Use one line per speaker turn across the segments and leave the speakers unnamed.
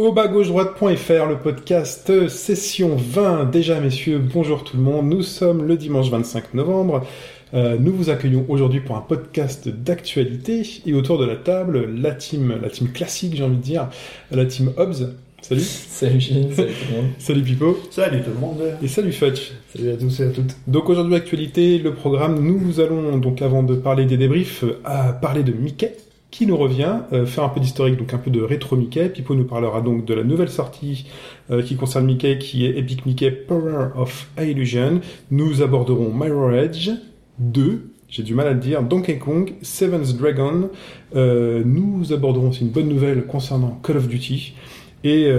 Au bas gauche droite.fr, le podcast euh, session 20. Déjà, messieurs, bonjour tout le monde. Nous sommes le dimanche 25 novembre. Euh, nous vous accueillons aujourd'hui pour un podcast d'actualité et autour de la table, la team, la team classique, j'ai envie de dire, la team Hobbs. Salut.
Salut Chine, salut tout le monde.
Salut Pipo.
Salut tout le monde.
Et salut Fudge.
Salut à tous et à toutes.
Donc aujourd'hui actualité, le programme, nous allons donc avant de parler des débriefs, euh, à parler de Mickey qui nous revient, euh, faire un peu d'historique, donc un peu de rétro Mickey. Pipo nous parlera donc de la nouvelle sortie euh, qui concerne Mickey, qui est Epic Mickey Power of Illusion. Nous aborderons Mirror Edge 2, j'ai du mal à le dire, Donkey Kong, Seven's Dragon. Euh, nous aborderons aussi une bonne nouvelle concernant Call of Duty. Et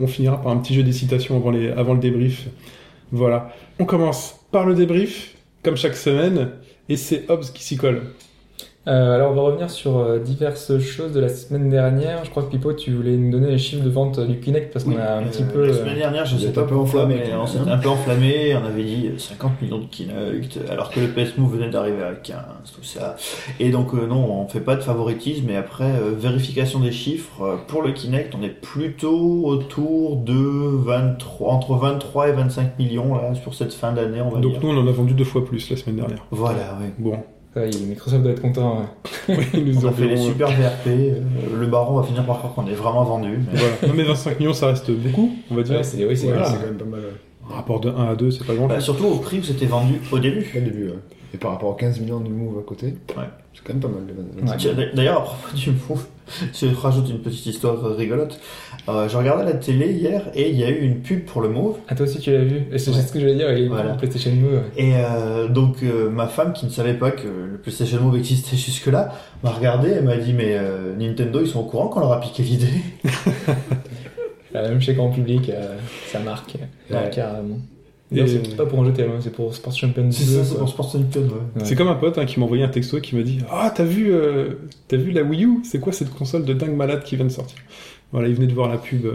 on finira par un petit jeu des citations avant, les, avant le débrief. Voilà. On commence par le débrief, comme chaque semaine, et c'est Hobbs qui s'y colle.
Euh, alors on va revenir sur euh, diverses choses de la semaine dernière. Je crois que Pipo, tu voulais nous donner les chiffres de vente du Kinect parce qu'on a un petit
Euh,
peu.
La
euh,
semaine dernière, je
vous
sais pas
un peu
pourquoi,
enflammé,
mais
quand
on s'était
hein.
un peu enflammé. On avait dit 50 millions de Kinect, alors que le PS Move venait d'arriver à 15, tout ça. Et donc, euh, non, on fait pas de favoritisme. Mais après, euh, vérification des chiffres, euh, pour le Kinect, on est plutôt autour de 23, entre 23 et 25 millions là, sur cette fin d'année, on va
Donc
dire.
nous, on en a vendu deux fois plus la semaine dernière.
Voilà, oui.
Bon,
est, Microsoft doit être content. ouais.
Oui, ils nous
On a fait les
enverront-
super VRP. euh, le baron va finir par croire qu'on est vraiment vendu. mais-
Voilà. Non mais 25 millions, ça reste beaucoup, on va dire.
Ouais, c'est oui, voilà.
quand même pas mal.
Un rapport de 1 à 2, c'est pas grand
Bah, surtout au prix où c'était vendu au début.
Au début, ouais. Et par rapport aux 15 millions du move à côté,
Ouais.
c'est quand même pas mal. 25
Ouais.
D'ailleurs, à propos du move, je rajoute une petite histoire rigolote. Euh, je regardais la télé hier et il y a eu une pub pour le move.
Ah, toi aussi tu l'as vu C'est
Ouais.
ce que j'allais dire, il
Voilà.
voilà. PlayStation Move. ouais.
Et euh, donc euh, ma femme qui ne savait pas que le PlayStation Move existait jusque-là m'a regardé et m'a dit mais euh, Nintendo ils sont au courant qu'on leur a piqué l'idée.
La même chez Grand Public, euh, ça marque.
Ouais,
carrément.
Et-
c'est pas pour un tellement, c'est pour Sports Champions 2.
C'est ça, c'est pour Sports Champion. Ouais.
Ouais.
C'est comme un pote hein, qui m'a envoyé un texto qui m'a dit Ah, t'as vu, euh, t'as vu la Wii U? C'est quoi cette console de dingue malade qui vient de sortir? Voilà, il venait de voir la pub. euh.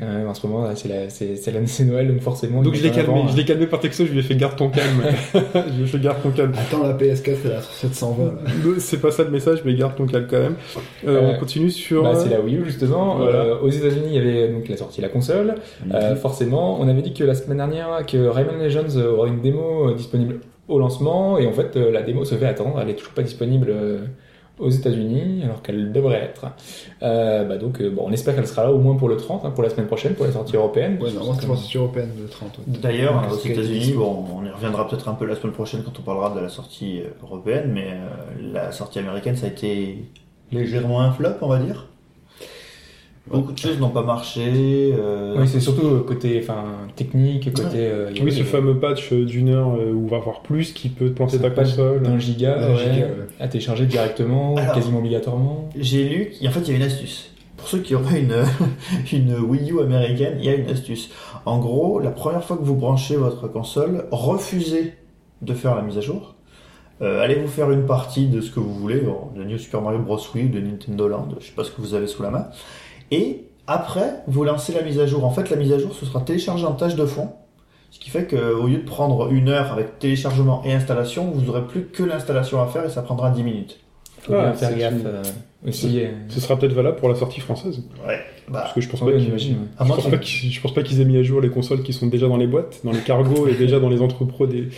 Euh, en ce moment, c'est la- c'est l'année c'est Noël, donc forcément.
Donc je l'ai calmé,
avant,
je l'ai calmé par texto, je lui ai fait garde ton calme. je lui ai fait garde ton calme.
Attends, la PS4, c'est la 720. là.
C'est pas ça le message, mais garde ton calme quand même. Euh,
Euh,
on continue sur.
Bah, c'est la Wii U justement.
Voilà.
Euh, aux États-Unis, il y avait donc la sortie de la console. Euh, forcément, on avait dit que la semaine dernière que Rayman Legends aurait une démo disponible au lancement, et en fait, la démo se fait attendre. Elle est toujours pas disponible euh, aux États-Unis, alors qu'elle devrait être. Euh, bah donc, euh, bon, on espère qu'elle sera là au moins pour le 30, hein, pour la semaine prochaine, pour la sortie européenne.
Ouais, normalement, pour la sortie européenne de 30. ouais.
D'ailleurs, aux
c'est
États-Unis, bon, on y reviendra peut-être un peu la semaine prochaine quand on parlera de la sortie euh, européenne, mais euh, la sortie américaine, ça a été légèrement un flop, on va dire. Beaucoup de choses n'ont pas marché. euh,
Oui, c'est surtout euh, côté enfin, technique, côté. euh,
Oui, ce
euh,
fameux patch d'une heure euh, où on va voir plus qui peut te planter ta console.
d'un giga, ouais,
giga, ouais.
à télécharger directement,
Alors.
quasiment obligatoirement.
J'ai lu qu'en fait il y a une astuce. Pour ceux qui auraient une, une Wii U américaine, il y a une astuce. En gros, la première fois que vous branchez votre console, refusez de faire la mise à jour. Euh, allez vous faire une partie de ce que vous voulez, de New Super Mario Bros. Wii ou de Nintendo Land, je sais pas ce que vous avez sous la main. Et après, vous lancez la mise à jour. En fait, la mise à jour, ce sera téléchargé en tâche de fond. Ce qui fait qu'au lieu de prendre une heure avec téléchargement et installation, vous aurez plus que l'installation à faire et ça prendra 10 minutes.
Faut
Ah,
bien faire
c'est
gaffe
une-
euh, aussi. euh,
Ce sera peut-être valable pour la sortie française.
Ouais. Bah,
Parce que je pense pas qu'ils
ouais.
qu'ils aient mis à jour les consoles qui sont déjà dans les boîtes, dans les cargos et déjà dans les entrepôts des,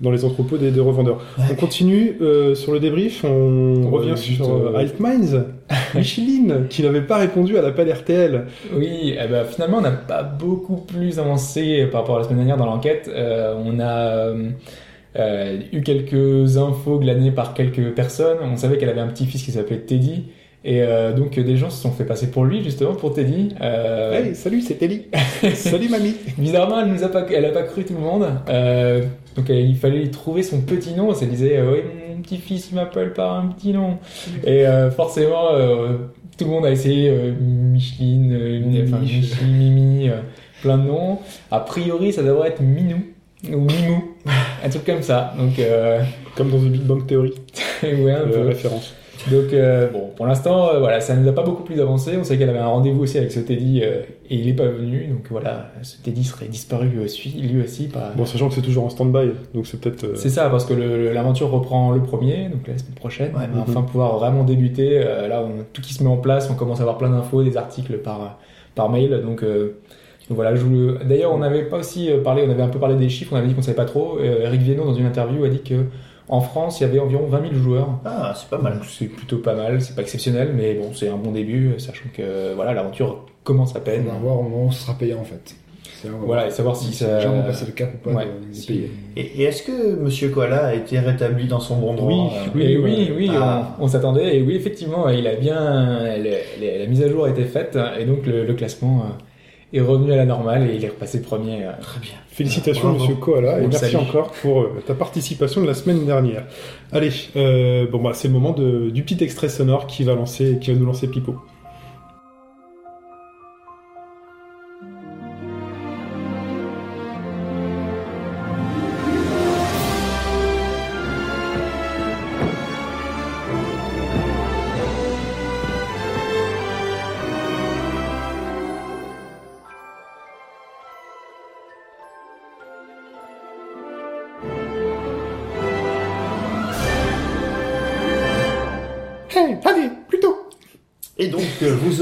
dans les entrepôts des, des revendeurs.
Ouais.
On continue euh, sur le débrief, on revient sur euh,
euh,
Alt Minds, Micheline, qui n'avait pas répondu à l'appel RTL.
Oui, eh ben, finalement, on n'a pas beaucoup plus avancé par rapport à la semaine dernière dans l'enquête. Euh, on a eu quelques infos glanées par quelques personnes. On savait qu'elle avait un petit-fils qui s'appelait Teddy. Et euh, donc des gens se sont fait passer pour lui justement pour Teddy. Euh,
Hey, salut, c'est Ellie. salut mamie.
Bizarrement, elle nous a pas, elle a pas cru tout le monde. Euh, donc il fallait lui trouver son petit nom. Elle disait, euh, oui, mon petit-fils il m'appelle par un petit nom. Et euh, forcément, euh, tout le monde a essayé euh, Micheline, euh,
Mimi.
enfin Michi, Mimi, euh, plein de noms. A priori, ça devrait être Minou ou Mimou. un truc comme ça. Donc, euh,
Comme dans The Big Bang Theory,
ouais, un
euh,
peu.
référence.
Donc, euh, bon, pour l'instant, euh, voilà, ça nous a pas beaucoup plus avancé. On sait qu'elle avait un rendez-vous aussi avec ce Teddy euh, et il est pas venu. Donc voilà, ce Teddy serait disparu lui aussi, lui aussi par,
Bon, sachant que c'est toujours en stand-by, donc c'est peut-être. euh,
C'est ça, parce que l'aventure reprend le premier, donc la semaine prochaine.
Ouais.
va enfin pouvoir vraiment débuter. Euh, là, on- tout qui se met en place, on commence à avoir plein d'infos, des articles par, par mail. Donc, euh, donc voilà, je vous- d'ailleurs, on n'avait pas aussi parlé, on avait un peu parlé des chiffres, on avait dit qu'on savait pas trop. Euh, Eric Viennot, dans une interview, a dit que en France, il y avait environ 20 000 joueurs.
Ah, c'est pas mal.
C'est plutôt pas mal, c'est pas exceptionnel, mais bon, c'est un bon début, sachant que voilà, l'aventure commence à peine.
On va voir au moment où ce sera payé en fait. On
Voilà, et savoir si
si
ça.
les gens vont passer le cap ou pas
Ouais,
de, de
si-
payer.
Et, et est-ce que Monsieur Koala a été rétabli dans son bon droit?
Oui,
euh,
oui.
Oui, oui,
Ah.
on, on s'attendait. Et oui, effectivement, il a bien. le- le- la mise à jour a été faite et donc le, le classement euh, est revenu à la normale et il est repassé premier. euh.
Très bien.
Félicitations,
Bravo.
monsieur Koala,
On
et merci
salue.
encore pour euh, ta participation de la semaine dernière. Allez, euh, bon bah c'est le moment de- du petit extrait sonore qui va lancer, qui va nous lancer Pipo.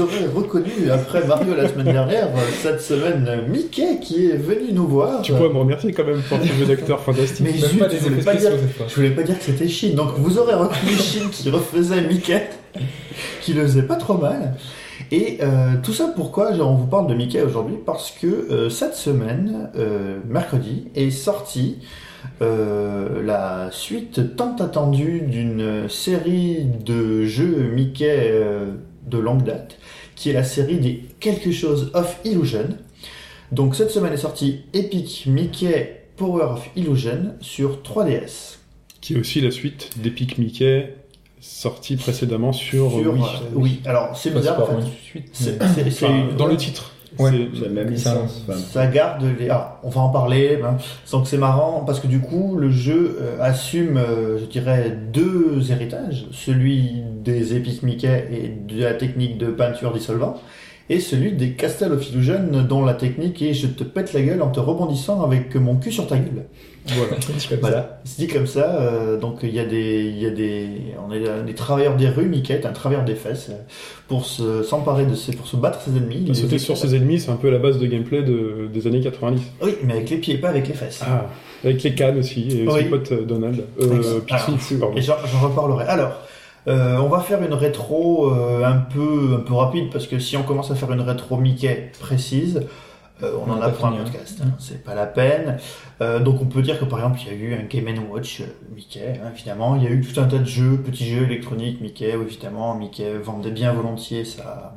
Aurez reconnu, après Mario la semaine dernière, euh, cette semaine, euh, Mickey qui est venu nous voir.
Tu pourrais me remercier quand même pour tes jeux d'acteurs fantastiques.
Mais zut,
pas
je voulais pas dire-. Je voulais pas dire que c'était Chine. Donc, vous aurez reconnu Chine qui refaisait Mickey, qui le faisait pas trop mal. Et euh, tout ça pourquoi on vous parle de Mickey aujourd'hui? Parce que euh, cette semaine, euh, mercredi, est sortie la suite tant attendue d'une série de jeux Mickey de longue date, qui est la série des Quelque chose of Illusion. Donc cette semaine est sortie Epic Mickey Power of Illusion sur 3DS.
Qui est aussi la suite d'Epic Mickey, sorti précédemment sur,
Sur,
Wii.
euh, oui, alors c'est bizarre en fait.
suite. Mais-
Enfin, dans le titre.
Ouais.
C'est-
la même
Ça-
licence.
Ça garde les. Ah, on va en parler. hein. Donc c'est marrant parce que du coup le jeu euh, assume, euh, je dirais, deux héritages celui des Epic Mickey et de la technique de peinture dissolvant, et celui des Castle of Illusion dont la technique est je te pète la gueule en te rebondissant avec mon cul sur ta gueule.
Voilà.
Voilà, c'est dit comme ça. euh, donc il y a des, il y a des, on est des travailleurs des rues. Mickey est un travailleur des fesses euh, pour se s'emparer de ses, pour se battre ses ennemis.
Bah, Sauter sur ses ennemis, c'est un peu la base de gameplay de- des années 90.
Oui, mais avec les pieds, pas avec les fesses.
Ah, avec les cannes aussi, et
Oui.
son pote euh, Donald. Euh. Pixie, pardon.
Et j'en j'en reparlerai. Alors, euh, on va faire une rétro euh, un peu un peu rapide parce que si on commence à faire une rétro Mickey précise, euh, on
On
en
a
pour un
hein.
podcast. hein. C'est pas la peine. Euh, donc on peut dire que par exemple il y a eu un Game Watch euh, Mickey, hein, évidemment. Il y a eu tout un tas de jeux, petits jeux électroniques Mickey, où, évidemment. Mickey vendait bien volontiers sa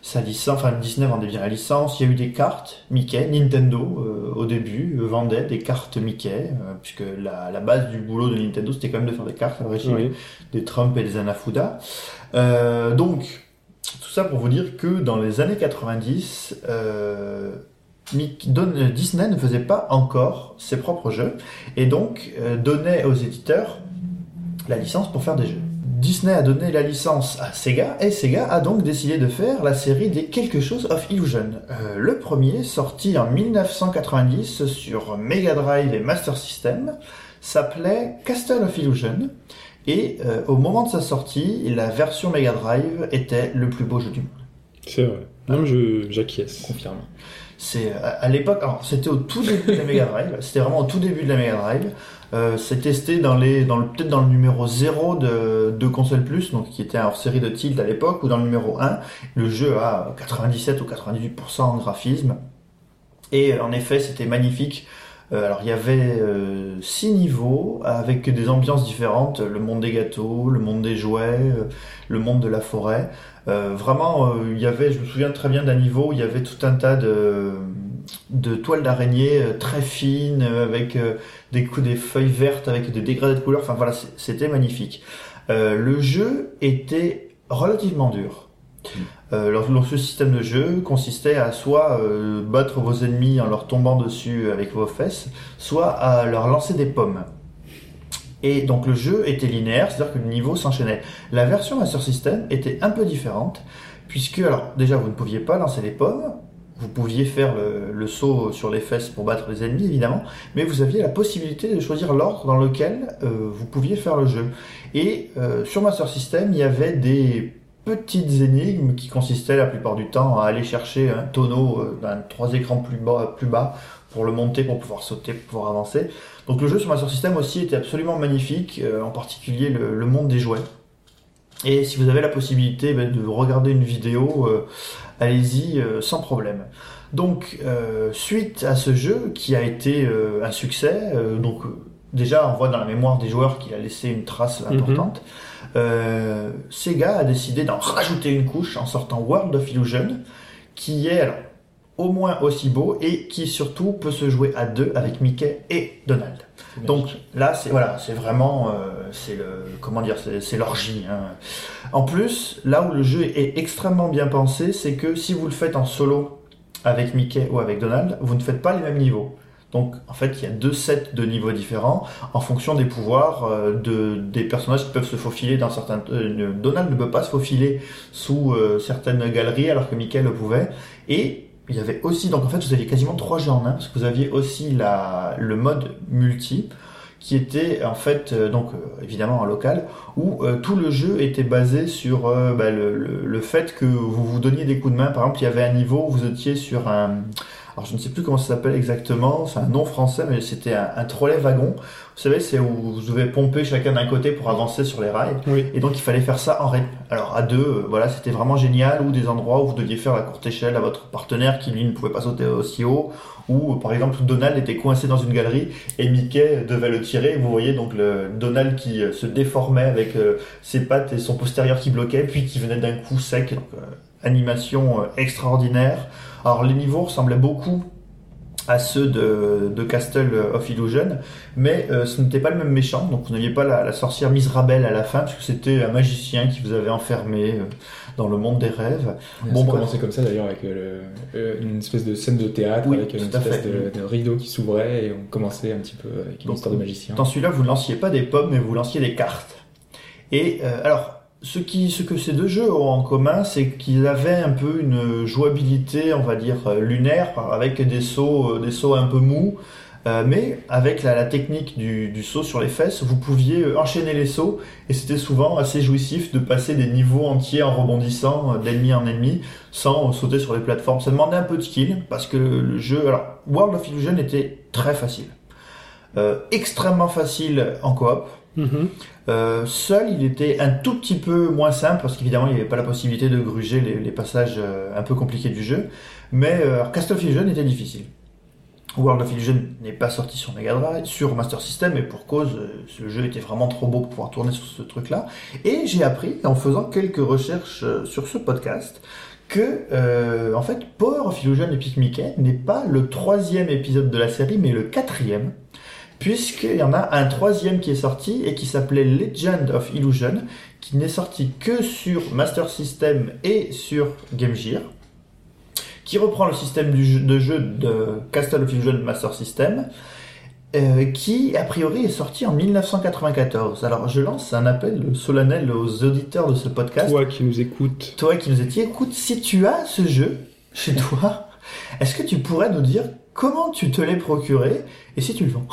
sa licence, enfin Disney vendait bien la licence. Il y a eu des cartes Mickey, Nintendo euh, au début vendait des cartes Mickey, euh, puisque la, la base du boulot de Nintendo c'était quand même de faire des cartes à l'origine
Oui.
des Trump et des Anafuda. Euh, donc, pour vous dire que dans les années 90, euh, euh, Disney ne faisait pas encore ses propres jeux et donc euh, donnait aux éditeurs la licence pour faire des jeux. Disney a donné la licence à Sega et Sega a donc décidé de faire la série des Quelque chose of Illusion. Le premier, sorti en 1990 sur Mega Drive et Master System, s'appelait Castle of Illusion. Et euh, au moment de sa sortie, la version Mega Drive était le plus beau jeu du monde.
C'est vrai. Non, j'acquiesce.
Confirme.
C'est à, à l'époque, alors c'était au tout début de la Mega Drive, c'était vraiment au tout début de la Mega Drive. Euh, c'est testé dans les, dans le, peut-être dans le numéro 0 de, de Console Plus, donc qui était hors série de Tilt à l'époque, ou dans le numéro 1. Le jeu a 97 ou 98% en graphisme. Et euh, en effet, c'était magnifique. Euh, alors il y avait euh, six niveaux avec des ambiances différentes, le monde des gâteaux, le monde des jouets, euh, le monde de la forêt. Vraiment, il y avait, je me souviens très bien d'un niveau où il y avait tout un tas de, toiles d'araignée très fines avec des coups des feuilles vertes avec des dégradés de couleurs. Enfin voilà, c'était magnifique. Le jeu était relativement dur. Euh, leur, système de jeu consistait à soit euh, battre vos ennemis en leur tombant dessus avec vos fesses, soit à leur lancer des pommes. Et donc le jeu était linéaire, c'est-à-dire que le niveau s'enchaînait. La version Master System était un peu différente, puisque alors déjà vous ne pouviez pas lancer les pommes, vous pouviez faire le, le saut sur les fesses pour battre les ennemis évidemment, mais vous aviez la possibilité de choisir l'ordre dans lequel euh, vous pouviez faire le jeu. Et euh, sur Master System, il y avait des petites énigmes qui consistaient la plupart du temps à aller chercher un tonneau euh, d'un trois écrans plus bas, plus bas pour le monter, pour pouvoir sauter, pour pouvoir avancer. Donc le jeu sur Master System aussi était absolument magnifique, euh, en particulier le, monde des jouets. Et si vous avez la possibilité ben, de regarder une vidéo, euh, allez-y sans problème. Donc suite à ce jeu qui a été un succès, donc déjà on voit dans la mémoire des joueurs qu'il a laissé une trace importante. euh, Sega a décidé d'en rajouter une couche en sortant World of Illusion, qui est alors, au moins aussi beau et qui surtout peut se jouer à deux avec Mickey et Donald. Donc là, c'est voilà, c'est vraiment, euh, c'est le, comment dire, c'est c'est l'orgie. hein. En plus, là où le jeu est extrêmement bien pensé, c'est que si vous le faites en solo avec Mickey ou avec Donald, vous ne faites pas les mêmes niveaux. Donc, en fait, il y a deux sets de niveaux différents en fonction des pouvoirs euh, de, des personnages qui peuvent se faufiler dans certains. euh, Donald ne peut pas se faufiler sous euh, certaines galeries alors que Mickey le pouvait. Et il y avait aussi, donc en fait, vous aviez quasiment trois jeux en un parce que vous aviez aussi la, le mode multi qui était en fait donc évidemment en local où tout le jeu était basé sur bah, le, le- le fait que vous vous donniez des coups de main. Par exemple, il y avait un niveau où vous étiez sur un alors je ne sais plus comment ça s'appelle exactement, c'est un nom français, mais c'était un, un trolley wagon. Vous savez, c'est où vous devez pomper chacun d'un côté pour avancer sur les rails.
Oui.
Et donc il fallait faire ça en rythme. Alors à deux, euh, voilà, c'était vraiment génial. Ou des endroits où vous deviez faire la courte échelle à votre partenaire qui lui ne pouvait pas sauter aussi haut. Ou euh, par exemple Donald était coincé dans une galerie et Mickey devait le tirer. Vous voyez donc le Donald qui euh, se déformait avec ses pattes et son postérieur qui bloquait, puis qui venait d'un coup sec. Donc euh, animation extraordinaire. Alors les niveaux ressemblaient beaucoup à ceux de, de Castle of Illusion, mais euh, ce n'était pas le même méchant, donc vous n'aviez pas la, la sorcière Misrabel à la fin, parce que c'était un magicien qui vous avait enfermé euh, dans le monde des rêves.
Bon,
Bon,
commençait comme ça d'ailleurs avec euh, le- une espèce de scène de théâtre
Oui,
avec une espèce de, de rideau qui s'ouvrait et on commençait un petit peu avec une
Donc,
histoire de magicien.
Dans celui-là, vous ne lanciez pas des pommes, mais vous lanciez des cartes. Et alors, ce, qui, ce que ces deux jeux ont en commun, c'est qu'ils avaient un peu une jouabilité, on va dire, euh, lunaire, avec des sauts, euh, des sauts un peu mous. Euh, mais avec la, technique du, saut sur les fesses, vous pouviez enchaîner les sauts et c'était souvent assez jouissif de passer des niveaux entiers en rebondissant d'ennemi en ennemi sans sauter sur les plateformes. Ça demandait un peu de skill parce que le, jeu, alors World of Illusion était très facile, extrêmement facile en coop.
Mhm.
Euh, seul, il était un tout petit peu moins simple parce qu'évidemment, il n'y avait pas la possibilité de gruger les, passages euh, un peu compliqués du jeu. Mais euh, Castle of Illusion était difficile. World of Illusion n'est pas sorti sur Mega Drive, sur Master System, et pour cause, ce jeu était vraiment trop beau pour pouvoir tourner sur ce truc-là. Et j'ai appris, en faisant quelques recherches sur ce podcast, que, en fait, Power of Illusion Epic Mickey n'est pas le troisième épisode de la série, mais le quatrième, puisqu'il y en a un troisième qui est sorti et qui s'appelait Legend of Illusion, qui n'est sorti que sur Master System et sur Game Gear, qui reprend le système du jeu- de jeu de Castle of Illusion Master System, euh, qui a priori est sorti en 1994. Alors je lance un appel solennel aux auditeurs de ce podcast.
Toi qui nous écoutes,
Toi qui nous étiez, écoute, si tu as ce jeu chez toi, est-ce que tu pourrais nous dire comment tu te l'es procuré et si tu le vends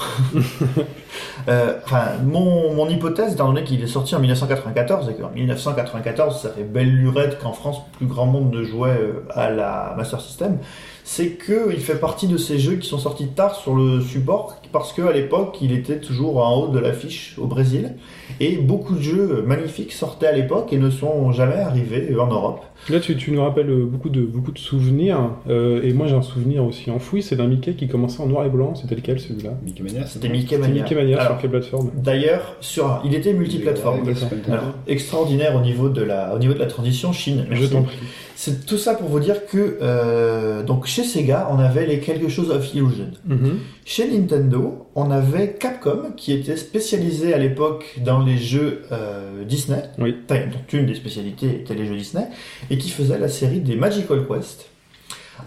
mon, mon hypothèse, étant donné qu'il est sorti en 1994 et qu'en 1994, ça fait belle lurette qu'en France, plus grand monde ne jouait euh, à la Master System, c'est que il fait partie de ces jeux qui sont sortis tard sur le support parce qu'à l'époque, il était toujours en haut de l'affiche au Brésil et beaucoup de jeux magnifiques sortaient à l'époque et ne sont jamais arrivés en Europe.
là tu, tu nous rappelles euh, beaucoup de, beaucoup de souvenirs, euh, et moi j'ai un souvenir aussi enfoui, c'est d'un Mickey qui commençait en noir et blanc, c'était lequel celui celui-là?
Mickey Mania,
C'était Mickey Mania.
Mickey Mania
Alors,
sur quelle plateforme?
D'ailleurs, sur, il était multiplateforme. Alors, extraordinaire au niveau de la, au niveau de la transition Chine.
Je t'en prie.
C'est tout ça pour vous dire que euh, donc chez Sega, on avait les quelque chose of Illusion.
Mhm.
Chez Nintendo, on avait Capcom qui était spécialisé à l'époque dans les jeux euh, Disney.
Oui.
Enfin, dont une des spécialités était les jeux Disney et qui faisait la série des Magical Quest.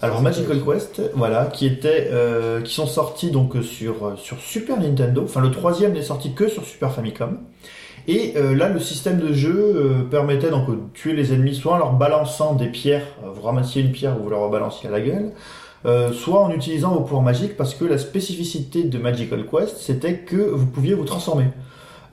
Alors Magical Quest, voilà, qui étaient, euh, qui sont sortis donc sur sur Super Nintendo. Enfin, le troisième n'est sorti que sur Super Famicom. Et euh, là, le système de jeu euh, permettait donc de tuer les ennemis soit en leur balançant des pierres, euh, vous ramassiez une pierre, vous leur rebalanciez à la gueule, euh, soit en utilisant vos pouvoirs magiques, parce que la spécificité de Magical Quest, c'était que vous pouviez vous transformer.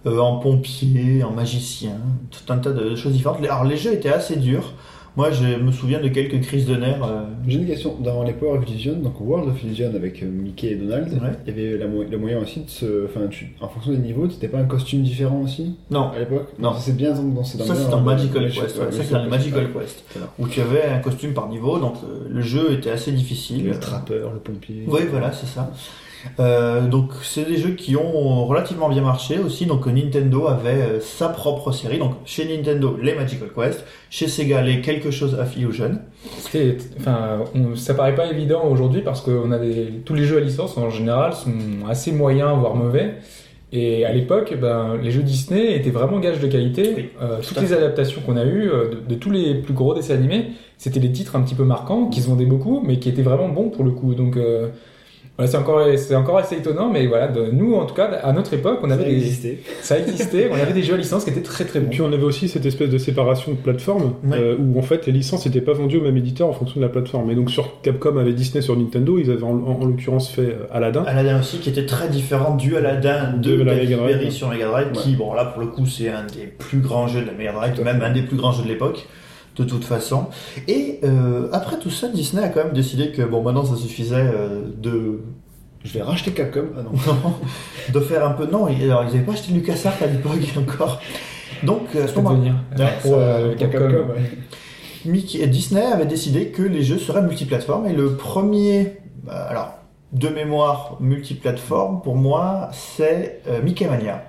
Euh, en pompier, en magicien, tout un tas de choses différentes. Alors les jeux étaient assez durs. Moi, je me souviens de quelques crises de nerfs. euh,
J'ai une question. Dans les Power of Illusion, donc World of Illusion avec euh, Mickey et Donald,
Ouais.
il y avait la mo- le moyen aussi de se. Enfin, tu- en fonction des niveaux, tu n'étais pas un costume différent aussi?
Non,
à l'époque?
Non.
Ça, c'est bien dans, dans, c'est
ça c'est dans Magical
le-
Quest.
ouais,
ça c'est dans le Magical Quest. Où tu avais un costume par niveau, donc euh, le jeu était assez difficile.
Le trappeur, le pompier.
Oui, voilà, c'est ça. Euh, donc c'est des jeux qui ont relativement bien marché aussi. Donc Nintendo avait euh, sa propre série. Donc chez Nintendo les Magical Quest, chez Sega les quelque chose Illusion.
C'était, enfin, on- ça paraît pas évident aujourd'hui parce que on a des, tous les jeux à licence en général sont assez moyens voire mauvais. Et à l'époque, ben, les jeux Disney étaient vraiment gages de qualité.
Oui,
Euh,
tout
toutes
à
les adaptations qu'on a eues euh, de, de tous les plus gros dessins animés, c'était des titres un petit peu marquants qui se vendaient beaucoup, mais qui étaient vraiment bons pour le coup. Donc euh, voilà, c'est encore, c'est encore assez étonnant, mais voilà, de- nous en tout cas, à notre époque, on
Ça
avait
a
des,
existé.
ça existait, on avait des jeux à licence qui étaient très très
Et
bons.
puis on avait aussi cette espèce de séparation de plateformes
Ouais.
euh, où en fait les licences n'étaient pas vendues au même éditeur en fonction de la plateforme. Et donc sur Capcom avait Disney sur Nintendo, ils avaient en, en- en l'occurrence fait euh, Aladdin.
Aladdin aussi qui était très différent du Aladdin de,
De la Mega Drive.
Sur Mega Drive, qui bon là pour le coup c'est un des plus grands jeux de la Mega Drive, même un des plus grands jeux de l'époque. De toute façon. Et euh, après tout ça, Disney a quand même décidé que bon maintenant ça suffisait euh, de
Je vais racheter Capcom. Ah non.
Non, de faire un peu. Non, alors, ils n'avaient pas acheté LucasArts à l'époque encore. Donc, à ce moment
euh.
Mickey- Disney avait décidé que les jeux seraient multiplateformes et le premier, bah, alors de mémoire multiplateforme pour moi, c'est euh, Mickey Mania,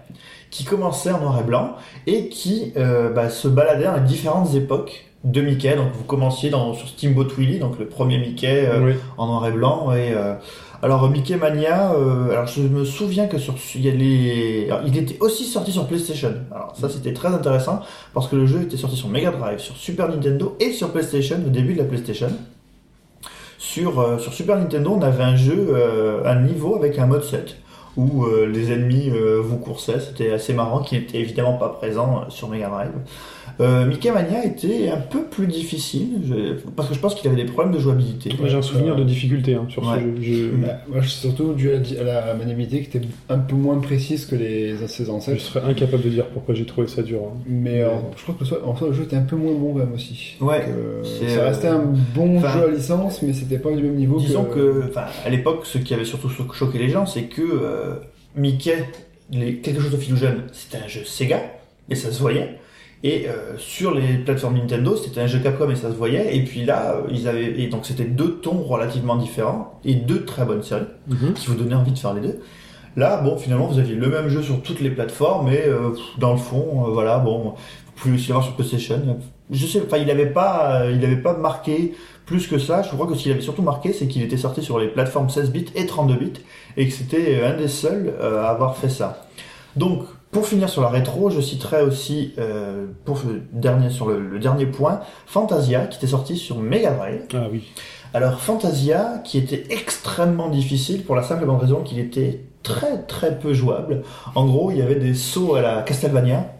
qui commençait en noir et blanc et qui euh, bah, se baladait dans les différentes époques de Mickey. Donc vous commenciez dans, sur Steamboat Willie, donc le premier Mickey euh,
Oui.
en noir et blanc. Et euh, alors Mickey Mania euh, alors je me souviens que sur il y a les alors, il était aussi sorti sur PlayStation. Alors ça c'était très intéressant parce que le jeu était sorti sur Mega Drive sur Super Nintendo et sur PlayStation au début de la PlayStation. Sur sur Super Nintendo on avait un jeu un niveau avec un mode 7 où les ennemis vous coursaient. C'était assez marrant qui n'était évidemment pas présent sur Mega Drive euh, Mickey Mania était un peu plus difficile je- parce que je pense qu'il avait des problèmes de jouabilité
Moi, J'ai un souvenir de difficulté hein, sur
Ouais.
ce jeu. Je,
Bah, moi, je suis surtout dû à la, maniabilité qui était un peu moins précise que les ses
je
ancêtres.
serais incapable de dire pourquoi j'ai trouvé ça dur. hein.
Mais euh, je crois que le, en soi, le jeu était un peu moins bon quand même aussi.
Ouais,
Donc, euh, ça
euh,
restait un bon jeu à licence, mais c'était pas du même niveau
Disons
que.
que, à l'époque, ce qui avait surtout cho- choqué les gens, c'est que euh, Mickey, les, quelque chose de Illusion, c'était un jeu Sega, et ça se voyait. Et euh, sur les plateformes Nintendo, c'était un jeu Capcom et ça se voyait. Et puis là, euh, ils avaient, et donc c'était deux tons relativement différents et deux très bonnes séries
Mhm.
qui vous donnaient envie de faire les deux. Là, bon, finalement, vous aviez le même jeu sur toutes les plateformes, mais euh, dans le fond, euh, voilà, bon, vous pouvez aussi l'avoir sur PlayStation. Je sais, enfin, il n'avait pas, il avait pas marqué plus que ça. Je crois que ce qu'il avait surtout marqué, c'est qu'il était sorti sur les plateformes 16 bits et 32 bits, et que c'était un des seuls à avoir fait ça. Donc, pour finir sur la rétro, je citerai aussi, euh, pour le dernier, sur le, le dernier point, Fantasia, qui était sorti sur Mega Drive.
Ah oui.
Alors Fantasia, qui était extrêmement difficile pour la simple et bonne raison qu'il était très très peu jouable. En gros, il y avait des sauts à la Castlevania.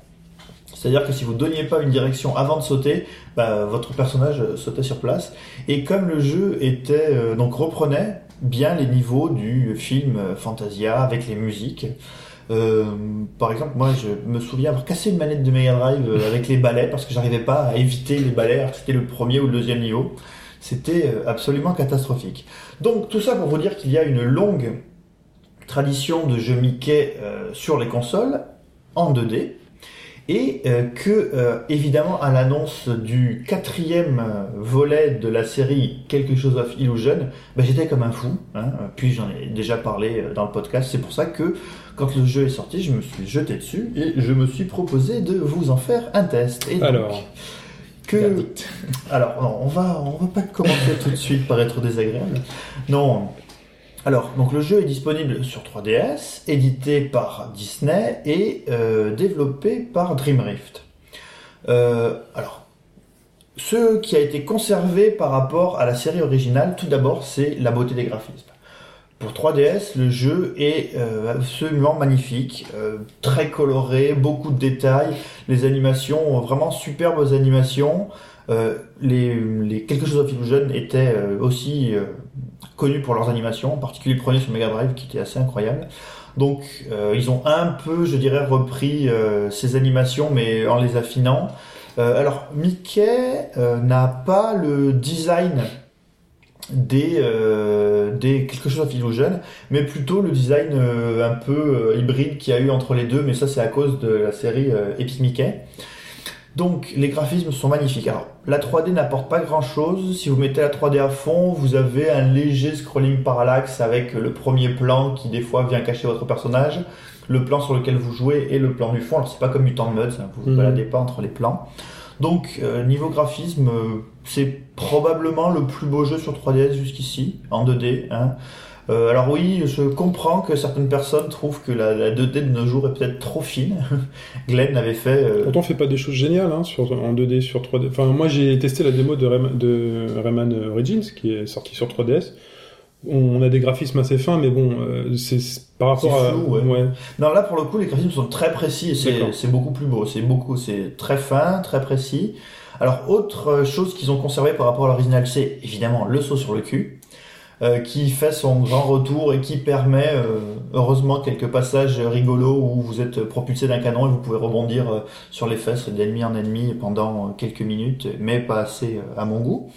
C'est-à-dire que si vous donniez pas une direction avant de sauter, bah, votre personnage euh, sautait sur place. Et comme le jeu était euh, donc reprenait bien les niveaux du film Fantasia avec les musiques. Euh, par exemple, moi, je me souviens avoir cassé une manette de Mega Drive euh, avec les balais parce que j'arrivais pas à éviter les balais alors c'était le premier ou le deuxième niveau. C'était euh, absolument catastrophique. Donc tout ça pour vous dire qu'il y a une longue tradition de jeux Mickey sur les consoles en 2D. et que évidemment à l'annonce du quatrième volet de la série Quelque chose of Illusion, bah, j'étais comme un fou. Hein, puis j'en ai déjà parlé dans le podcast. C'est pour ça que quand le jeu est sorti, je me suis jeté dessus et je me suis proposé de vous en faire un test. Et donc,
Alors.
que
Verdict.
alors non, on va on va pas commencer tout de suite par être désagréable. Non. Alors, donc le jeu est disponible sur 3DS, édité par Disney et euh, développé par Dreamrift. Euh, alors, ce qui a été conservé par rapport à la série originale, tout d'abord, c'est la beauté des graphismes. Pour 3DS, le jeu est euh, absolument magnifique, euh, très coloré, beaucoup de détails, les animations, vraiment superbes animations. Euh, les, les quelque chose of Illusion étaient euh, aussi euh, connus pour leurs animations, en particulier le premier sur Mega Drive qui était assez incroyable. Donc euh, ils ont un peu, je dirais, repris euh, ces animations mais en les affinant. Euh, alors Mickey n'a pas le design des, euh, des quelque chose Illusion, mais plutôt le design euh, un peu euh, hybride qu'il y a eu entre les deux, mais ça c'est à cause de la série euh, Epic Mickey. Donc les graphismes sont magnifiques. Alors la 3D n'apporte pas grand chose. Si vous mettez la 3D à fond, vous avez un léger scrolling parallaxe avec le premier plan qui des fois vient cacher votre personnage, le plan sur lequel vous jouez et le plan du fond. Alors c'est pas comme Mutant Mud, ça, vous vous
Mhm.
baladez pas entre les plans. Donc euh, niveau graphisme, euh, c'est probablement le plus beau jeu sur 3DS jusqu'ici en 2D. Hein. Euh, alors oui, je comprends que certaines personnes trouvent que la, la 2D de nos jours est peut-être trop fine. Glenn avait fait euh,
Pourtant, on fait pas des choses géniales hein, en 2D sur 3D. Enfin, moi, j'ai testé la démo de, Rayman, de Rayman Origins qui est sortie sur 3DS. On a des graphismes assez fins, mais bon, euh, c'est par rapport
C'est
à.
flou, ouais. Non, là pour le coup, les graphismes sont très précis et c'est beaucoup plus beau. C'est beaucoup, c'est très fin, très précis. Alors, autre chose qu'ils ont conservé par rapport à l'original, c'est évidemment le saut sur le cul, euh, qui fait son grand retour et qui permet, euh, heureusement, quelques passages rigolos où vous êtes propulsé d'un canon et vous pouvez rebondir euh, sur les fesses d'ennemi en ennemi pendant quelques minutes, mais pas assez euh, à mon goût.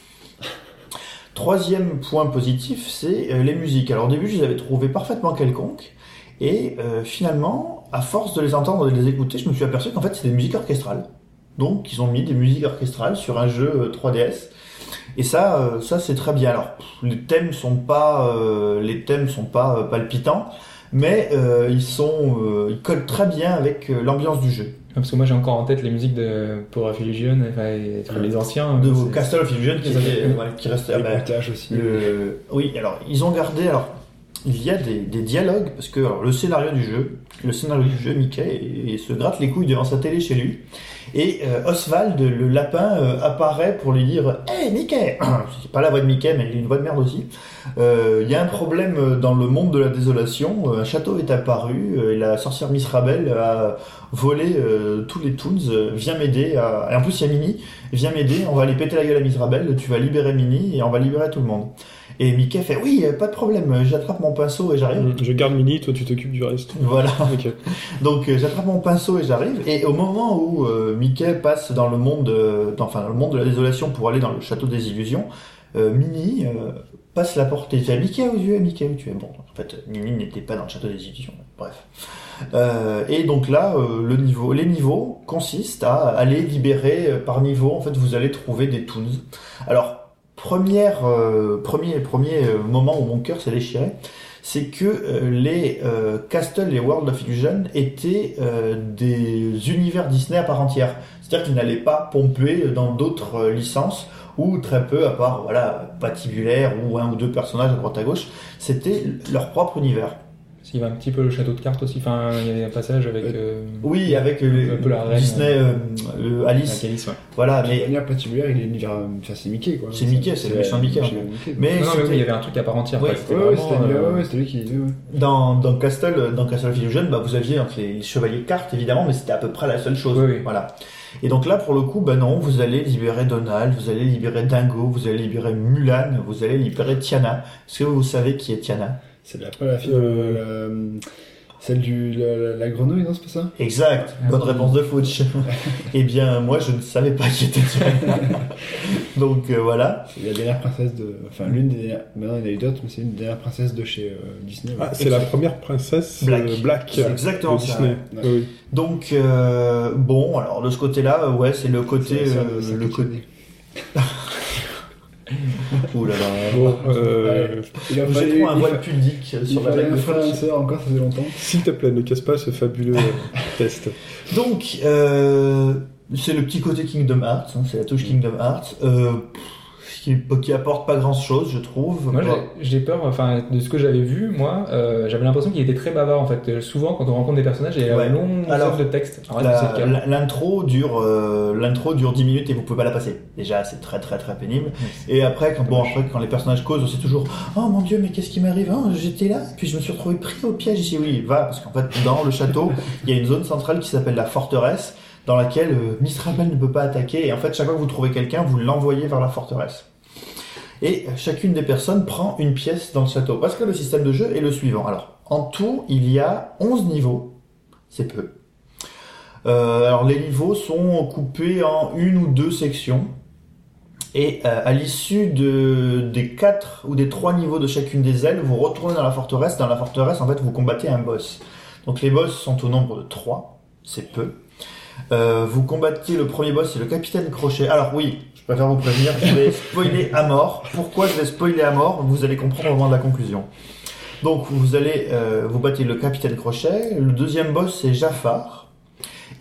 Troisième point positif, c'est euh, les musiques. Alors au début, je les avais trouvées parfaitement quelconques. Et euh, finalement, à force de les entendre et de les écouter, je me suis aperçu qu'en fait, c'est des musiques orchestrales. Donc, ils ont mis des musiques orchestrales sur un jeu euh, 3DS. Et ça, euh, ça c'est très bien. Alors, les thèmes sont pas, euh, les thèmes sont pas euh, palpitants, mais euh, ils sont, euh, ils collent très bien avec euh, l'ambiance du jeu.
Parce que moi j'ai encore en tête les musiques de Power of Illusion, enfin, et- enfin, les anciens.
De
c'est-
Castle of Illusion qui, qui reste. ah
Le
bah,
aussi.
Le... Oui, alors ils ont gardé. Alors, il y a des, des dialogues parce que alors, le scénario du jeu, le scénario du jeu, Mickey et, et se gratte les couilles devant sa télé chez lui. Et euh, Oswald, le lapin, euh, apparaît pour lui dire Hey Mickey C'est pas la voix de Mickey, mais il a une voix de merde aussi. Euh, Il y a un problème dans le monde de la désolation. Un château est apparu et la sorcière Miss Rabel a volé tous les toons. Viens m'aider. à- Et en plus, il y a Minnie. Viens m'aider. On va aller péter la gueule à Miss Rabel. Tu vas libérer Minnie et on va libérer tout le monde. Et Mickey fait Oui, euh, pas de problème. J'attrape mon pinceau et j'arrive.
Mm, Je garde Mini, toi, tu t'occupes du reste.
Voilà. Donc euh, j'attrape mon pinceau et j'arrive. Et au moment où euh, Mickey passe dans le monde, euh, dans, enfin dans le monde de la désolation pour aller dans le château des illusions, euh, Minnie euh, passe la porte et dit Mickey où tu es, Mickey où tu es? Bon, en fait, Minnie n'était pas dans le château des illusions. Bref. Euh, et donc là, euh, le niveau, les niveaux consistent à aller libérer euh, par niveau. En fait, vous allez trouver des toons. Alors première, euh, premier, premier euh, moment où mon cœur s'est déchiré, c'est que euh, les euh, Castle et World of Illusion étaient euh, des univers Disney à part entière. C'est-à-dire qu'ils n'allaient pas pomper dans d'autres licences ou très peu, à part voilà patibulaire ou un ou deux personnages à droite à gauche. C'était leur propre univers.
Il y avait un petit peu le château de cartes aussi, enfin il y avait un passage avec euh,
Oui, avec euh,
Un peu la reine,
Disney, euh, euh, Alice,
Calice, ouais.
voilà. Mais
manière patibulaire, il est l'univers. Enfin, c'est Mickey, quoi.
C'est Mickey, c'est le méchant Mickey, mais
Non, non, mais oui, il y avait un truc à part entière.
Oui.
quoi. C'était
Ouais, c'était lui,
euh,
ouais, c'était lui qui disait, ouais.
Dans, dans Castle, dans Castle of Illusion, bah, vous aviez donc, les chevaliers de cartes évidemment, mais c'était à peu près la seule chose.
Oui, oui.
Voilà. Et donc là, pour le coup, bah non, vous allez libérer Donald, vous allez libérer Dingo, vous allez libérer Mulan, vous allez libérer Tiana. Est-ce que vous savez qui est Tiana?
C'est la, pas la fille.
Euh,
euh, Celle du la, la- la grenouille, non, c'est pas ça?
Exact, bonne réponse de Fouch. eh bien, moi, je ne savais pas qui était sur Donc euh, voilà.
C'est la dernière princesse de. Enfin, l'une des dernières. Maintenant, il y en a eu d'autres, mais c'est une des dernières princesses de chez euh, Disney. ouais.
Ah, c'est la première princesse
Black.
euh, Black euh,
exactement
de
ça,
Disney.
ouais.
Oui.
Donc euh, bon, alors de ce côté-là, ouais, c'est le côté,
la
euh,
sa
le côté. Ouh là là.
Bon, euh.
Il a
Vous
fallu-
un
il
voile pudique sur la blague de
sœur encore, ça faisait longtemps.
s'il te plaît, ne casse pas ce fabuleux euh, test.
Donc, euh, c'est le petit côté Kingdom Hearts, hein, c'est la touche Kingdom Hearts, euh, qui, qui apporte pas grand chose, je trouve.
Moi, j'ai- j'ai peur, enfin, de ce que j'avais vu, moi, euh, j'avais l'impression qu'il était très bavard, en fait. Souvent, quand on rencontre des personnages, il y a
Ouais.
un long
Alors,
de texte.
L'intro dure, euh, l'intro dure 10 minutes et vous pouvez pas la passer. Déjà, c'est très très très pénible. Et après, quand, bon, après, quand les personnages causent, c'est toujours Oh mon dieu, mais qu'est-ce qui m'arrive Hein, J'étais là, puis je me suis retrouvé pris au piège ici. Oui, va, parce qu'en fait, dans le château, il y a une zone centrale qui s'appelle la forteresse, dans laquelle euh, Mistrabel ne peut pas attaquer. Et en fait, chaque fois que vous trouvez quelqu'un, vous l'envoyez vers la forteresse. Et euh, chacune des personnes prend une pièce dans le château. Parce que le système de jeu est le suivant. Alors, en tout, il y a 11 niveaux. C'est peu. Euh, alors les niveaux sont coupés en une ou deux sections. Et euh, à l'issue de, des quatre ou des trois niveaux de chacune des ailes, vous retournez dans la forteresse. Dans la forteresse, en fait, vous combattez un boss. Donc les boss sont au nombre de trois, c'est peu. Euh, vous combattez le premier boss, c'est le capitaine Crochet. Alors oui, je préfère vous prévenir, je vais spoiler à mort. Pourquoi je vais spoiler à mort Vous allez comprendre au moment de la conclusion. Donc vous allez euh, vous battre le capitaine Crochet. Le deuxième boss c'est Jafar.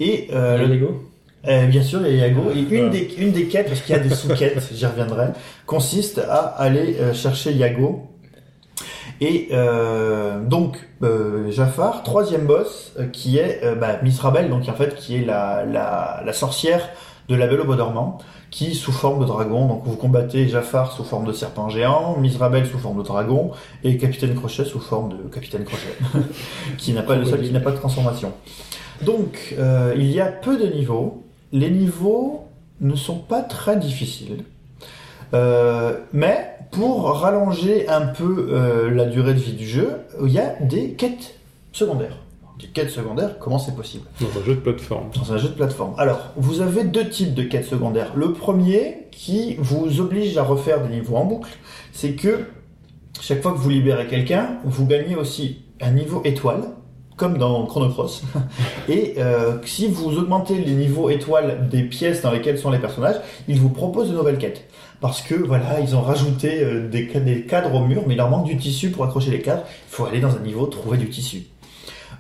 Et euh, le-
Lego
euh, bien sûr, il y a Yago. Et une des, une des quêtes, parce qu'il y a des sous-quêtes, j'y reviendrai, consiste à aller euh, chercher Yago. Et euh, donc, euh, Jafar, troisième boss, euh, qui est euh, bah, Miss Rabel, donc en fait, qui est la, sorcière de la Belle au Bois dormant, qui sous forme de dragon, donc vous combattez Jafar sous forme de serpent géant, Miss Rabel sous forme de dragon, et Capitaine Crochet sous forme de Capitaine Crochet, qui n'a pas de transformation. Donc, il y a peu de niveaux. Les niveaux ne sont pas très difficiles. Euh, mais pour rallonger un peu euh, la durée de vie du jeu, il y a des quêtes secondaires. Des quêtes secondaires, comment c'est possible?
Dans un jeu de plateforme.
dans un jeu de plateforme. Alors, vous avez deux types de quêtes secondaires. Le premier, qui vous oblige à refaire des niveaux en boucle, c'est que chaque fois que vous libérez quelqu'un, vous gagnez aussi un niveau étoile, comme dans Chrono Cross. Et euh, si vous augmentez les niveaux étoiles des pièces dans lesquelles sont les personnages, ils vous proposent de nouvelles quêtes. Parce que voilà, ils ont rajouté euh, des, ca- des cadres au mur, mais il leur manque du tissu pour accrocher les cadres. Il faut aller dans un niveau trouver du tissu.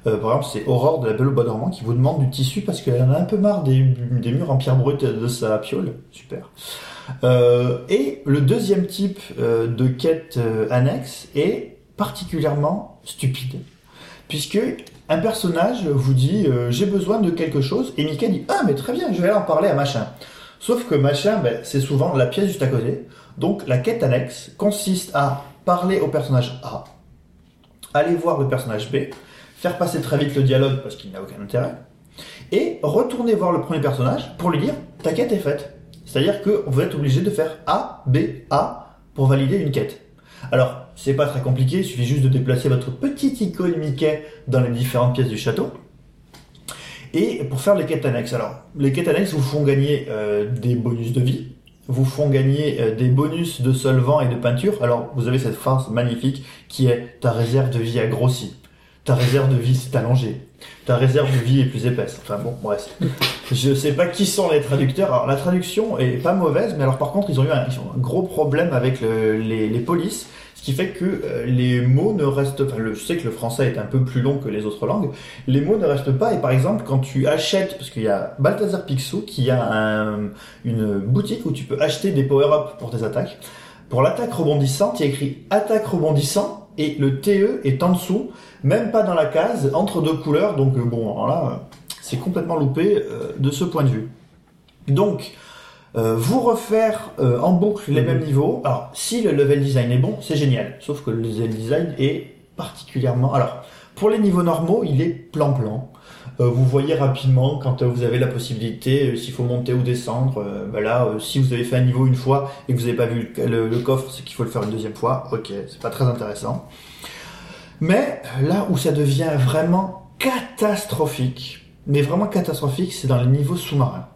Euh, par exemple, c'est Aurore de la Belle au Bois dormant qui vous demande du tissu parce qu'elle en a un peu marre des, murs en pierre brute de sa piole. Super. Euh, et le deuxième type de quête annexe est particulièrement stupide. Puisque un personnage vous dit j'ai besoin de quelque chose et Mika dit ah mais très bien je vais aller en parler à machin. Sauf que machin ben, c'est souvent la pièce juste à côté. Donc la quête annexe consiste à parler au personnage A, aller voir le personnage B, faire passer très vite le dialogue parce qu'il n'a aucun intérêt, et retourner voir le premier personnage pour lui dire ta quête est faite. C'est-à-dire que vous êtes obligé de faire A, B, A pour valider une quête. Alors, c'est pas très compliqué, il suffit juste de déplacer votre petite icône Mickey dans les différentes pièces du château. Et pour faire les quêtes annexes, alors, les quêtes annexes vous font gagner euh, des bonus de vie, vous font gagner euh, des bonus de solvant et de peinture. Alors, vous avez cette phrase magnifique qui est ta réserve de vie a grossi, ta réserve de vie s'est allongée, ta réserve de vie est plus épaisse. Enfin bon, bref. Je sais pas qui sont les traducteurs. Alors la traduction est pas mauvaise, mais alors par contre ils ont eu un, gros problème avec le- les, les polices, ce qui fait que euh, les mots ne restent. Le- je sais que le français est un peu plus long que les autres langues. Les mots ne restent pas. Et par exemple, quand tu achètes, parce qu'il y a Balthazar Picsou qui a un- une boutique où tu peux acheter des power-ups pour tes attaques. Pour l'attaque rebondissante, il y a écrit attaque rebondissant et le TE est en dessous, même pas dans la case, entre deux couleurs. Donc euh, bon, là, c'est complètement loupé euh, de ce point de vue. Donc, euh, vous refaire euh, en boucle les
Mhm.
mêmes niveaux. Alors, si le level design est bon, c'est génial. Sauf que le level design est particulièrement. Alors, pour les niveaux normaux, il est plan-plan. Euh, vous voyez rapidement quand vous avez la possibilité, s'il faut monter ou descendre. Bah là, si vous avez fait un niveau une fois et que vous n'avez pas vu le, le- le coffre, c'est qu'il faut le faire une deuxième fois. Ok, c'est pas très intéressant. Mais là où ça devient vraiment catastrophique, mais vraiment catastrophique, c'est dans les niveaux sous-marins.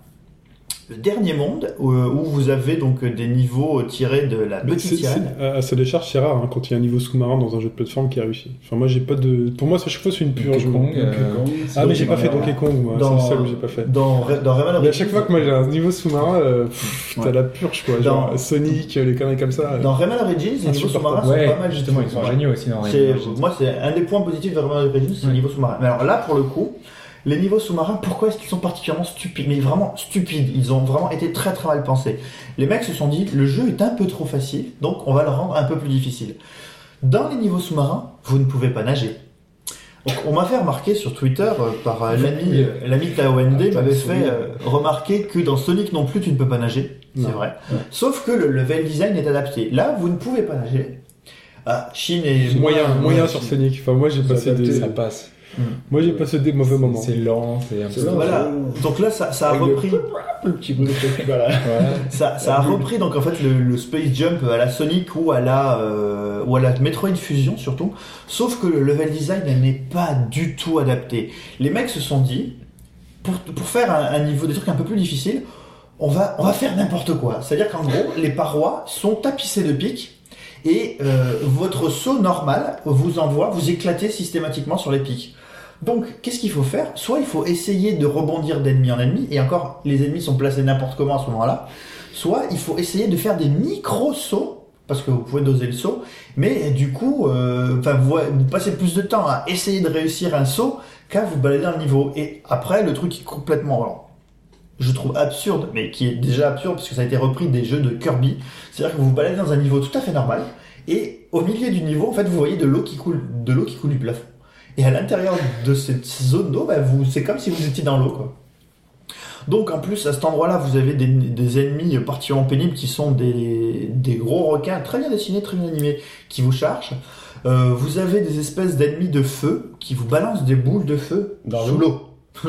Le dernier monde, où, où vous avez donc des niveaux tirés de la petite
à à sa décharge, c'est rare hein, quand il y a un niveau sous-marin dans un jeu de plateforme qui a réussi. Enfin, moi, j'ai pas de. Pour moi, ça, chaque fois, c'est une.
Donkey. Kong, euh,
Ah, mais j'ai pas fait
Dans-
Donkey Kong, moi.
dans-
C'est le seul que j'ai pas fait.
Dans, dans Rayman
Mais à chaque fois que moi j'ai un niveau sous-marin, euh, t'as
Ouais.
la purge quoi.
Dans-
Genre Sonic, les conneries comme ça. euh.
dans Rayman Origins, les niveaux
Insupportable.
sous-marins
Ouais,
sont pas mal
justement, ils sont géniaux aussi dans
C'est-
Rayman Origins.
moi, c'est un des points positifs de Rayman Origins, c'est
Ouais.
les niveaux sous-marins. Mais alors là, pour le coup, les niveaux sous-marins, pourquoi est-ce qu'ils sont particulièrement stupides Mais vraiment stupides. Ils ont vraiment été très très mal pensés. Les mecs se sont dit, le jeu est un peu trop facile, donc on va le rendre un peu plus difficile. Dans les niveaux sous-marins, vous ne pouvez pas nager. Donc, on m'a fait remarquer sur Twitter euh, par euh, l'ami euh, l'ami TaoND
Ah,
m'avait fait euh, remarquer que dans Sonic non plus tu ne peux pas nager, c'est vrai. Sauf que le level design est adapté. Là, vous ne pouvez pas nager. Ah, Chine est
moyen, moyen sur Sonic. Enfin, moi j'ai passé
adapté,
des.
Ça passe.
Moi j'ai passé des mauvais moments.
C'est lent, c'est un peu.
lent.
Voilà. Donc là, ça, ça a
Avec
repris.
Le petit bruit de voilà.
Voilà.
Ça, ça a repris donc en fait le, le Space Jump à la Sonic ou à la euh, ou à la Metroid Fusion surtout. Sauf que le level design n'est pas du tout adapté. Les mecs se sont dit pour, pour faire un, un niveau des trucs un peu plus difficiles, on va on va faire n'importe quoi. C'est-à-dire qu'en gros les parois sont tapissées de pics et euh, votre saut normal vous envoie vous éclater systématiquement sur les pics. Donc, qu'est-ce qu'il faut faire? Soit il faut essayer de rebondir d'ennemi en ennemi, et encore, les ennemis sont placés n'importe comment à ce moment-là. Soit il faut essayer de faire des micro-sauts, parce que vous pouvez doser le saut, mais du coup, euh, vous, passez plus de temps à essayer de réussir un saut qu'à vous balader un niveau. Et après, le truc est complètement, je trouve absurde, mais qui est déjà absurde parce que ça a été repris des jeux de Kirby. C'est-à-dire que vous vous baladez dans un niveau tout à fait normal, et au milieu du niveau, en fait, vous voyez de l'eau qui coule, de l'eau qui coule du plafond. Et à l'intérieur de cette zone d'eau, bah, c'est comme si vous étiez dans l'eau, quoi. Donc en plus à cet endroit-là, vous avez des, des ennemis particulièrement pénibles qui sont des, des gros requins très bien dessinés, très bien animés, qui vous chargent. Euh, vous avez des espèces d'ennemis de feu qui vous balancent des boules de feu
Dans
sous l'eau.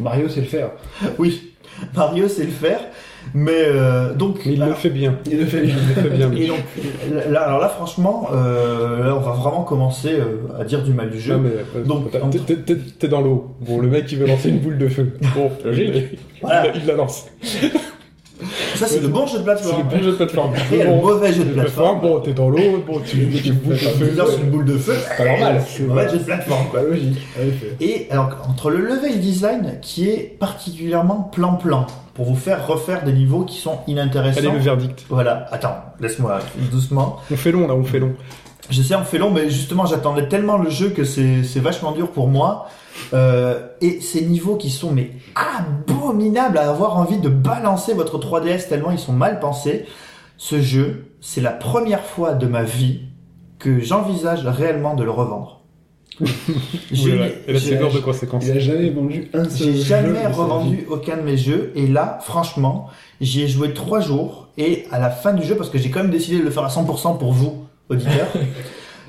Mario sait le faire.
Oui, Mario sait le faire, mais euh, donc
Mais il le fait bien.
Il le fait.
Il le fait bien.
et donc là, alors là franchement, euh, là on va vraiment commencer euh, à dire du mal du jeu.
Non, mais, euh,
Donc, entre-
t'es- dans l'eau. Bon, le mec il veut lancer une boule de feu. Bon.
Voilà.
il, il la lance.
Ça c'est le bon jeu de
C'est
plateforme.
le bon jeu de plateforme.
Après, il y a le mauvais jeu de plateforme.
Bon, t'es dans l'eau, bon, tu mets une boule de feu.
Tu lances une boule de feu,
Pas normal.
c'est le mauvais jeu de plateforme. quoi.
Pas logique.
Et alors, entre le level design qui est particulièrement plan-plan, pour vous faire refaire des niveaux qui sont inintéressants.
Allez, le verdict.
Voilà, attends, laisse-moi doucement.
On fait long là, on fait long.
Je sais, on fait long, mais justement, j'attendais tellement le jeu que c'est c'est vachement dur pour moi. Euh, et ces niveaux qui sont mais abominables à avoir envie de balancer votre 3DS tellement ils sont mal pensés. Ce jeu, c'est la première fois de ma vie que j'envisage réellement de le revendre. J'ai-
Oui, c'est lourd de conséquences.
Il a jamais vendu un seul
j'ai jamais revendu aucun de mes jeux et là, franchement, j'y ai joué trois jours et à la fin du jeu, parce que j'ai quand même décidé de le faire à 100% pour vous, auditeurs,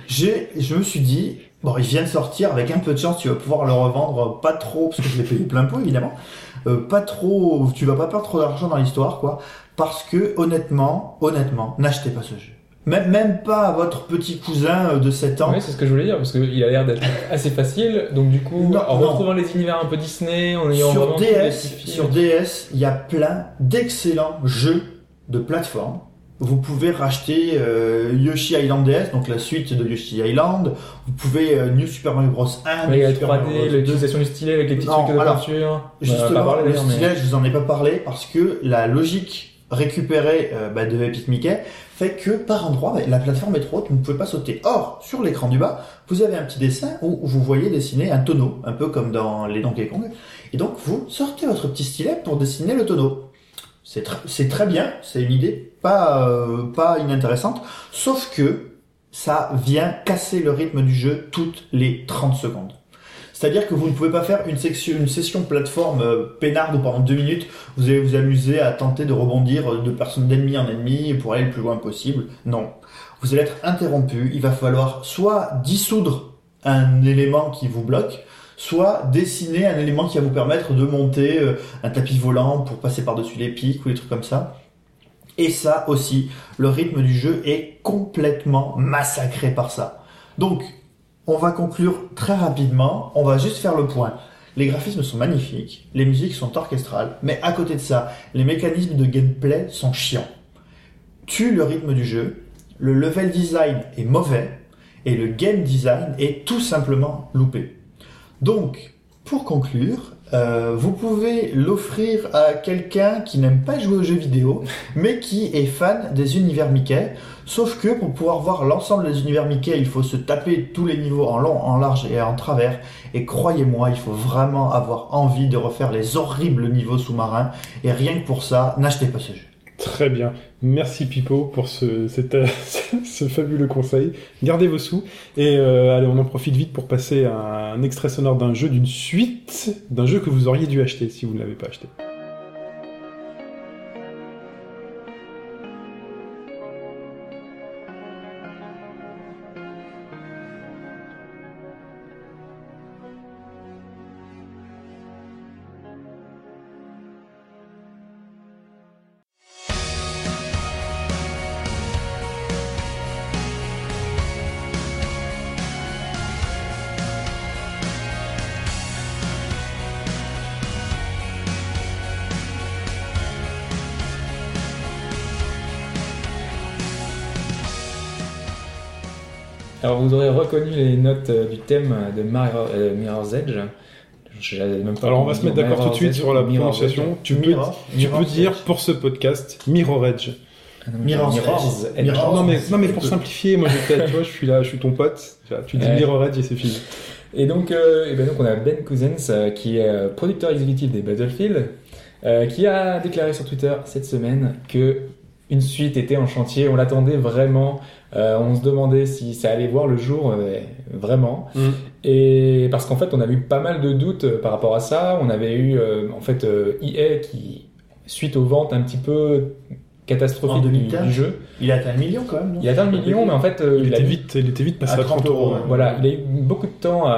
j'ai, je me suis dit, bon, il vient de sortir, avec un peu de chance, tu vas pouvoir le revendre pas trop, parce que je l'ai payé plein pot évidemment, euh, pas trop, tu vas pas perdre trop d'argent dans l'histoire, quoi, parce que honnêtement, honnêtement, n'achetez pas ce jeu. Même, même pas à votre petit cousin euh, de 7 ans.
Oui, c'est ce que je voulais dire, parce qu'il a l'air d'être assez facile. Donc, du coup,
Non,
en
non.
retrouvant les univers un peu Disney, en ayant
Sur DS, sur DS, il y a plein d'excellents jeux de plateforme. Vous pouvez racheter euh, Yoshi Island DS, donc la suite de Yoshi Island. Vous pouvez euh, New Super Mario Bros 1,
Ouais, il y a
New Super Mario
3D,
Bros 2.
l'utilisation du stylet avec les petits
Non,
trucs de
alors,
peinture.
Justement,
parlé,
le
mais-
stylet, je vous en ai pas parlé parce que la logique récupérée euh, bah, de Epic Mickey fait que par endroit, bah, la plateforme est trop haute, vous ne pouvez pas sauter. Or, sur l'écran du bas, vous avez un petit dessin où vous voyez dessiner un tonneau, un peu comme dans les Donkey Kong. Et donc, vous sortez votre petit stylet pour dessiner le tonneau. C'est tr- c'est très bien, c'est une idée pas, euh, pas inintéressante, sauf que ça vient casser le rythme du jeu toutes les 30 secondes. C'est-à-dire que vous ne pouvez pas faire une, session plateforme euh, peinarde pendant deux minutes vous allez vous amuser à tenter de rebondir de personne d'ennemi en ennemi pour aller le plus loin possible. Non. Vous allez être interrompu. Il va falloir soit dissoudre un élément qui vous bloque, soit dessiner un élément qui va vous permettre de monter euh, un tapis volant pour passer par-dessus les pics ou des trucs comme ça. Et ça aussi, le rythme du jeu est complètement massacré par ça. Donc, On va conclure très rapidement. On va juste faire le point. Les graphismes sont magnifiques, les musiques sont orchestrales, mais à côté de ça, les mécanismes de gameplay sont chiants. Tue le rythme du jeu, le level design est mauvais, et le game design est tout simplement loupé. Donc, pour conclure, euh, vous pouvez l'offrir à quelqu'un qui n'aime pas jouer aux jeux vidéo, mais qui est fan des univers Mickey. Sauf que pour pouvoir voir l'ensemble des univers Mickey, il faut se taper tous les niveaux en long, en large et en travers. Et croyez-moi, il faut vraiment avoir envie de refaire les horribles niveaux sous-marins. Et rien que pour ça, n'achetez pas ce jeu.
Très bien. Merci Pipo pour ce, fabuleux conseil. Gardez vos sous. Et euh, allez, on en profite vite pour passer à un extrait sonore d'un jeu, d'une suite, d'un jeu que vous auriez dû acheter si vous ne l'avez pas acheté.
Aurez reconnu les notes euh, du thème de Mirror- euh, Mirror's Edge. Même pas
Alors on va se mettre d'accord tout de suite sur la
Edge
prononciation.
Edge.
Tu peux,
Mirror-
tu peux dire
Edge.
pour ce podcast Mirror Edge.
Ah non,
Mirror's
Mirror's
Edge.
Edge.
Mirror's
non mais,
Edge.
non mais pour simplifier, moi je, tu vois, je suis là, je suis ton pote. Tu dis
Ouais.
Mirror Edge et c'est fini.
Et donc, euh, et ben donc on a Ben Cousins euh, qui est euh, producteur exécutif des Battlefield, euh, qui a déclaré sur Twitter cette semaine que une suite était en chantier. On l'attendait vraiment. Euh, on se demandait si ça allait voir le jour euh, vraiment.
Mm.
Et parce qu'en fait, on avait eu pas mal de doutes euh, par rapport à ça. On avait eu euh, en fait EA qui, suite aux ventes un petit peu
En
catastrophiques du,
2015.
du jeu,
Il a atteint un million quand même, non?
Il atteint le million, mais en fait, euh,
Il,
a
était vite, il était vite passé
À
à 30 euros.
ouais.
voilà, il a eu beaucoup de temps à,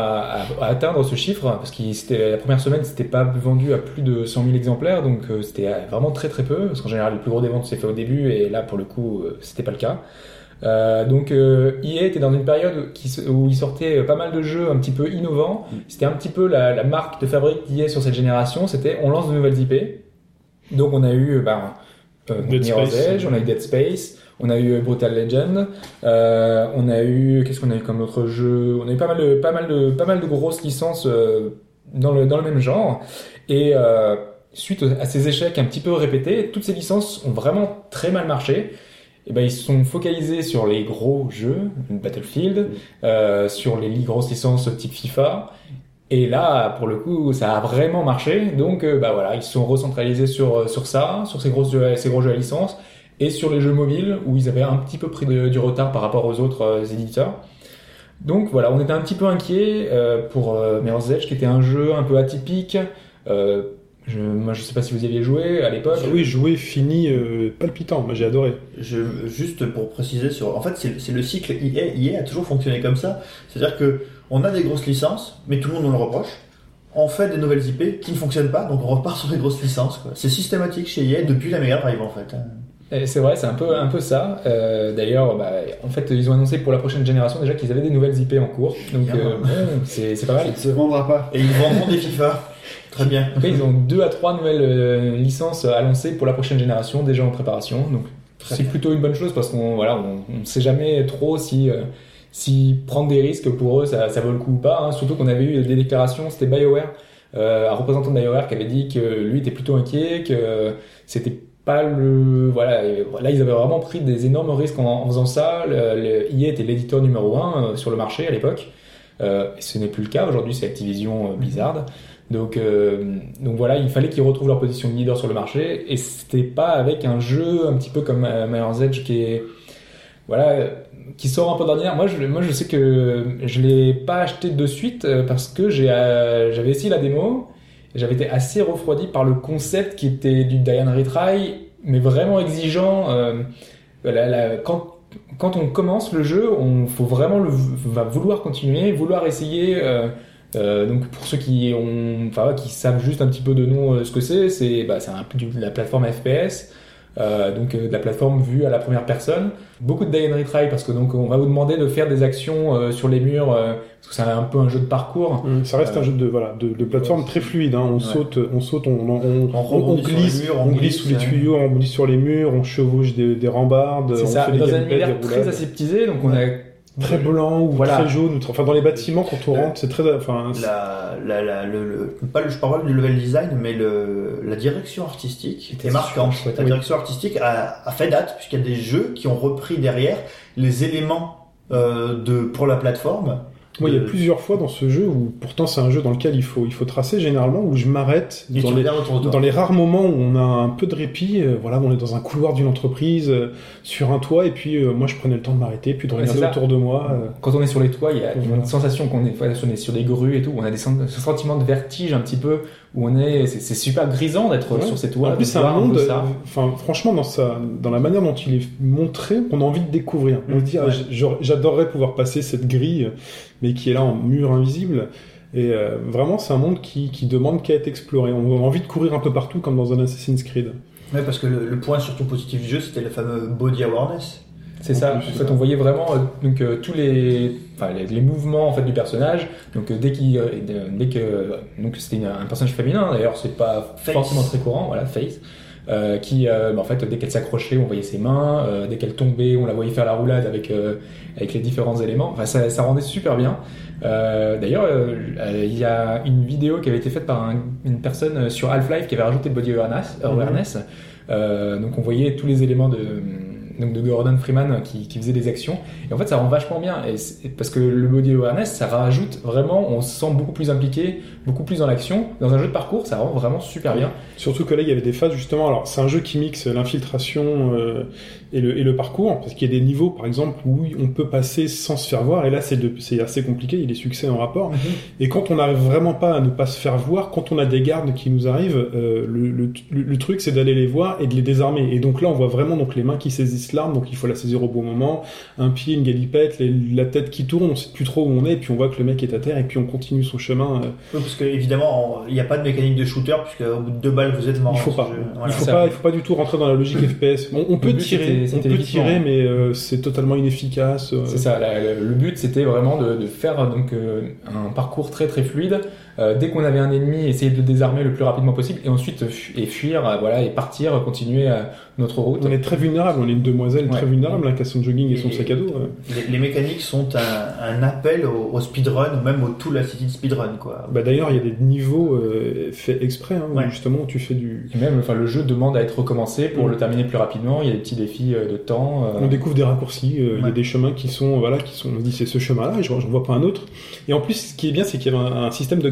à- à atteindre ce chiffre parce que la première semaine, c'était pas vendu à plus de 100 000 exemplaires, donc euh, c'était euh, vraiment très très peu. Parce qu'en général, le plus gros des ventes s'est fait au début, et là, pour le coup, euh, c'était pas le cas. Euh, donc, euh, EA était dans une période qui où il sortait pas mal de jeux un petit peu innovants. C'était un petit peu la, la marque de fabrique d'EA sur cette génération. C'était on lance de nouvelles IP. Donc, on a eu euh, ben, euh,
Dead
Mirror's
Space.
Edge, on a eu Dead Space, on a eu Brutal Legend, euh, on a eu qu'est-ce qu'on a eu comme autre jeu? On a eu pas mal de pas mal de pas mal de grosses licences euh, dans le dans le même genre et euh, suite à ces échecs un petit peu répétés, toutes ces licences ont vraiment très mal marché. Et ben ils se sont focalisés sur les gros jeux, Battlefield, euh, sur les grosses licences type FIFA. Et là, pour le coup, ça a vraiment marché. Donc, euh, bah voilà, ils se sont recentralisés sur euh, sur ça, sur ces grosses jeux, ces gros jeux à licence, et sur les jeux mobiles où ils avaient un petit peu pris de- du retard par rapport aux autres euh, éditeurs. Donc voilà, on était un petit peu inquiet euh, pour euh, Mirror's Edge, qui était un jeu un peu atypique. Euh, je, moi, je sais pas si vous y aviez joué à l'époque.
Oui, joué, fini, euh, palpitant. Moi j'ai adoré.
Je, juste pour préciser sur, en fait, c'est c'est le cycle EA. EA a toujours fonctionné comme ça. C'est-à-dire que on a des grosses licences, mais tout le monde nous le reproche. On fait des nouvelles IP qui ne fonctionnent pas, donc on repart sur les grosses licences. C'est systématique chez EA depuis la Mega Drive en fait.
Et C'est vrai, c'est un peu, un peu ça. Euh, D'ailleurs, bah, en fait, ils ont annoncé pour la prochaine génération déjà qu'ils avaient des nouvelles IP en cours. Donc, euh, bon, c'est c'est pas mal.
Ça ne se vendra pas.
Et ils vendront des FIFA. Très bien.
Cas, ils ont deux à trois nouvelles euh, licences à lancer pour la prochaine génération, déjà en préparation. Donc, c'est plutôt une bonne chose parce qu'on voilà, on, on sait jamais trop si, euh, si prendre des risques pour eux, ça, ça vaut le coup ou pas. hein. Surtout qu'on avait eu des déclarations, c'était BioWare, euh, un représentant de BioWare qui avait dit que lui était plutôt inquiet, que c'était pas le voilà là ils avaient vraiment pris des énormes risques en, faisant ça le, le était l'éditeur numéro un euh, sur le marché à l'époque euh, ce n'est plus le cas aujourd'hui c'est Activision euh, Blizzard donc euh, donc voilà il fallait qu'ils retrouvent leur position de leader sur le marché et c'était pas avec un jeu un petit peu comme euh, Mirror's Edge qui est voilà qui sort un peu d'ordinaire moi je moi je sais que je l'ai pas acheté de suite euh, parce que j'ai euh, j'avais essayé la démo et j'avais été assez refroidi par le concept qui était du Diane Retry, mais vraiment exigeant. Euh, quand, on commence le jeu, on faut vraiment va vouloir continuer, vouloir essayer. Donc pour ceux qui ont, enfin, qui savent juste un petit peu de nom ce que c'est, c'est bah, c'est un peu de la plateforme FPS. Euh, donc euh, de la plateforme vue à la première personne. Beaucoup de die and retry parce que donc on va vous demander de faire des actions euh, sur les murs euh, parce que c'est un peu un jeu de parcours.
Hum, Ça reste un jeu de voilà de, de plateforme très fluide. hein. On saute, on saute, on, on, on- glisse,
murs,
on glisse
glisse,
sous les tuyaux, on rebondit sur les murs, on chevauche des, des rambardes,
C'est ça,
fait
mais
des
dans un univers très aseptisé, donc on a
très blanc ou
Voilà.
très jaune. ou- Enfin dans les bâtiments quand on
Le-
rentre, c'est très enfin c'est-
La, la, la, le, le- pas le, je parle pas du level design, mais le, la direction artistique
C'était
est marquante. la
oui.
direction artistique a, a fait date, puisqu'il y a des jeux qui ont repris derrière les éléments euh, de, pour la plateforme.
Moi, il y a
de-
plusieurs fois dans ce jeu où, pourtant, c'est un jeu dans lequel il faut, il faut tracer généralement, où je m'arrête dans les, dans les rares moments où on a un peu de répit. euh, voilà, on est dans un couloir d'une entreprise, euh, sur un toit, et puis euh, moi, je prenais le temps de m'arrêter, puis de regarder autour de moi. euh,
Quand on est sur les toits, il y a
Voilà.
une sensation qu'on est, on est sur des grues et tout. On a des ce sentiment de vertige un petit peu où on est. C'est super grisant d'être
Ouais.
sur ces toits.
en plus, c'est un monde. euh. Enfin, franchement, dans sa, dans la manière dont il est montré, on a envie de découvrir. On se dit, ah, j'adorerais pouvoir passer cette grille, mais qui est là en mur invisible. Et euh, vraiment, c'est un monde qui, qui demande qu'à être exploré. On a envie de courir un peu partout, comme dans un Assassin's Creed.
Ouais, parce que le, le point surtout positif du jeu, c'était le fameux body awareness.
C'est ça.
En
fait, on voyait vraiment euh, donc euh, tous les, enfin, les, les mouvements en fait du personnage. Donc euh, dès qu'il, dès que donc c'était un personnage féminin. D'ailleurs, c'est pas
Face.
forcément très courant. Voilà, Face. Euh, qui, euh, bah, en fait, dès qu'elle s'accrochait, on voyait ses mains. euh, dès qu'elle tombait, on la voyait faire la roulade avec euh, avec les différents éléments. Enfin, ça, ça rendait super bien. Euh, D'ailleurs, il y a une vidéo qui avait été faite par un- une personne sur Half-Life qui avait rajouté le body awareness. awareness. Euh, donc on voyait tous les éléments de, donc de Gordon Freeman qui, qui faisait des actions. Et en fait, ça rend vachement bien. Et parce que le body awareness, ça rajoute vraiment, on se sent beaucoup plus impliqué, beaucoup plus dans l'action. Dans un jeu de parcours, ça rend vraiment super bien.
Surtout que là, il y avait des phases justement. Alors, c'est un jeu qui mixe l'infiltration euh, et, le, et le parcours, parce qu'il y a des niveaux, par exemple, où on peut passer sans se faire voir. Et là, c'est de- c'est assez compliqué. Il y a des succès en rapport. Et quand on n'arrive vraiment pas à ne pas se faire voir, quand on a des gardes qui nous arrivent, euh, le, le, le- truc, c'est d'aller les voir et de les désarmer. Et donc là, on voit vraiment donc les mains qui saisissent l'arme. Donc il faut la saisir au bon moment. Un pied, une galipette, les- la tête qui tourne. On sait plus trop où on est. Et puis on voit que le mec est à terre. Et puis on continue son chemin. euh,
Oui, parce que évidemment, il n'y a pas de mécanique de shooter, puisque au bout de deux balles, vous êtes mort.
Il faut pas. Il
Voilà.
faut pas, il faut pas du tout rentrer dans la logique FPS. On, on peut tirer,
c'était-
on peut tirer, mais euh, c'est totalement inefficace. euh.
C'est ça. la- le, le but, c'était vraiment de, de faire donc euh, un parcours très très fluide. Euh, dès qu'on avait un ennemi, essayer de le désarmer le plus rapidement possible, et ensuite fu- et fuir, euh, voilà, et partir, continuer euh, notre route.
On est très vulnérable. On est une demoiselle très
Ouais.
vulnérable, hein, qui a son jogging et son sac à dos.
Les, les mécaniques sont un, un appel au, au speedrun, ou même au Tool Assisted Speedrun, quoi.
Bah d'ailleurs, il y a des niveaux euh, faits exprès, hein, où
Ouais.
justement où tu fais du.
Et même, enfin, le jeu demande à être recommencé pour
Mm.
le terminer plus rapidement. Il y a des petits défis euh, de temps. euh,
On découvre des raccourcis. euh, Il y a des chemins qui sont, voilà, qui sont. On se dit c'est ce chemin-là, et je j'en vois pas un autre. Et en plus, ce qui est bien, c'est qu'il y avait un, un système de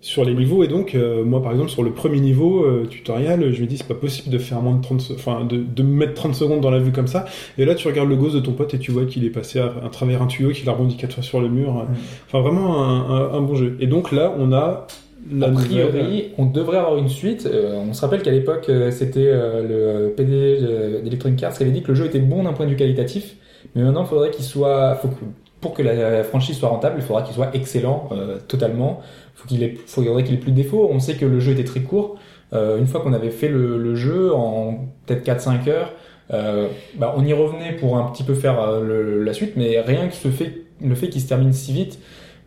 sur les niveaux. Et donc, euh, moi, par exemple, sur le premier niveau euh, tutoriel, je me dis c'est pas possible de faire moins de 30, se- enfin, de, de me mettre 30 secondes dans la vue comme ça. Et là, tu regardes le ghost de ton pote et tu vois qu'il est passé à, à travers un tuyau, qu'il a rebondi quatre fois sur le mur. Enfin, vraiment un, un- un bon jeu. Et donc là, on a la
A
nouvelle-
priori, on devrait avoir une suite. Euh, on se rappelle qu'à l'époque, c'était le PD de- d'Electronic Arts qui avait dit que le jeu était bon d'un point de vue qualitatif, mais maintenant, il faudrait qu'il soit, faut que- pour que la franchise soit rentable, il faudra qu'il soit excellent euh, totalement. Ait, faudrait qu'il ait plus de défauts. On sait que le jeu était très court. Euh, une fois qu'on avait fait le, jeu en peut-être 4-5 heures, euh, bah, on y revenait pour un petit peu faire le- la suite, mais rien que ce fait, le fait qu'il se termine si vite,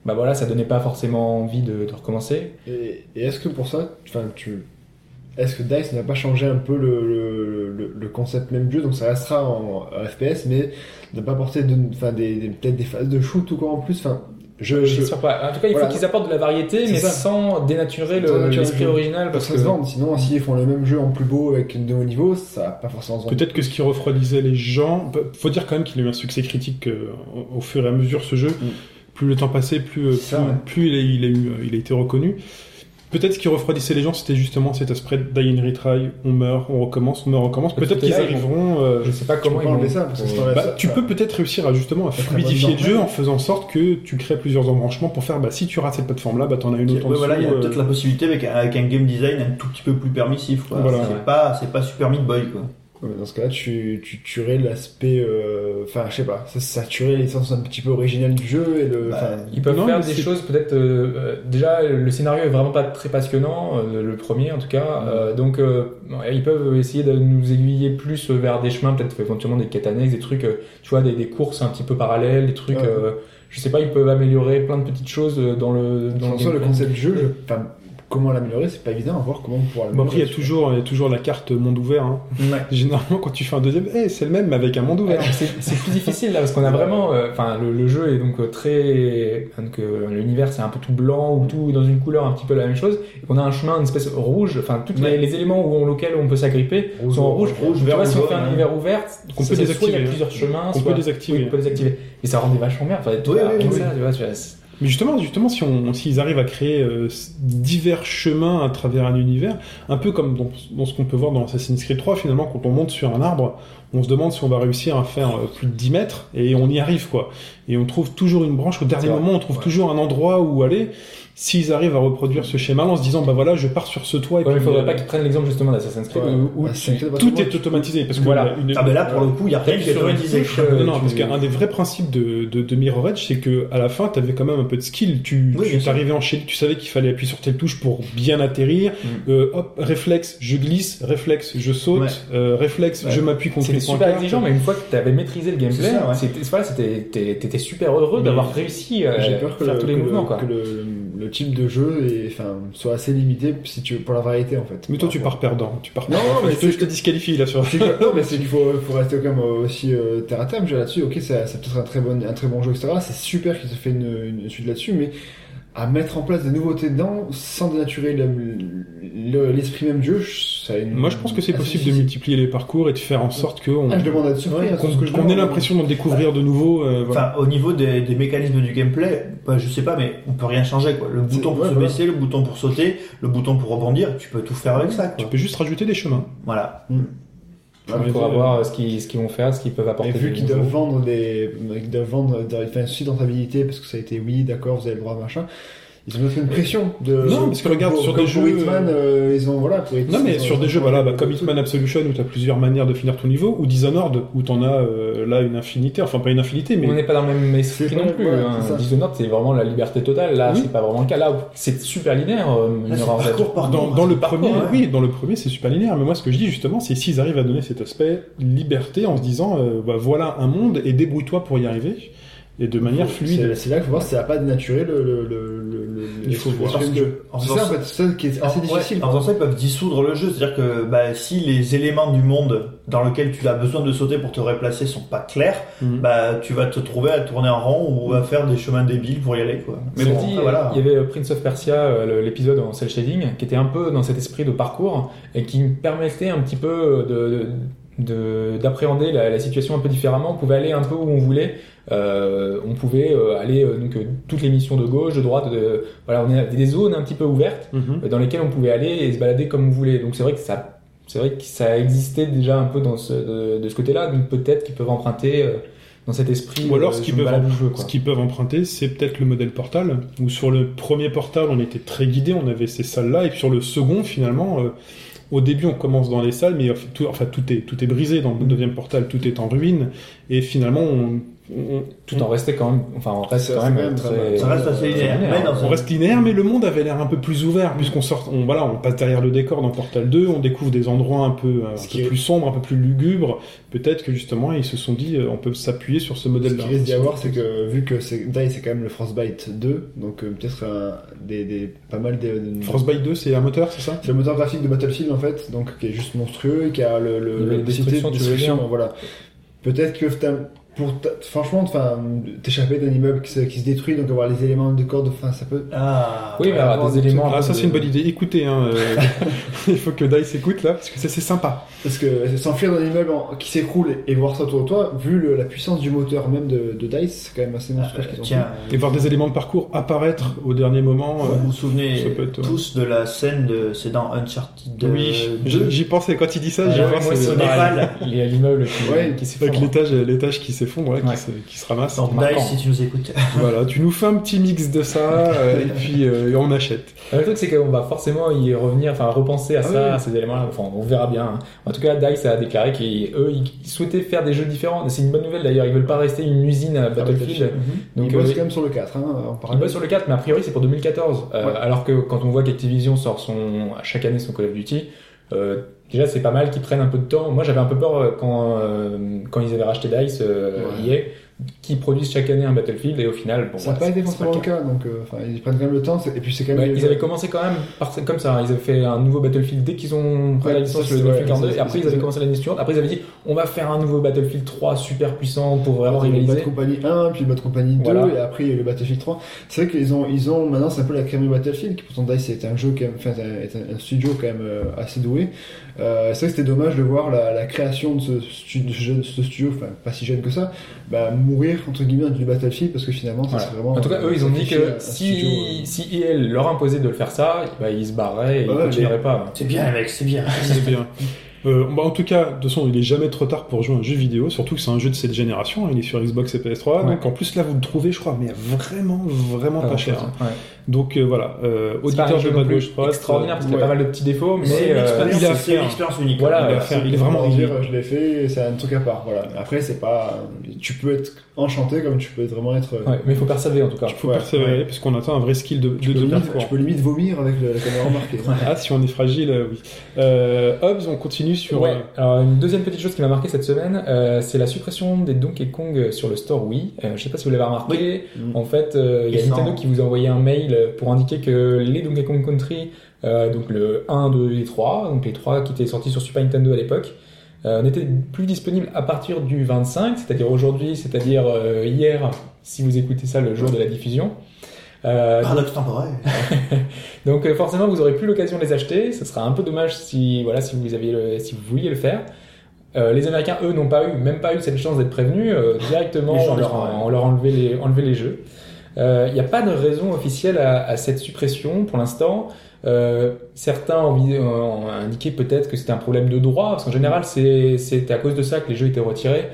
bah voilà, ça donnait pas forcément envie de, recommencer.
Et, et est-ce que pour ça, tu, est-ce que Dice n'a pas changé un peu le concept même jeu Donc ça restera en, en FPS, mais n'a pas apporté de, enfin, des, des- peut-être des phases de shoot ou quoi en plus. Enfin, je, je,
J'espère pas. En tout cas, il
Voilà.
faut qu'ils apportent de la variété, mais
ça.
sans dénaturer l'esprit
le
original,
parce
parce
que
que
ça se vend. Sinon, s'ils font le même jeu en plus beau avec de haut niveau, ça va pas forcément.
Peut-être que ce qui refroidissait les gens, faut dire quand même qu'il a eu un succès critique euh, au, fur et à mesure ce jeu. Plus le temps passait, plus,
C'est ça,
plus,
ouais.
plus il, a, il, a eu, il a été reconnu. Peut-être ce qui refroidissait les gens, c'était justement cet aspect die and retry, on meurt, on recommence, on meurt, on recommence. Peut-être qu'ils arriveront. euh,
je sais pas comment ils vont.
ça, parce que
bah,
ça,
tu peux peut-être réussir à justement à fluidifier le jeu en faisant en sorte que tu crées plusieurs embranchements pour faire bah si tu rates cette plateforme là bah t'en as une autre en
ouais, voilà, il y a
dessous,
peut-être
euh,
la possibilité avec, un- avec un game design un tout petit peu plus permissif. Quoi.
Voilà,
c'est pas, c'est pas Super Meat Boy. Quoi.
Dans ce cas-là, tu, tu tuerais l'aspect. euh, Enfin, je sais pas, ça, ça tuerait l'essence un petit peu originale du jeu et le.
Bah,
Ils peuvent
Non,
faire des choses peut-être. euh, euh, déjà, le scénario est vraiment pas très passionnant, euh, le premier en tout cas. Euh, donc, euh, ils peuvent essayer de nous aiguiller plus vers des chemins, peut-être éventuellement des quêtes annexes, des trucs, euh, tu vois, des, des courses un petit peu parallèles, des trucs.
Ouais.
euh, je sais pas, ils peuvent améliorer plein de petites choses dans le. Dans
en soi, le
gameplay.
concept du jeu, je- comment l'améliorer, c'est pas évident à voir comment pouvoir
Bon, après, il y a
l'améliorer.
toujours, il y a toujours la carte monde ouvert. hein. Généralement, quand tu fais un deuxième, eh, c'est le même, mais avec un monde ouvert.
Ouais, c'est plus difficile là parce qu'on a vraiment, euh, enfin le, le jeu est donc euh, très, donc euh, l'univers c'est un peu tout blanc ou tout dans une couleur un petit peu la même chose et qu'on a un chemin une espèce rouge, enfin tous les, les éléments où on, auxquels on peut s'agripper sont en rouge.
rouge, vert,
vois si on fait un univers ouvert,
Qu'on
ça,
peut désactiver,
Soit il y a plusieurs chemins, soit
peut désactiver.
oui, on peut désactiver. Et ça rend des vachement bien. Enfin, tout
Oui,
ça, tu vois,
Mais justement, justement, si on, s'ils arrivent à créer euh, divers chemins à travers un univers, un peu comme dans, dans ce qu'on peut voir dans Assassin's Creed 3, finalement, quand on monte sur un arbre, on se demande si on va réussir à faire euh, plus de 10 mètres, et on y arrive, quoi. Et on trouve toujours une branche, au dernier moment, on trouve
Ouais.
toujours un endroit où aller. S'ils arrivent à reproduire ce schéma-là en se disant, bah voilà, je pars sur ce toit, et
Ouais,
puis,
faudrait
euh,
pas qu'ils prennent l'exemple justement d'Assassin's Creed
Ouais.
où, où
Ah, parce
tout
que
est automatisé, parce que
Voilà.
une-
Ah, ben là, pour le coup, il y a rien qui est automatisé.
touche, euh,
Non,
tu-
parce qu'un des vrais principes de, de, de Mirror Edge, c'est que à la fin, tu avais quand même un peu de skill. Tu,
Oui,
tu t'arrivais en chaîne, tu savais qu'il fallait appuyer sur telle touche pour bien atterrir.
Mm.
Euh, hop, réflexe, je glisse, réflexe, je saute,
Ouais.
euh, réflexe,
Ouais.
je m'appuie contre
C'était
les
super exigeant, mais une fois que tu avais maîtrisé le gameplay,
C'est ça, ouais.
c'était voilà, t'étais super heureux d'avoir réussi à
J'ai peur que,
faire tous les
que
mouvements. Quoi.
Le, type de jeu est, enfin, soit assez limité si tu veux, pour la variété en fait.
Mais toi, tu
Par
pars perdant. Tu pars
Non,
perdant.
mais
je, te,
c'est
je te disqualifie là sur.
Non, mais c'est qu'il faut, faut rester quand même aussi euh, terre à terre. là-dessus, ok, c'est c'est peut-être un très bon, un très bon jeu, etc. C'est super qu'ils aient fait une, une suite là-dessus, mais à mettre en place des nouveautés dedans sans dénaturer le- le- l'esprit même du jeu, ça a une-
Moi, je pense que c'est possible de multiplier les parcours et de faire en sorte qu'on
Ah, je demande à être surpris.
Ouais,
hein,
qu'on qu'on ait
demande.
l'impression d'en découvrir de nouveau. euh, voilà.
Enfin, au niveau des, des mécanismes du gameplay, bah, je sais pas, mais on peut rien changer, quoi. Le bouton pour
ouais,
se
voilà.
baisser, le bouton pour sauter, le bouton pour rebondir, tu peux tout faire avec ça,
Tu
quoi.
peux juste rajouter des chemins.
Voilà.
Ah, mais
Il faudra
vu-
voir ce qu'ils qu'ils vont faire, ce qu'ils peuvent apporter.
Et vu qu'ils doivent vendre des, qu'ils doivent vendre, enfin, une suite rentabilité parce que ça a été oui, d'accord, vous avez le droit, machin. Ils ont peut-être une pression de.
Non, parce que regarde,
pour-
sur des jeux,
Hitman, euh, ils ont voilà. Pour
Non, mais sur des jeux, voilà, bah, comme Hitman Absolution où tu as plusieurs manières de finir ton niveau, ou Dishonored où tu en as euh, là une infinité, enfin pas une infinité, mais
On n'est pas dans le même esprit non plus. hein. Dishonored, c'est vraiment la liberté totale. Là,
Oui.
c'est pas vraiment le cas. Là, c'est super linéaire. euh,
Là, parcours par
dans, dans le
parcours,
premier,
ouais.
oui, dans le premier c'est super linéaire. Mais moi, ce que je dis justement, c'est s'ils arrivent à donner cet aspect liberté en se disant, euh, bah, voilà un monde et débrouille-toi pour y arriver, et de manière fluide.
c'est là qu'il faut voir si ça va pas dénaturer le. le, le, le, le-
Il faut voir.
le-
Parce que, en
C'est ça en fait, c'est ça qui est assez
En- ouais,
difficile.
en faisant ça, ils peuvent dissoudre le jeu. C'est-à-dire que bah, si les éléments du monde dans lequel tu as besoin de sauter pour te déplacer sont pas clairs,
Mhm.
bah, tu vas te trouver à tourner en rond ou à faire des chemins débiles pour y aller. Quoi. Mais bon,
dit,
voilà.
il y avait euh, Prince of Persia, euh, l'épisode en cel shading, qui était un peu dans cet esprit de parcours et qui me permettait un petit peu de de- d'appréhender la, la situation un peu différemment. On pouvait aller un peu où on voulait. Euh, on pouvait euh, aller euh, donc toutes les missions de gauche, de droite. De, voilà, on avait des zones un petit peu ouvertes
Mhm.
dans lesquelles on pouvait aller et se balader comme on voulait. Donc c'est vrai que ça, c'est vrai que ça existait déjà un peu dans ce, de, de ce côté-là. Donc peut-être qu'ils peuvent emprunter euh, dans cet esprit.
Ou alors, ce qu'ils peuvent, ce emprunter, c'est peut-être le modèle Portal, où sur le premier Portal, on était très guidé, on avait ces salles-là, et puis sur le second, finalement, euh, au début, on commence dans les salles, mais tout, enfin, tout est, tout est brisé dans le deuxième Portal, tout est en ruine, et finalement, on-
tout en restait quand même, enfin on reste
Ça
quand
reste
même très,
Ça reste assez linéaire.
linéaire,
Mais dans
on reste linéaire, mais le monde avait l'air un peu plus ouvert, puisqu'on sort, on, voilà, on passe derrière le décor dans Portal 2, on découvre des endroits un peu, euh, un
Ce
peu
qui est-
plus sombres, un peu plus lugubres. Peut-être que justement, ils se sont dit, euh, on peut s'appuyer sur ce
Ce
modèle-là.
qu'il risque d'y avoir, c'est que vu que c'est Dai, c'est quand même le Frostbite 2, donc euh, peut-être un- des, des, pas mal de. de-
Frostbite 2, c'est un moteur, c'est ça
C'est le moteur graphique de Battlefield en fait, donc qui est juste monstrueux, et qui a le, le, le-
des tu veux
destruction,
dire
voilà. Peut-être que pour franchement, enfin, t'échapper d'un immeuble qui se, qui se détruit, donc avoir les éléments de corde, enfin, ça peut.
Ah,
Oui, mais avoir
avoir
des
des
éléments.
Ah, ça
de-
c'est une bonne idée. Écoutez, hein, euh, il faut que Dice écoute là, parce que ça c'est sympa.
Parce que s'enfuir d'un immeuble en- qui s'écroule et voir ça autour de toi, vu le- la puissance du moteur même de, de Dice, c'est quand même assez monstrueux ont
Tiens,
Et voir des éléments de parcours apparaître au dernier moment.
vous
euh,
vous souvenez
ça peut être, ouais.
tous de la scène de c'est dans Uncharted
oui,
2
j'y pensais quand il dit ça,
Ah,
j'y euh,
au. Népal.
Il y a l'immeuble qui,
Ouais,
qui s'effondre.
avec l'étage, l'étage qui s'effondre. S'effondre, là,
Ouais.
qui, se, qui se ramasse.
Donc,
marquant.
Dice, si tu nous écoutes.
voilà, tu nous fais un petit mix de ça, euh, et puis euh, et on achète.
Le truc, c'est qu'on va forcément y revenir, enfin repenser à
Ah
ça,
oui.
à ces éléments-là. Enfin, on verra bien. hein. En tout cas, Dice a déclaré qu'eux, ils ils souhaitaient faire des jeux différents. C'est une bonne nouvelle d'ailleurs. Ils veulent pas rester une usine à Battlefield.
Donc,
Donc,
il bosse
euh,
quand même sur le 4, hein, en
Ils bossent sur le 4, mais a priori c'est pour 2014. Euh,
Ouais.
Alors que quand on voit qu'Activision sort son, chaque année son Call of Duty, euh, déjà c'est pas mal qu'ils prennent un peu de temps. Moi j'avais un peu peur euh, quand, euh, quand ils avaient racheté DICE, euh,
Ouais.
EA, qui produisent chaque année un Battlefield et au final, bon,
Ça n'a
voilà,
pas été forcément le cas, donc euh, ils prennent quand même le temps, et puis c'est quand même.
Ouais, ils avaient commencé quand même par, comme ça, hein. ils avaient fait un nouveau Battlefield dès qu'ils ont pris
Ouais,
la licence sur le Battlefield
ouais,
42,
ça,
et après ils avaient commencé l'année suivante, après ils avaient dit on va faire un nouveau Battlefield 3 super puissant pour vraiment rivaliser.
Bad Company 1, puis Bad Company 2,
Voilà.
et après le Battlefield 3. C'est vrai qu'ils ont, ils ont, maintenant c'est un peu la crème du Battlefield, qui pourtant Dice est un jeu quand même, enfin, est un, un studio quand même euh, assez doué. Euh, c'est vrai que c'était dommage de voir la, la création de ce, jeune- studio, enfin pas si jeune que ça, bah, mourir entre guillemets du Battlefield parce que finalement ça
Voilà.
serait vraiment.
En tout cas, eux, ils ont dit que si,
studio, euh,
si EA leur imposait de le faire ça, bah, ils se barraient et ils
Ouais,
continueraient pas.
C'est bien, mec, c'est bien.
C'est bien. Euh, bah, en tout cas, de toute façon, il est jamais trop tard pour jouer à un jeu vidéo, surtout que c'est un jeu de cette génération, hein, il est sur Xbox et PS3,
Ouais.
donc en plus là vous le trouvez, je crois, mais vraiment, vraiment pas, cher. hein.
Ouais.
Donc euh, voilà, euh, auditeur
jeu
de
plus
gauche
extraordinaire parce qu'il y a pas mal de petits défauts, mais euh,
expérience-
il a fait
une
un-
expérience unique.
Voilà,
il
voilà,
a fait- il est vraiment
en dire, je l'ai fait, c'est un truc à part, voilà. Après, c'est pas, tu peux être enchanté comme tu peux vraiment être.
ouais, mais il faut persévérer en tout cas.
Il faut
Ouais,
persévérer
ouais.
parce qu'on atteint un vrai skill de,
Tu
de,
peux, tu peux limite vomir avec la caméra remarquée.
Ah, si on est fragile, euh, oui. Hobbs, on continue sur.
Ouais.
euh,
Alors une deuxième petite chose qui m'a marqué cette semaine, euh, c'est la suppression des Donkey Kong sur le store Wii. Euh, je sais pas si vous l'avez remarqué.
Mm.
En fait, euh, il y a Nintendo qui vous a envoyé un mail pour indiquer que les Donkey Kong Country, euh, donc le 1, 2 et 3, donc les 3 qui étaient sortis sur Super Nintendo à l'époque, euh, n'étaient plus disponibles à partir du 25, c'est-à-dire aujourd'hui, c'est-à-dire euh, hier, si vous écoutez ça le jour de la diffusion. Euh,
Paradoxe temporel.
donc euh, forcément, vous aurez plus l'occasion de les acheter. Ce sera un peu dommage si voilà si vous aviez le- si vous vouliez le faire. Euh, les Américains, eux, n'ont pas eu, même pas eu cette chance d'être prévenus. euh, directement, on
le
leur, on a enlevé les, enlevé les jeux. Il n'y a pas de raison officielle à, à cette suppression pour l'instant. Certains ont, ont indiqué peut-être que c'était un problème de droit, parce qu'en général, c'est- c'était à cause de ça que les jeux étaient retirés.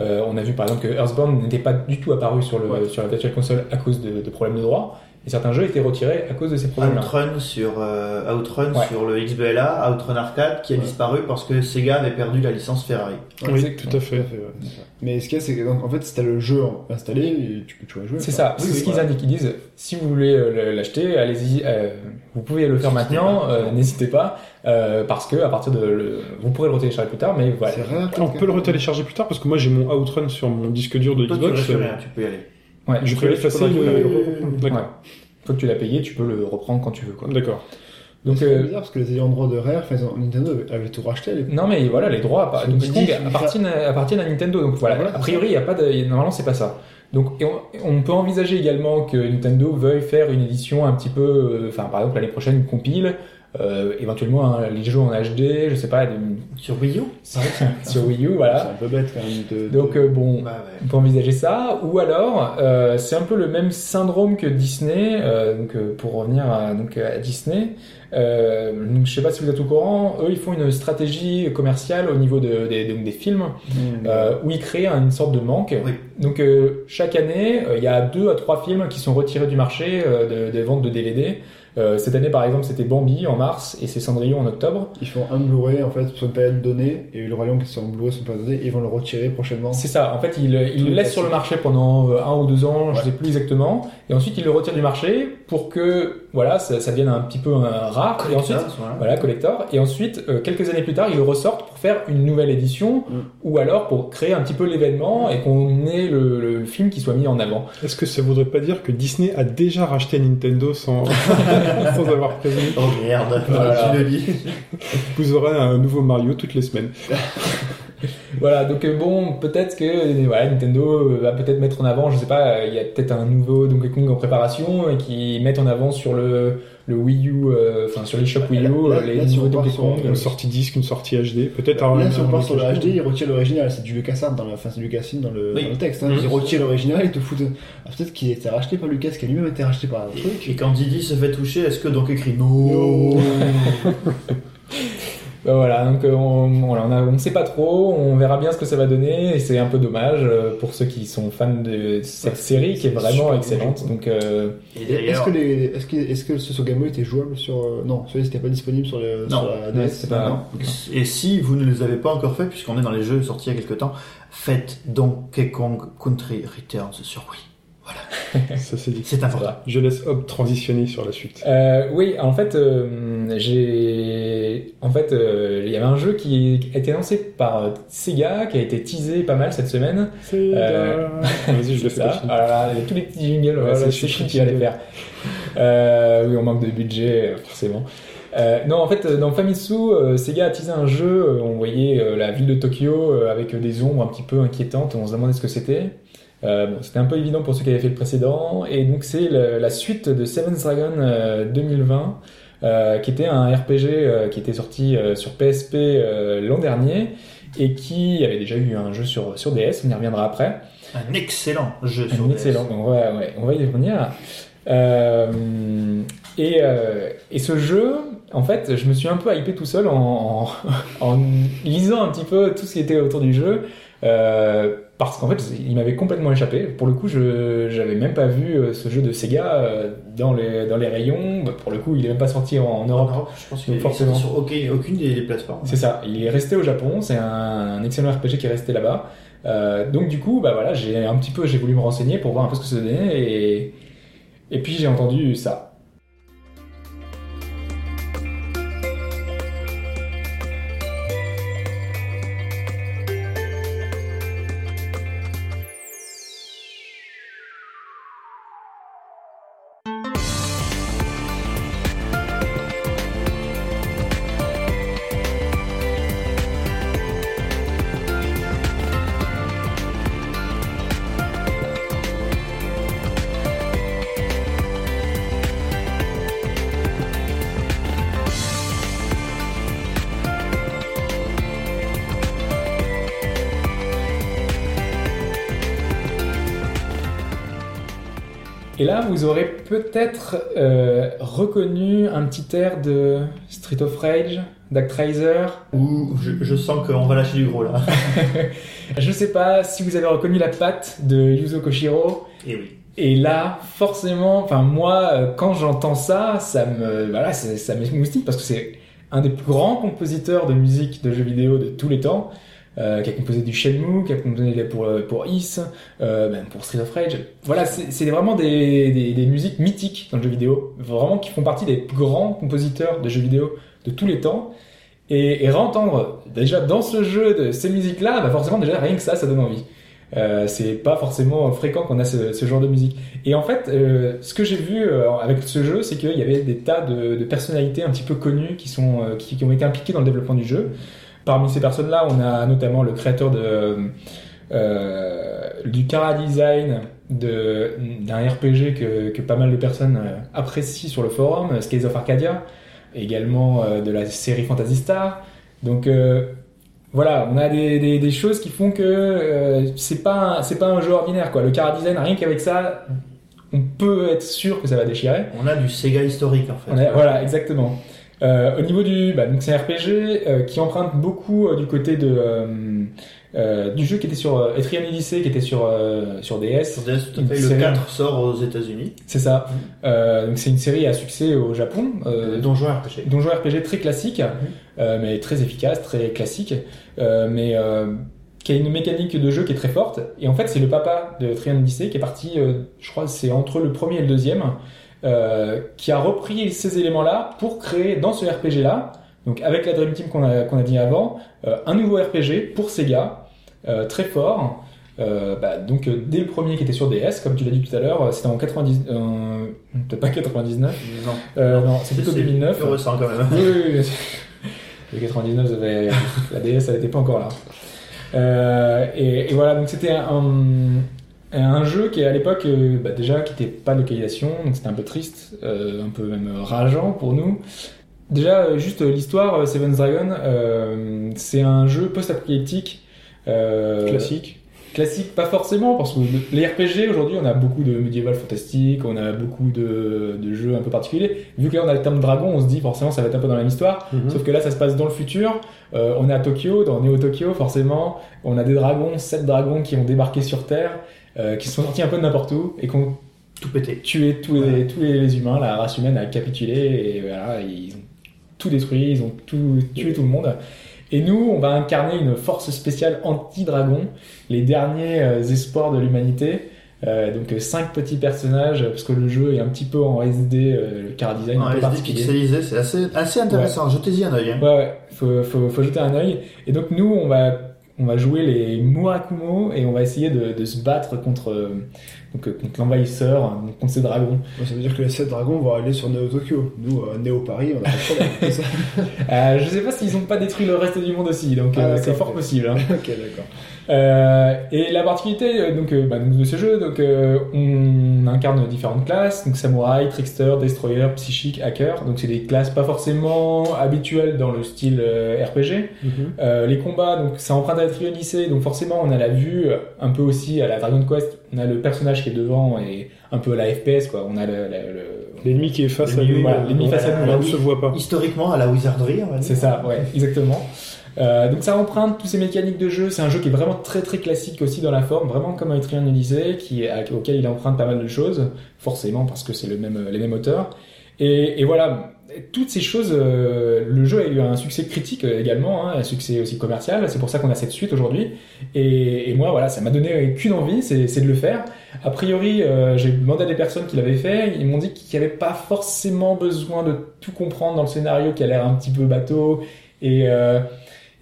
Euh, on a vu par exemple que Earthbound n'était pas du tout apparu sur, le,
Ouais.
sur la Virtual Console à cause de, de problèmes de droit, et certains jeux étaient retirés à cause de ces problèmes-là.
Outrun sur euh, Outrun
Ouais.
sur le XBLA, Outrun Arcade qui a
Ouais.
disparu parce que Sega avait perdu la licence Ferrari.
Oui, tout à fait.
Mais ce qu'il y a, c'est que donc, en fait, si t'as le jeu installé, tu peux toujours jouer.
C'est ça,
Oui,
c'est
oui,
ce qu'ils indiquent. Ils disent si vous voulez euh, l'acheter, allez-y, euh, vous pouvez le faire
N'hésitez
maintenant,
pas.
euh, n'hésitez pas, euh, parce que à partir de. Le, vous pourrez le retélécharger plus tard, mais voilà.
On peut le retélécharger plus tard parce que moi j'ai mon Outrun sur mon disque dur de
Toi,
Xbox. euh,
rien, tu peux y aller.
Ouais,
Je
tu
peux l'effacer.
le-
le-
Ouais.
D'accord.
Une fois que tu l'as payé, tu peux le reprendre quand tu veux. Quoi.
D'accord.
Donc,
c'est
euh,
bizarre parce que les ayants droit de Rare, enfin, ils ont- Nintendo avait- tout racheté à l'époque.
non, mais voilà, les droits Kong
petite-
appartiennent, à- appartiennent à Nintendo. Donc voilà,
Voilà,
a priori, il y a pas de, normalement, c'est pas ça. Donc, et on, on peut envisager également que Nintendo veuille faire une édition un petit peu, euh, enfin, par exemple, l'année prochaine, une compile, euh, éventuellement hein, les jeux en HD, je sais pas, des-
Sur Wii U
sur Wii U, voilà.
C'est un peu bête quand même de.
Donc euh, bon,
Bah ouais.
on peut envisager ça, ou alors euh, c'est un peu le même syndrome que Disney. euh, donc euh, pour revenir à, donc à Disney, euh, donc je sais pas si vous êtes au courant, eux ils font une stratégie commerciale au niveau de- des, donc des films
Mmh.
euh, où ils créent une sorte de manque.
Oui.
Donc euh, chaque année, euh, il y a deux à trois films qui sont retirés du marché euh, de- des ventes de DVD. Euh, cette année par exemple c'était Bambi en mars et c'est Cendrillon en octobre.
Ils font un Blu-ray en fait sur une période donnée et le royaume qui sont en Blu-ray sur une période donnée et ils vont le retirer prochainement.
C'est ça. En fait, il, il
Tout
le
est
laisse sur le marché pendant euh, un ou deux ans, je
Ouais.
sais plus exactement, et ensuite il le retire du marché pour que voilà, ça, ça devienne un petit peu un rare. Et ensuite,
voilà.
voilà, collector. Et ensuite, euh, quelques années plus tard, ils le ressortent pour faire une nouvelle édition,
Mm.
ou alors pour créer un petit peu l'événement et qu'on ait le, le- le film qui soit mis en avant.
Est-ce que ça voudrait pas dire que Disney a déjà racheté Nintendo sans, sans avoir prévenu
Oh merde,
Voilà.
tu le dis.
Vous aurez un nouveau Mario toutes les semaines.
Voilà, donc euh, bon, peut-être que euh, voilà, Nintendo euh, va peut-être mettre en avant, je sais pas, il y a peut-être un nouveau Donkey Kong en préparation et qui mettent en avant sur le, le Wii U, euh, enfin sur les shops Wii U,
Là- là-
les
là,
nouveaux Donkey Kong.
Une sortie disque, une sortie HD, peut-être un.
Là, si on part sur le HD, ils retirent l'original. C'est du LucasArts dans la, enfin, c'est du Lucasfilm dans le,
Oui.
dans le texte. Hein.
Mhm.
Ils retirent l'original et te foutent. Ah, peut-être qu'il a été racheté par Lucas, qui a lui-même été racheté par un truc.
Et quand Didi se fait toucher, est-ce que donc écrit non
Bah voilà, donc euh, on, voilà, on, a- on sait pas trop, on verra bien ce que ça va donner, et c'est un peu dommage euh, pour ceux qui sont fans de cette série qui est vraiment excellente.
bon.
Donc euh,
Et
Est-ce que, les, est-ce, que, est-ce que ce Sogamo était jouable sur. euh, Non, celui-là c'était pas disponible sur, le,
Non.
sur la DS.
pas-
non. Et si vous ne les avez pas encore fait, puisqu'on est dans les jeux sortis il y a quelques temps, faites Donkey Kong Country Returns sur Wii.
Ça c'est dit.
C'est important.
voilà.
Je laisse Hob transitionner sur la suite.
Euh, oui, en fait, euh, j'ai, en fait, euh, il y avait un jeu qui a été lancé par Sega, qui a été teasé pas mal cette semaine.
C'est
Euh,
Vas-y, je le fais pas
Ah là là, il y a tous les petits jingles,
Voilà,
voilà, c'est Chris qui va les faire. Euh, oui, on manque de budget, forcément. Euh, non, en fait, dans Famitsu, euh, Sega a teasé un jeu, euh, on voyait euh, la ville de Tokyo euh, avec des ombres un petit peu inquiétantes, on se demandait ce que c'était. Euh, bon, c'était un peu évident pour ceux qui avaient fait le précédent, et donc c'est la suite de Seven's Dragon euh, 2020, euh, qui était un RPG euh, qui était sorti euh, sur PSP euh, l'an dernier, et qui avait déjà eu un jeu sur, sur DS, on y reviendra après.
Un excellent jeu sur
Un
DS.
excellent, ouais, on va y revenir. Euh, et, euh, et ce jeu, en fait, je me suis un peu hypé tout seul en, en, en lisant un petit peu tout ce qui était autour du jeu. euh, parce qu'en fait, il m'avait complètement échappé. Pour le coup, je j'avais même pas vu euh, ce jeu de Sega euh, dans les, dans les rayons. Bah, pour le coup, il est même pas sorti en, Europe.
Je pense qu'il est
Forcément.
sur aucune, aucune des plateformes.
C'est ça, il est resté au Japon, c'est un, un excellent RPG qui est resté là-bas. Euh, donc du coup, bah voilà, j'ai un petit peu, j'ai voulu me renseigner pour voir un peu ce que ça donnait et, et puis j'ai entendu ça. Là, vous aurez peut-être euh, reconnu un petit air de Street of Rage, d'Actraiser.
Ou je, je sens qu'on va lâcher du gros là.
Je sais pas si vous avez reconnu la patte de Yuzo Koshiro.
Et oui.
Et là, forcément, enfin moi, euh, quand j'entends ça, ça me, voilà, ça, ça m'émoustille parce que c'est un des plus grands compositeurs de musique de jeux vidéo de tous les temps, euh, qui a composé du Shenmue, qui a composé pour euh, pour Is, euh, même pour Street of Rage. Voilà, c'est vraiment des, des, des musiques mythiques dans le jeu vidéo, vraiment qui font partie des grands compositeurs de jeux vidéo de tous les temps. Et, et réentendre déjà dans ce jeu de ces musiques-là, bah forcément déjà rien que ça, ça donne envie. Euh, c'est pas forcément fréquent qu'on a ce, ce genre de musique. Et en fait, euh, ce que j'ai vu euh, avec ce jeu, c'est qu'il y avait des tas de, de personnalités un petit peu connues qui, sont, euh, qui, qui ont été impliquées dans le développement du jeu. Parmi ces personnes-là, on a notamment le créateur de, euh, du Cara Design de- d'un RPG que, que pas mal de personnes euh, apprécient sur le forum, euh, Scales of Arcadia, également euh, de la série Phantasy Star. Donc euh, voilà, on a des, des, des choses qui font que c'est pas c'est pas un jeu ordinaire quoi. Le Cara Design, rien qu'avec ça, on peut être sûr que ça va déchirer.
On a du Sega historique en fait.
Voilà, exactement. Euh, au niveau du, bah, donc c'est un RPG euh, qui emprunte beaucoup euh, du côté de euh, du jeu qui était sur euh, Etrian Odyssey, qui était sur euh, sur DS.
Sur DS, tout à
Une
fait. Le
série.
4 sort aux États-Unis.
C'est ça. Euh, donc c'est une série à succès au Japon. Euh,
Donjon RPG.
Donjon RPG très classique, euh, mais très efficace, très classique, euh, mais euh, qui a une mécanique de jeu qui est très forte. Et en fait, c'est le papa de Trian Odyssey qui est parti, euh, je crois, c'est entre le premier et le deuxième, euh, qui a repris ces éléments-là pour créer dans ce RPG-là, donc avec la Dream Team qu'on a, qu'on a dit avant, euh, un nouveau RPG pour Sega, euh, très fort. Bah, donc dès le premier qui était sur DS, comme tu l'as dit tout à l'heure, c'était en 90, euh, peut-être pas 99,
Non.
non, c'est plutôt 2009.
Plus récent quand même.
Oui, oui, oui. Le 99, ça avait- la DS, elle n'était pas encore là. Et, et voilà, donc c'était un, un jeu qui à l'époque, euh, bah, déjà, qui n'était pas de localisation, donc c'était un peu triste, euh, un peu même rageant pour nous. Déjà, euh, juste euh, l'histoire, Seven's Dragon, euh, c'est un jeu post-apocalyptique. euh,
Classique.
classique, pas forcément, parce que les RPG aujourd'hui, on a beaucoup de médiéval fantastique, on a beaucoup de, de jeux un peu particuliers. Vu que là on a le terme dragon, on se dit forcément ça va être un peu dans la même histoire.
Mhm.
Sauf que là ça se passe dans le futur. Euh, on est à Tokyo, dans Neo Tokyo forcément. On a des dragons, sept dragons qui ont débarqué sur Terre, euh, qui sont sortis un peu de n'importe où et qui ont
Tout pété.
tué tous les, tous les, les humains. La race humaine a capitulé et voilà, ils ont tout détruit, ils ont tout tué tout le monde. Et nous, on va incarner une force spéciale anti-dragon, les derniers euh, espoirs de l'humanité. Euh, donc euh, cinq petits personnages, parce que le jeu est un petit peu en SD, euh, le car design un
En
peu
SD pixelisé, c'est assez, assez intéressant. Jetez-y un œil. hein.
Ouais, ouais, faut, faut, faut jeter un œil. Et donc nous, on va, on va jouer les Murakumo et on va essayer de, de se battre contre, euh, donc, euh, contre l'envahisseur, hein, contre ces dragons.
Ça veut dire que les 7 dragons vont aller sur Neo Tokyo. Nous, euh, Neo Paris, on a pas de problème.
Euh, je sais pas s'ils ont pas détruit le reste du monde aussi, donc
Ah,
euh, c'est fort possible. Hein.
ok, d'accord.
Euh, et la particularité euh, donc, euh, bah, de ce jeu, donc, euh, on incarne différentes classes, donc samouraï, trickster, destroyer, psychique, hacker. Donc c'est des classes pas forcément habituelles dans le style euh, RPG. Euh, les combats, donc c'est empreint à la lycée, donc forcément on a la vue, un peu aussi à la Dragon Quest, on a le personnage qui est devant et un peu à la FPS quoi. On a le, le- le-
L'ennemi qui est face à
L'ennemi,
nous,
voilà, l'ennemi face à nous,
on ne se voit pas.
Historiquement, à la wizardry,
c'est ça, ouais, exactement. Euh, donc ça emprunte tous ces mécaniques de jeu. C'est un jeu qui est vraiment très très classique aussi dans la forme, vraiment comme Etrian Odyssey, qui est- auquel il emprunte pas mal de choses, forcément parce que c'est le même, les mêmes auteurs. Et, et voilà, toutes ces choses, euh, le jeu a eu un succès critique euh, également, hein, un succès aussi commercial. C'est pour ça qu'on a cette suite aujourd'hui. Et, et moi, voilà, ça m'a donné qu'une envie, c'est c'est de le faire. A priori, euh, j'ai demandé à des personnes qui l'avaient fait, ils m'ont dit qu'il n'y avait pas forcément besoin de tout comprendre dans le scénario, qui a l'air un petit peu bateau, et, euh,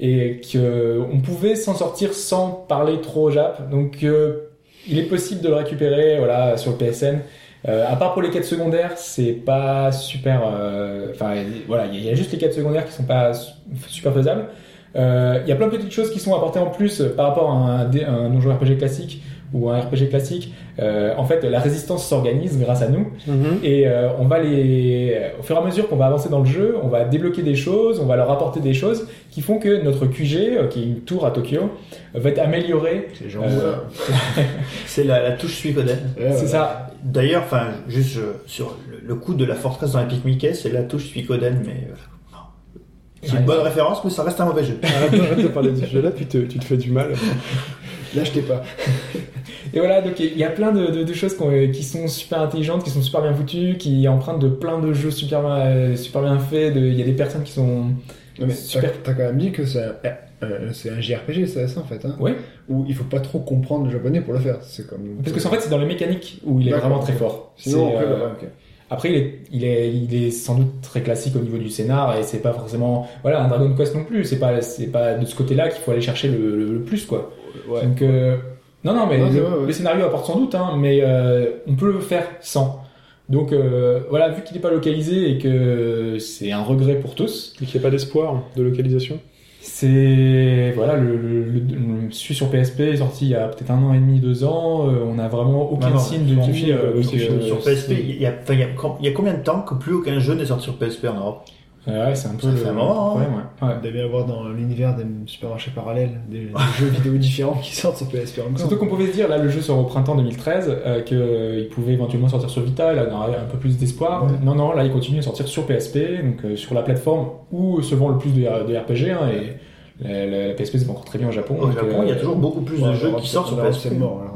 et qu'on pouvait s'en sortir sans parler trop au Jap. Donc, euh, il est possible de le récupérer voilà, sur le PSN. Euh, à part pour les quêtes secondaires, c'est pas super. euh, Enfin, voilà, il y a juste les quêtes secondaires qui sont pas su- super faisables. Euh, Il y a plein de petites choses qui sont apportées en plus par rapport à un, dé- un donjon RPG classique ou un RPG classique. Euh, en fait, la résistance s'organise grâce à nous
Mhm.
et euh, on va les au fur et à mesure qu'on va avancer dans le jeu on va débloquer des choses on va leur apporter des choses qui font que notre QG euh, qui est une tour à Tokyo va être amélioré
C'est genre.
Euh,
C'est la, la touche Suikoden.
Ouais,
c'est ça
D'ailleurs, enfin, juste je- sur le, le coup de la forteresse dans Epic Mickey, c'est la touche Suikoden, mais c'est une bonne référence, mais ça reste un mauvais jeu.
Arrête, arrête de parler de ce jeu-là, tu te, tu te fais du mal.
L'achetez pas.
et voilà donc il y a plein de, de- de choses qui sont super intelligentes qui sont super bien foutues qui empruntent de plein de jeux super bien, euh, super bien faits il y a des personnes qui sont
mais
Super.
t'as quand même dit que c'est un, euh, c'est un JRPG, c'est ça en fait. Hein,
Ouais.
Où il faut pas trop comprendre le japonais pour le faire. C'est comme.
parce que en fait c'est dans les mécaniques où il est vraiment très fort
Sinon,
C'est,
après,
euh,
bah, ok.
Après, il est, il est, il est sans doute très classique au niveau du scénar et c'est pas forcément, voilà, un Dragon Quest non plus. C'est pas, c'est pas de ce côté-là qu'il faut aller chercher le, le, le plus, quoi.
Ouais.
Donc, euh, non, non, mais
Non,
le,
vrai, ouais.
le scénario apporte sans doute, hein, mais euh, on peut le faire sans. Donc, euh, voilà, vu qu'il n'est pas localisé et que c'est un regret pour tous,
Et qu'il n'y a pas d'espoir de localisation.
c'est voilà, le, le, le, le- celui sur PSP est sorti il y a peut-être un an et demi, deux ans. euh, on n'a vraiment aucun
Non, non,
signe de euh, euh,
sur PSP, y, a, il y a combien de temps que plus aucun jeu n'est sorti sur PSP en Europe?
Ouais, c'est un peu
Ça
le
fait un moment, hein.
problème, ouais. Ouais.
Il devait y avoir dans l'univers des supermarchés parallèles des, des jeux vidéo différents qui sortent sur PSP encore.
Surtout qu'on pouvait se dire, là, le jeu sort au printemps 2013, euh, qu'il pouvait éventuellement sortir sur Vita, là, on aurait un peu plus d'espoir.
Ouais.
Non, non, là, il continue à sortir sur PSP, donc euh, sur la plateforme où se vend le plus de, de RPG, hein, et la, la- la PSP se vend encore très bien au Japon.
Au
donc,
Japon, il y a
euh,
toujours beaucoup plus
Ouais,
de jeux qui sortent
en
sur PSP.
C'est mort alors, en Europe.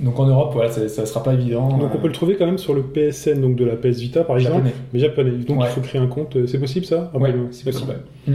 Donc en Europe, voilà, ça, ça sera pas évident.
Donc on
euh,
peut le trouver quand même sur le PSN, donc de la PS Vita par exemple.
japonais.
Mais japonais. Donc
Ouais.
il faut créer un compte. euh, C'est possible ça?
Ouais,
Rappelez-moi.
c'est possible. Mm.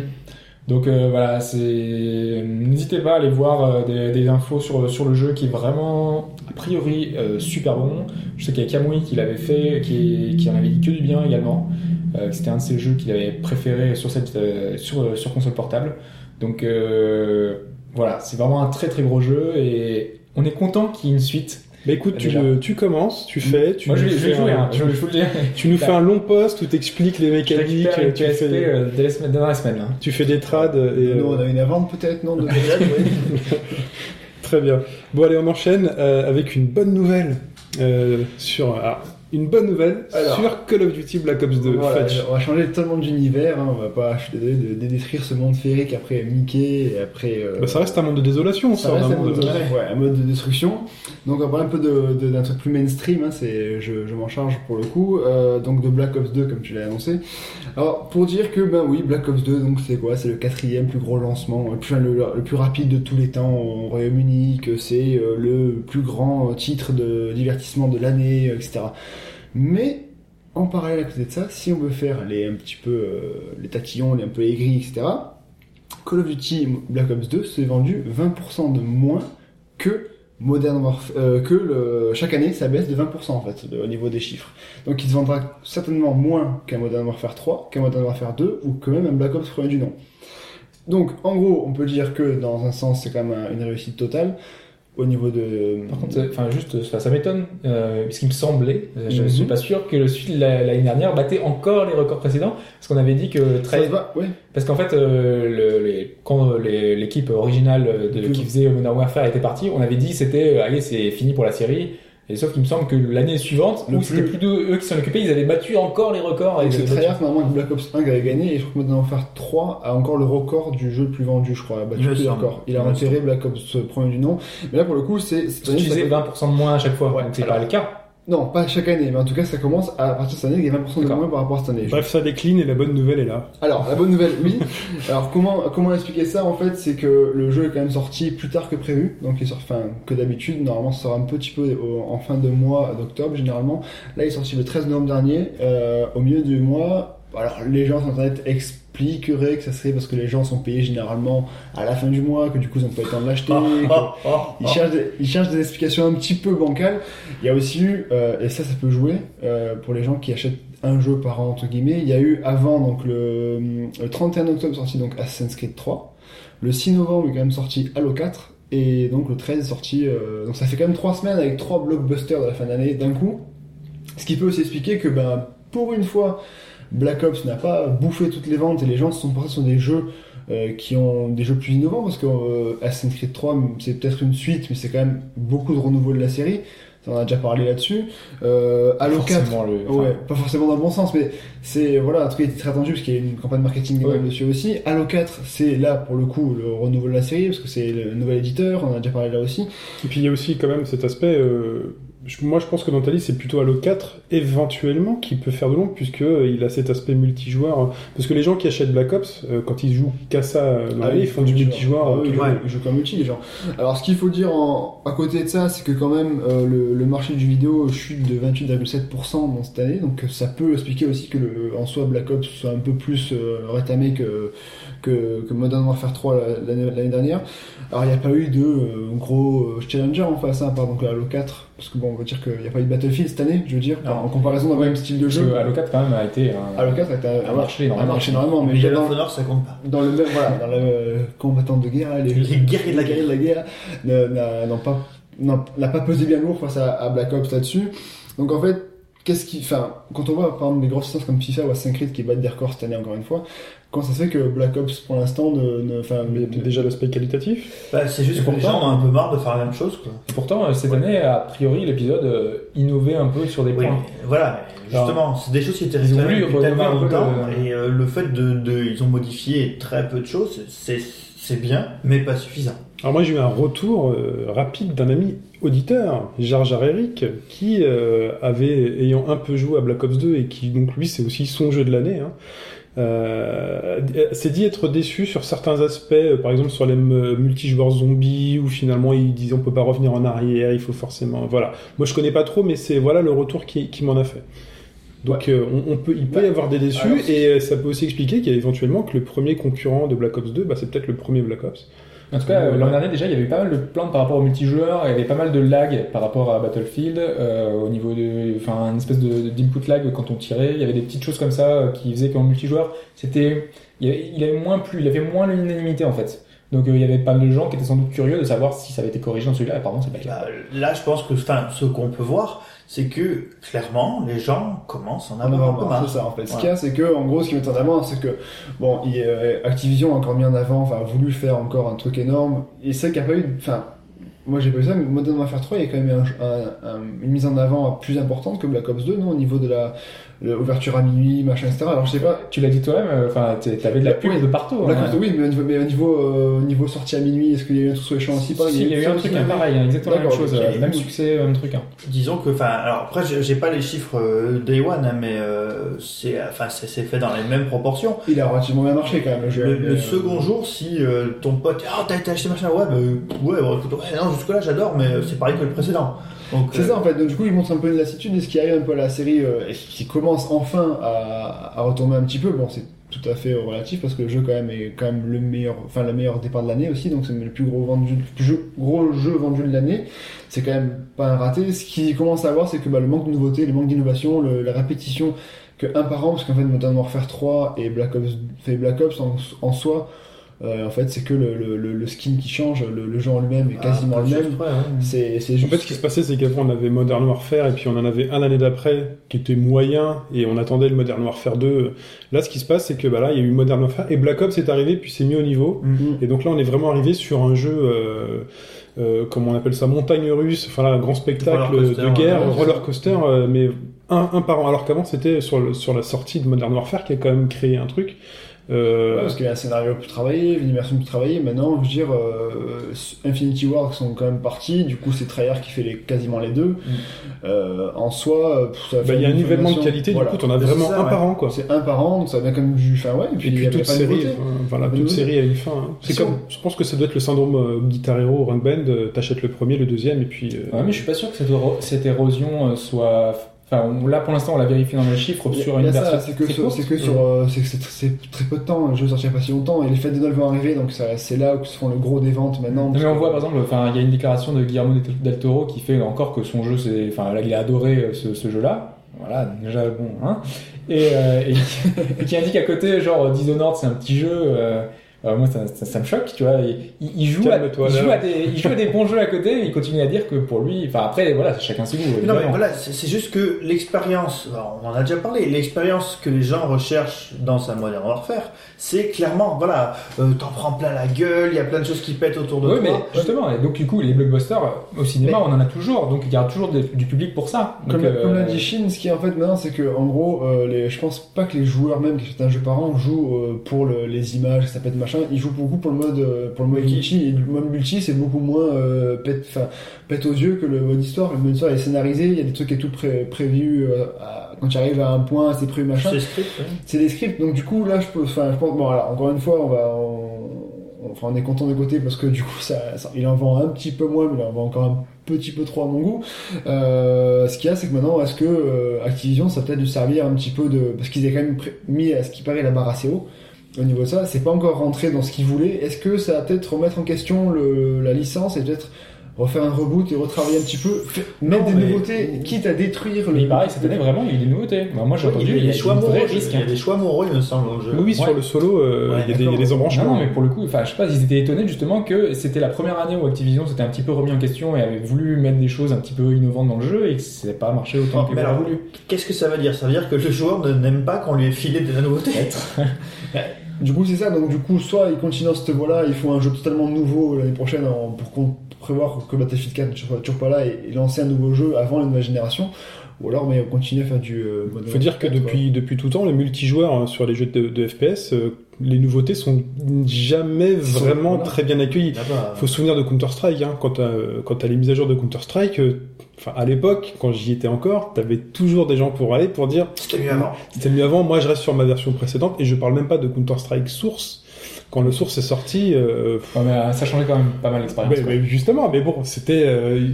Donc euh, voilà, c'est n'hésitez pas à aller voir euh, des, des infos sur, sur le jeu qui est vraiment a priori euh, super bon. Je sais qu'il y a Kamui qui l'avait fait, qui, qui en avait dit que du bien également. Euh, C'était un de ses jeux qu'il avait préféré sur cette euh, sur, sur console portable. Donc euh, voilà, c'est vraiment un très très gros jeu et on est content qu'il y ait une suite.
Bah écoute, tu,
Déjà.
le- tu commences, tu fais, tu
Moi je
nous
vais, je jouer,
un-
hein, je, je vous le dis.
Tu nous fais un long post où t'expliques les mécaniques, tu
PSP
fais,
euh, dès la semaine- dans la semaine. là.
tu fais des trades et
Nous,
euh,
on a une avant peut-être, non de-
très bien. Bon allez, on enchaîne euh, avec une bonne nouvelle euh, sur. ah, une bonne nouvelle
Alors.
sur Call of Duty Black Ops 2.
Voilà, on va changer totalement d'univers, hein, on va pas, je suis désolé de, de détruire ce monde féerique après Mickey et après. euh,
Bah, ça reste un monde de désolation, on
ça
sort
reste un
monde
mode,
de...
de, ouais, un mode de destruction. Donc on va parler un peu d'un truc plus mainstream, hein, c'est, je, je m'en charge pour le coup. Euh, donc de Black Ops 2 comme tu l'as annoncé. Alors pour dire que ben oui, Black Ops 2, donc c'est quoi? C'est le quatrième plus gros lancement, le plus, le, le plus rapide de tous les temps au Royaume-Uni, que c'est euh, le plus grand titre de divertissement de l'année, etc. Mais en parallèle à côté de ça, si on veut faire les un petit peu euh, les tatillons, les un peu aigris, etc. Call of Duty Black Ops 2 s'est vendu 20% de moins que Modern Warfare, euh, que le, chaque année ça baisse de 20% en fait au niveau des chiffres. Donc il se vendra certainement moins qu'un Modern Warfare 3, qu'un Modern Warfare 2 ou que même un Black Ops premier du nom. Donc en gros on peut dire que dans un sens c'est quand même un- une réussite totale au niveau de.
Par contre, euh, enfin juste, ça, ça m'étonne, euh, parce qu'il me semblait, euh, je
Mhm.
suis pas sûr que le la- l'année dernière battait encore les records précédents, parce qu'on avait dit que très,
va, ouais.
parce qu'en fait, euh, le- les- quand l'équipe originale de, qui faisait Modern Warfare était partie, on avait dit c'était, euh, allez, c'est fini pour la série. Et sauf qu'il me semble que l'année suivante,
Le
où c'était
plus-
plus de eux qui s'en occupaient, ils avaient battu encore les records.
Avec
ils
ce
avaient battu-
Treyarch, normalement, que Black Ops 1 avait gagné, et je crois que Modern Warfare 3 a encore le record du jeu le plus vendu, je crois. a battu
Il
les
semble.
records. Il a enterré Black Ops premier du nom. Mais là, pour le coup, c'est.
Tu disais
ça-
20% de moins à chaque fois,
Ouais,
donc c'est pas le cas.
Non, pas chaque année, mais en tout cas, ça commence à partir de cette année, il y a 20% de moins par rapport à cette année.
Bref, ça décline et la bonne nouvelle est là.
Alors, la bonne nouvelle, oui. Alors, comment, comment expliquer ça, en fait, c'est que le jeu est quand même sorti plus tard que prévu. Donc, il est sorti, enfin, que d'habitude. Normalement, ça sort un petit peu au- en fin de mois d'octobre, généralement. Là, il est sorti le 13 novembre dernier, euh, au milieu du mois. Alors, les gens sur Internet expliqueraient que ça serait parce que les gens sont payés généralement à la fin du mois, que du coup, ils n'ont pas le temps de l'acheter. que- Ils cherchent, des, ils cherchent des explications un petit peu bancales. Il y a aussi eu, euh, et ça, ça peut jouer euh, pour les gens qui achètent un jeu par an entre guillemets. Il y a eu avant donc le, le 31 octobre sorti donc Assassin's Creed 3. Le 6 novembre est quand même sorti Halo 4 et donc le 13 est sorti. euh, donc ça fait quand même trois semaines avec trois blockbusters de la fin d'année d'un coup. Ce qui peut aussi expliquer que ben pour une fois Black Ops n'a pas bouffé toutes les ventes et les gens se sont portés sur des jeux euh, qui ont des jeux plus innovants parce que euh, Assassin's Creed 3 c'est peut-être une suite mais c'est quand même beaucoup de renouveau de la série on a déjà parlé là-dessus euh, Halo 4
Forcément, le- enfin,
ouais pas forcément dans le bon sens mais c'est voilà un truc qui était très attendu parce qu'il y a une campagne marketing
Ouais.
dessus aussi Halo 4 c'est là pour le coup le renouveau de la série parce que c'est le nouvel éditeur on en a déjà parlé là aussi
Et puis il y a aussi quand même cet aspect. euh, moi, je pense que dans ta liste, c'est plutôt Halo 4 éventuellement qui peut faire de l'ombre puisque euh, a cet aspect multijoueur. Parce que les gens qui achètent Black Ops, euh, quand ils jouent qu'à ça euh, dans
Ah oui,
ils font du multijoueur.
Ah oui, ouais, ils jouent comme multi les gens. Alors ce qu'il faut dire en, à côté de ça, c'est que quand même euh, le, le marché du vidéo chute de 28,7% dans cette année, donc ça peut expliquer aussi que le, en soi Black Ops soit un peu plus euh, rétamé que, que, que Modern Warfare 3 l'année dernière. Alors il n'y a pas eu de euh, gros challenger en face, hein, par exemple Halo 4, parce que bon on va dire qu'il n'y a pas eu de Battlefield cette année, je veux dire,
Non.
en comparaison le même style de
Parce
jeu.
que Halo 4 quand même a été un,
Halo 4 a été un,
a marché énormément.
a marché énormément, mais
Medal of Honor, ça compte pas.
dans le même voilà dans le combattant de guerre les,
Les guerriers de la
guerriers de la guerre n'a n'ont pas n'a n'a pas pesé bien lourd face à, à Black Ops là-dessus donc en fait qu'est-ce qui enfin quand on voit par exemple des grosses licences comme FIFA ou Assassin's Creed qui battent des records cette année encore une fois comment ça se fait que Black Ops pour l'instant ne enfin
déjà l'aspect qualitatif.
Bah, c'est juste que les
pourtant-
gens ont un peu marre de faire la même chose, quoi.
Et pourtant, euh, cette année, a priori, l'épisode euh, innovait un peu sur des
Oui,
points.
mais voilà, justement, c'est des choses qui étaient
voulu
depuis tellement longtemps,
le-
et euh, le fait de, de, ils ont modifié très peu de choses, c'est, c'est bien, mais pas suffisant.
Alors moi j'ai eu un retour euh, rapide d'un ami auditeur, Jar Jar Eric, qui euh, avait, ayant un peu joué à Black Ops 2 et qui donc lui c'est aussi son jeu de l'année, hein, euh, s'est dit être déçu sur certains aspects, par exemple sur les multijoueurs zombies, où finalement il disait on peut pas revenir en arrière, il faut forcément... Voilà. Moi je connais pas trop, mais c'est voilà le retour qui m'en a fait. Donc euh, on, on peut, il peut y avoir des déçus,
Alors,
et euh, ça peut aussi expliquer qu'il y a éventuellement que le premier concurrent de Black Ops 2, bah, c'est peut-être le premier Black Ops.
En tout cas, euh,
Ouais.
l'an dernier, déjà, il y avait eu pas mal de plaintes par rapport au multijoueur, il y avait pas mal de lag par rapport à Battlefield, euh, au niveau de, enfin, une espèce de, d'input lag quand on tirait, il y avait des petites choses comme ça euh, qui faisaient qu'en multijoueur, c'était, il, y avait, il avait moins plu, il avait moins l'unanimité en fait. Donc euh, il y avait pas mal de gens qui étaient sans doute curieux de savoir si ça avait été corrigé dans celui-là, apparemment c'est pas le cas.
Bah, là, je pense que, enfin, ce qu'on peut voir, c'est que, clairement, les gens commencent en
En
avoir
avant,
marre.
c'est ça en fait. Ce
Voilà.
qu'il y a, c'est que en gros, ce qui met en avant, c'est que bon, il, euh, Activision a encore mis en avant, enfin, a voulu faire encore un truc énorme. Et c'est qu'il n'y a pas eu, enfin, moi j'ai pas vu ça, mais Modern Warfare 3, il y a quand même un- un- un- une mise en avant plus importante que Black Ops 2, non, au niveau de la l'ouverture à minuit, machin, etc. Alors je sais pas.
Tu l'as dit toi-même, euh, enfin, t'avais de la pub
Oui.
de partout. Hein.
Ops 2, oui, mais au niveau, mais au niveau, euh, au niveau sortie à minuit, est-ce qu'il y a eu un truc sur les champs aussi pareil,
Si, il y a eu un truc hein, pareil, hein, exactement la même chose, euh, même succès, même truc. hein.
Disons que, enfin, alors après, j'ai pas les chiffres euh, Day One, hein, mais euh, c'est, enfin, c'est fait dans les mêmes proportions.
Il a relativement bien marché quand même le jeu.
Le,
mais,
le
euh,
second jour, si euh, ton pote, ah, t'as acheté machin, ouais, bah, ouais, bon, écoute, ouais, non, jusque-là, j'adore, mais c'est pareil que le précédent.
C'est
euh,
ça en fait, donc du coup il montre un peu une lassitude et ce qui arrive un peu à la série euh, et qui commence enfin à, à retomber un petit peu, bon c'est tout à fait relatif parce que le jeu quand même est quand même le meilleur, enfin le meilleur départ de l'année aussi, donc c'est le plus gros vendu, le plus jeu- gros jeu vendu de l'année, c'est quand même pas un raté. Ce qui commence à voir c'est que bah, le manque de nouveautés, le manque d'innovation, la répétition que un par an, parce qu'en fait Modern Warfare 3 et Black Ops, fait Black Ops en, en soi, euh, en fait c'est que le, le, le- le skin qui change, le, le jeu en lui-même est quasiment
ah,
le même.
ouais, ouais.
C'est c'est
En
juste.
fait, ce qui se passait, c'est qu'avant, on avait Modern Warfare, et puis on en avait un l'année d'après, qui était moyen, et on attendait le Modern Warfare 2. Là, ce qui se passe, c'est que bah, là, il y a eu Modern Warfare, et Black Ops est arrivé, puis c'est mis au niveau.
Mm.
Et donc là, on est vraiment arrivé sur un jeu, euh, euh, comment on appelle ça, montagne russe, enfin là, un grand spectacle
Roller coaster,
de guerre,
ouais,
roller coaster, euh, mais un, un par an. Alors qu'avant, c'était sur, le- sur la sortie de Modern Warfare qui a quand même créé un truc. Euh,
Ouais, parce qu'il y a un scénario plus travaillé, une immersion plus travaillée. Maintenant, je veux dire, euh, Infinity War sont quand même partis. Du coup, c'est Treyarch qui fait les, quasiment les deux. Euh, en soi, euh, ça
bah, il y a un nivellement de qualité,
Voilà.
du coup, on a
C'est
vraiment
ça,
un
ouais.
par an, quoi.
C'est un par an, donc ça vient comme du. Enfin, ouais, et
Et
puis,
puis,
il y a
toute série, voilà, toute série a une fin. hein. C'est comme, je pense que ça doit être le syndrome euh, Guitar Hero, Rank Band. euh, T'achètes le premier, le deuxième, et puis. euh,
Ouais, mais je suis pas sûr que cette, cette érosion euh, soit. Enfin, on- là pour l'instant, on l'a vérifié dans les chiffres
Il y a-
sur
il y
une
ça,
version.
c'est que, sur- c'est que sur, euh, c'est très peu de temps. Le jeu sorti il y a pas si longtemps et les fêtes de Noël vont arriver, donc ça- c'est là où se font le gros des ventes maintenant.
Mais on
que-
voit par exemple, enfin, il y a une déclaration de Guillermo del- del Toro qui fait encore que son jeu, c'est, enfin, là, il a adoré euh, ce, ce jeu-là. Voilà, déjà bon, hein. Et, euh, et, et qui indique à côté, genre Dishonored, c'est un petit jeu. euh, euh, moi, ça, ça, ça me choque, tu vois. Il, il- il joue, à,
Calme-toi,
il,
là.
joue à des, il joue à des bons jeux à côté, mais il continue à dire que pour lui, enfin après, voilà, chacun ses goûts.
Non, mais voilà, c'est juste que l'expérience, on en a déjà parlé, l'expérience que les gens recherchent dans un Modern Warfare, c'est clairement, voilà, euh, t'en prends plein la gueule, il y a plein de choses qui pètent autour de
Oui, mais
toi.
justement, et donc du coup, les blockbusters euh, au cinéma, on en a toujours, donc il y aura toujours des- du public pour ça. Donc,
Comme,
euh,
comme l'a dit Shin, ce qui est en fait maintenant, c'est que en gros, euh, les, je pense pas que les joueurs même qui achètent un jeu par an jouent euh, pour le- les images, ça peut être machin. Ils jouent beaucoup pour le mode, euh, pour le mode multi. Et le mode multi, c'est beaucoup moins euh, pète, aux yeux que le mode histoire. Le mode histoire est scénarisé, il y a des trucs qui est tout pré- prévu. euh, à- quand tu arrives à un point, c'est prévu machin.
C'est script, ouais.
C'est des scripts, donc du coup là, je peux, enfin, je pense, bon, voilà, encore une fois, on va, on, enfin, on est content de côté parce que du coup, ça, ça- il en vend un petit peu moins, mais il en vend encore un petit peu trop à mon goût. Euh, ce qu'il y a, c'est que maintenant, est-ce que euh, Activision, ça peut-être dû servir un petit peu de, parce qu'ils avaient quand même mis à ce qui paraît la barre assez haut. Au niveau de ça, c'est pas encore rentré dans ce qu'ils voulaient. Est-ce que ça va peut-être remettre en question le, la licence et peut-être refaire un reboot et retravailler un petit peu, mettre des
mais-
nouveautés, quitte à détruire le.
Mais pareil, cette année, vraiment, il y a eu des nouveautés. Bah, moi, j'ai entendu,
il y a des choix
risque.
il y a des choix il me semble, jeu.
Oui,
Ouais.
sur le solo, euh,
Ouais,
il y, a des- il y a des
d'accord.
embranchements.
Non, non, mais pour le coup, enfin, je sais pas, ils étaient étonnés justement que c'était la première année où Activision s'était un petit peu remis en question et avait voulu mettre des choses un petit peu innovantes dans le jeu et que ça n'a pas marché autant
Oh, alors,
voulu.
Qu'est-ce que ça veut dire? Ça veut dire que le joueur n'aime pas qu'on lui ait filé de la nouveauté?
Du coup, c'est ça. Donc, du coup, soit ils continuent cette voie-là, ils font un jeu totalement nouveau l'année prochaine en- pour qu'on prévoir que Battlefield 4 ne soit toujours pas là et, et lancer un nouveau jeu avant la nouvelle génération. Ou alors, mais on continue à faire du. Euh,
Il faut dire que depuis, depuis tout temps, le multijoueur hein, sur les jeux de, de FPS, euh, les nouveautés sont jamais vraiment
voilà.
très bien accueillies. Faut se souvenir de Counter-Strike, hein, quand t'as quand t'as les mises à jour de Counter-Strike, euh, enfin à l'époque, quand j'y étais encore, t'avais toujours des gens pour aller pour dire
C'était mieux avant.
c'était mieux avant, moi je reste sur ma version précédente et je parle même pas de Counter-Strike Source. Quand le Source est sorti, euh,
Ouais, mais euh, ça changeait quand même pas mal l'expérience.
mais-
quoi.
mais justement, mais bon, c'était euh,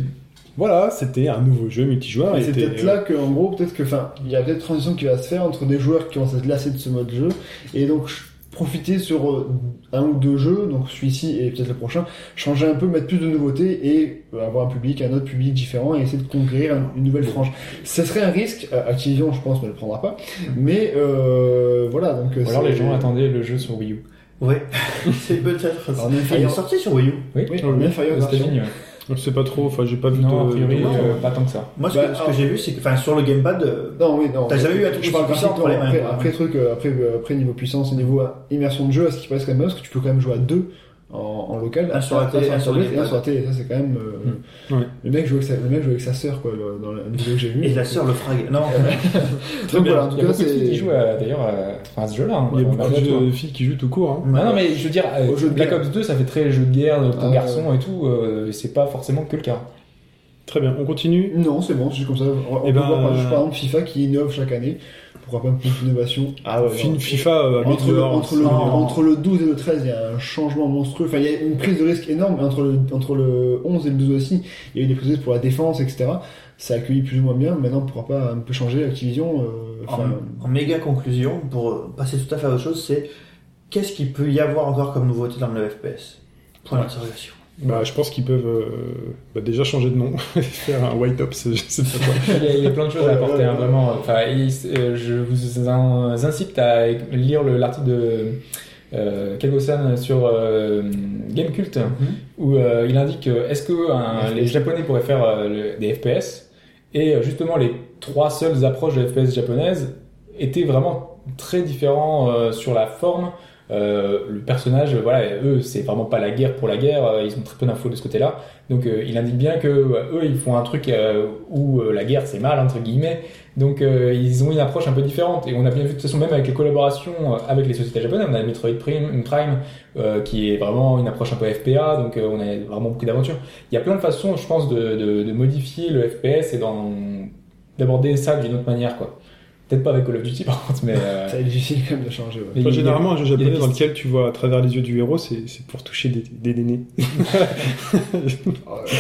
voilà, c'était un nouveau jeu multijoueur.
Et c'est peut-être là que, en gros, peut-être que, enfin, il y a peut-être une transition qui va se faire entre des joueurs qui vont se lasser de ce mode jeu et donc profiter sur euh, un ou deux jeux, donc celui-ci et peut-être le prochain, changer un peu, mettre plus de nouveautés et euh, avoir un public, un autre public différent et essayer de conquérir un- une nouvelle frange. Ce serait un risque, euh, Activision, je pense, ne le prendra pas, mais euh, voilà, donc.
Ou alors les gens attendaient le jeu sur Wii U.
Ouais, c'est peut-être. Il est sorti sur Wii U.
Oui,
Oui,
aux
version.
Ouais.
Je sais pas trop, enfin j'ai pas vu
Non, a
de.
priori,
de-
euh, pas tant que ça.
Moi, ce
Bah,
que, ce que
alors-
j'ai vu, c'est que, enfin, sur le gamepad, euh,
Non, oui, non.
T'as jamais eu un truc
Je parle
puissant
après, après truc, euh, après, après niveau puissance et niveau immersion de jeu, à ce qui passe quand même, parce que tu peux quand même jouer à deux en, en local.
Un sur la télé,
un
un sur
et un sur la télé. Ça, c'est quand même. euh,
Ouais.
Le mec joue avec sa, le mec joue avec sa sœur, quoi, le- dans la vidéo que j'ai vue.
Et la sœur le frag. Non,
Donc voilà, en
Il
tout
y a
cas,
beaucoup de filles qui jouent à- d'ailleurs à, ce jeu-là. hein,
Il y a beaucoup
tout, hein.
de filles qui jouent tout court. Hein.
Non, non, mais je veux dire,
Au jeu de
Black. Ops 2, ça fait très jeu de guerre, de ton
Ah,
garçon et tout, euh, c'est pas forcément que le cas.
Très bien, on continue.
Non, c'est bon, c'est juste comme ça. On,
Eh
peut
ben,
voir par,
euh,
par exemple FIFA qui innove chaque année. Pourquoi pas une petite innovation Ah
Fin- FIFA euh,
Entre le,
améliore
entre, le,
son-
entre le 12 et le 13, il y a un changement monstrueux. Enfin, il y a une prise de risque énorme. mais Entre le, entre le 11 et le 12 aussi, il y a eu des prises de risque pour la défense, etc. Ça a accueilli plus ou moins bien. Maintenant, on pourra pas un peu changer Activision. euh, enfin,
en, en méga conclusion, pour passer tout à fait à autre chose, c'est qu'est-ce qu'il peut y avoir encore comme nouveauté dans le FPS Point d'interrogation.
Bah, je pense qu'ils peuvent euh, bah, déjà changer de nom, faire un White Ops, je sais pas quoi.
Il y, a, il y a plein de choses à apporter, hein, vraiment. Enfin, il- euh, je vous in- incite à lire le- l'article de euh, Kago-san sur euh, Gamecult, où euh, il indique est-ce que un- les Japonais pourraient faire le- des FPS et justement les trois seules approches de FPS japonaises étaient vraiment très différents euh, sur la forme. Euh, le personnage, voilà, eux, c'est vraiment pas la guerre pour la guerre, euh, ils ont très peu d'infos de ce côté-là. Donc euh, il indique bien que eux, ils font un truc où la guerre c'est mal entre guillemets. Donc ils ont une approche un peu différente et on a bien vu de toute façon même avec les collaborations avec les sociétés japonaises, on a Metroid Prime, Prime qui est vraiment une approche un peu FPA, donc on a vraiment beaucoup d'aventures. Il y a plein de façons, je pense, de, modifier le FPS et d'aborder ça d'une autre manière, quoi. Peut-être pas avec Call of Duty par contre, mais euh,
ça est difficile quand même de changer. ouais.
Enfin, généralement, un jeu
des
japonais dans lequel tu vois à travers les yeux du héros, c'est c'est pour toucher des, des nénés.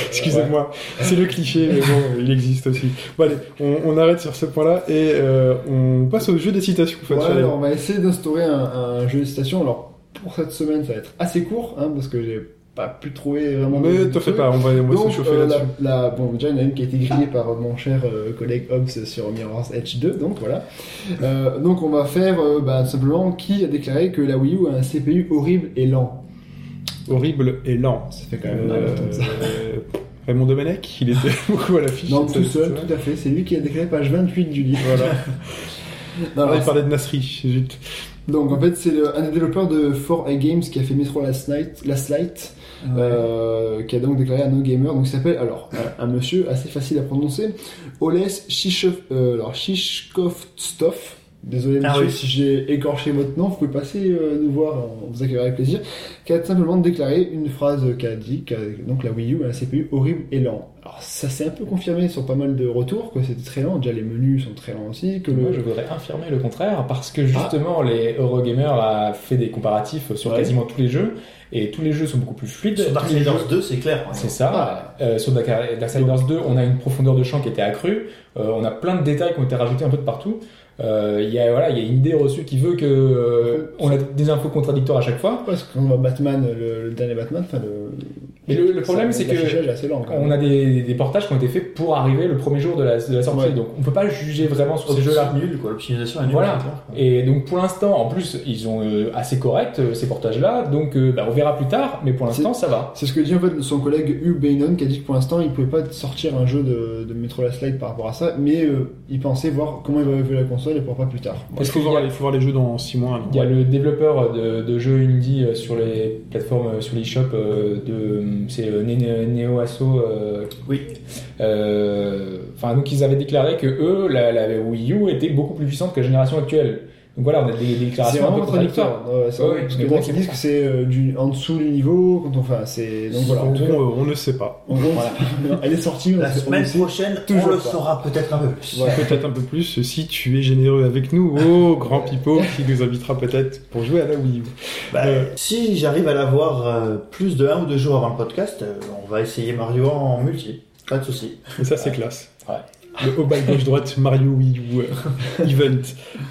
Excusez-moi, c'est le cliché, mais bon, il existe aussi. Bon, allez, on, on arrête sur ce point-là et euh, on passe au jeu des citations.
Ouais, alors, on va essayer d'instaurer un, un jeu de citation. Alors, pour cette semaine, ça va être assez court, hein, parce que j'ai pas pu trouver vraiment.
Mais t'en fais pas, on va, on va
Donc,
se chauffer
euh,
là-dessus.
la, la- bon, déjà, il y en a une qui a été grillée par mon cher euh, collègue Hobbs sur Mirror's Edge 2, donc voilà. Euh, donc, on va faire euh, bah, simplement qui a déclaré que la Wii U a un CPU horrible et lent?
Horrible et lent.
Ça fait quand même mal
Euh,
ça.
Raymond Domenech, il était beaucoup à l'affiche.
Non, tout seul, tout à fait. C'est lui qui a déclaré page 28 du livre.
Voilà.
Non,
On
alors,
avait parlé de Nasri.
Donc en fait c'est un des développeurs de 4A Games qui a fait Metro Last Night, Last Light, euh, qui a donc déclaré à No Gamer, donc s'appelle alors un, monsieur assez facile à prononcer, Oles Shishov, euh, alors. Désolé
Ah
monsieur
oui.
si j'ai écorché votre nom, vous pouvez passer euh, nous voir, on vous accueillera avec plaisir, qui a simplement déclaré une phrase qu'a dit, qu'a- donc la Wii U a un CPU horrible et lent. Alors ça s'est un peu confirmé sur pas mal de retours, que c'était très lent, déjà les menus sont très lents aussi, que
Moi,
le...
je voudrais infirmer le contraire parce que justement, les Eurogamer a fait des comparatifs sur
Ouais.
quasiment tous les jeux et tous les jeux sont beaucoup plus fluides.
Sur Darksiders
jeux-
2, c'est clair.
C'est ça. Euh, sur Dark- Darksiders 2, on a une profondeur de champ qui était accrue. Euh, on a plein de détails qui ont été rajoutés un peu de partout. Euh, Il y a voilà, il y a une idée reçue qui veut que euh, on a des infos contradictoires à chaque fois.
Parce que quand on voit Batman, le, le dernier Batman, enfin le...
Mais le, le problème, c'est que on a des, des portages qui ont été faits pour arriver le premier jour de la, de la sortie.
Ouais.
Donc, on peut pas juger vraiment sur ces jeux-là.
nul, quoi. L'optimisation est nulle.
Voilà. Et donc pour l'instant, en plus, ils ont euh, assez correct euh, ces portages-là, donc euh, bah, on verra plus tard, mais pour l'instant ça va.
C'est ce que dit en fait son collègue Hugh Bainon qui a dit que pour l'instant il pouvait pas sortir un jeu de, de Metro Last Light par rapport à ça, mais euh, il pensait voir comment il va évoluer la console et pourquoi pas plus tard.
Il faut, voir, il faut voir les jeux dans 6 mois.
Il y a le développeur de, de jeux indie euh, sur les plateformes, euh, sur l'eShop, euh, de, c'est Ne- Neo Asso. euh,
Oui.
euh, Enfin, donc ils avaient déclaré que eux, la, la Wii U était beaucoup plus puissante que la génération actuelle. Donc voilà, on a des, déclarations un peu contradictoires.
contradictoire. Ouais,
Ouais, ouais,
parce
mais
que
bon,
disent que c'est euh, du en dessous du niveau quand on enfin c'est donc voilà. cas,
gros, euh, on ne sait pas.
elle est sortie. on
La
on
semaine
sait-
prochaine, on
toujours
le
pas.
saura peut-être un peu plus.
Voilà.
Peut-être un peu plus si tu es généreux avec nous, oh grand pipeau, qui nous invitera peut-être pour jouer à la Wii U.
Bah,
Euh.
Si j'arrive à l'avoir euh, plus de un ou deux jours avant le podcast, euh, on va essayer Mario en multi. Pas de souci.
Ça, c'est classe.
Ouais.
Le haut bas gauche droite Mario Wii U euh, event.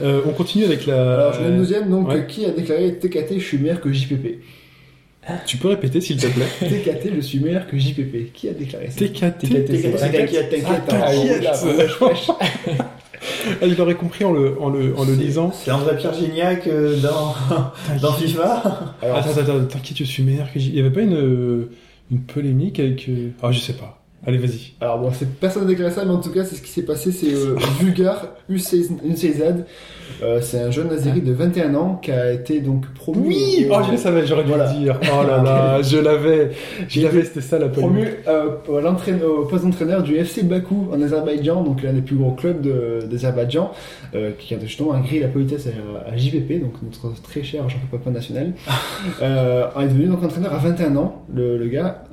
Euh, on continue avec la.
Alors je une deuxième donc
ouais.
qui a déclaré TKT je suis meilleur que JPP.
Tu peux répéter s'il te plaît
TKT je suis meilleur que JPP. Qui a déclaré ça?
TKT.
TKT.
T'inquiète.
Ah, il aurait compris en le, en le, en le lisant.
C'est André Pierre Gignac euh, dans, dans FIFA.
Alors,
Attends, attends, attends, t'inquiète, je suis meilleur que J. Il y avait pas une, euh, une polémique avec. euh, Ah, je sais pas. Allez, vas-y.
Alors bon, c'est personne n'a déclaré ça, mais en tout cas, c'est ce qui s'est passé. C'est euh, Vulgar Unsezad. Euh, c'est un jeune Azeri de 21 ans qui a été donc promu.
Oui, oh, je le savais, j'aurais dû
Voilà.
le dire. Oh là là, je l'avais. Je l'avais, c'était ça la
promu euh, au poste d'entraîneur du FC Bakou en Azerbaïdjan, donc l'un des plus gros clubs d'Azerbaïdjan, euh, qui a justement inscrit la politesse à, à JVP, donc notre très cher champion papa national. euh, il est devenu donc entraîneur à 21 ans, le, le gars,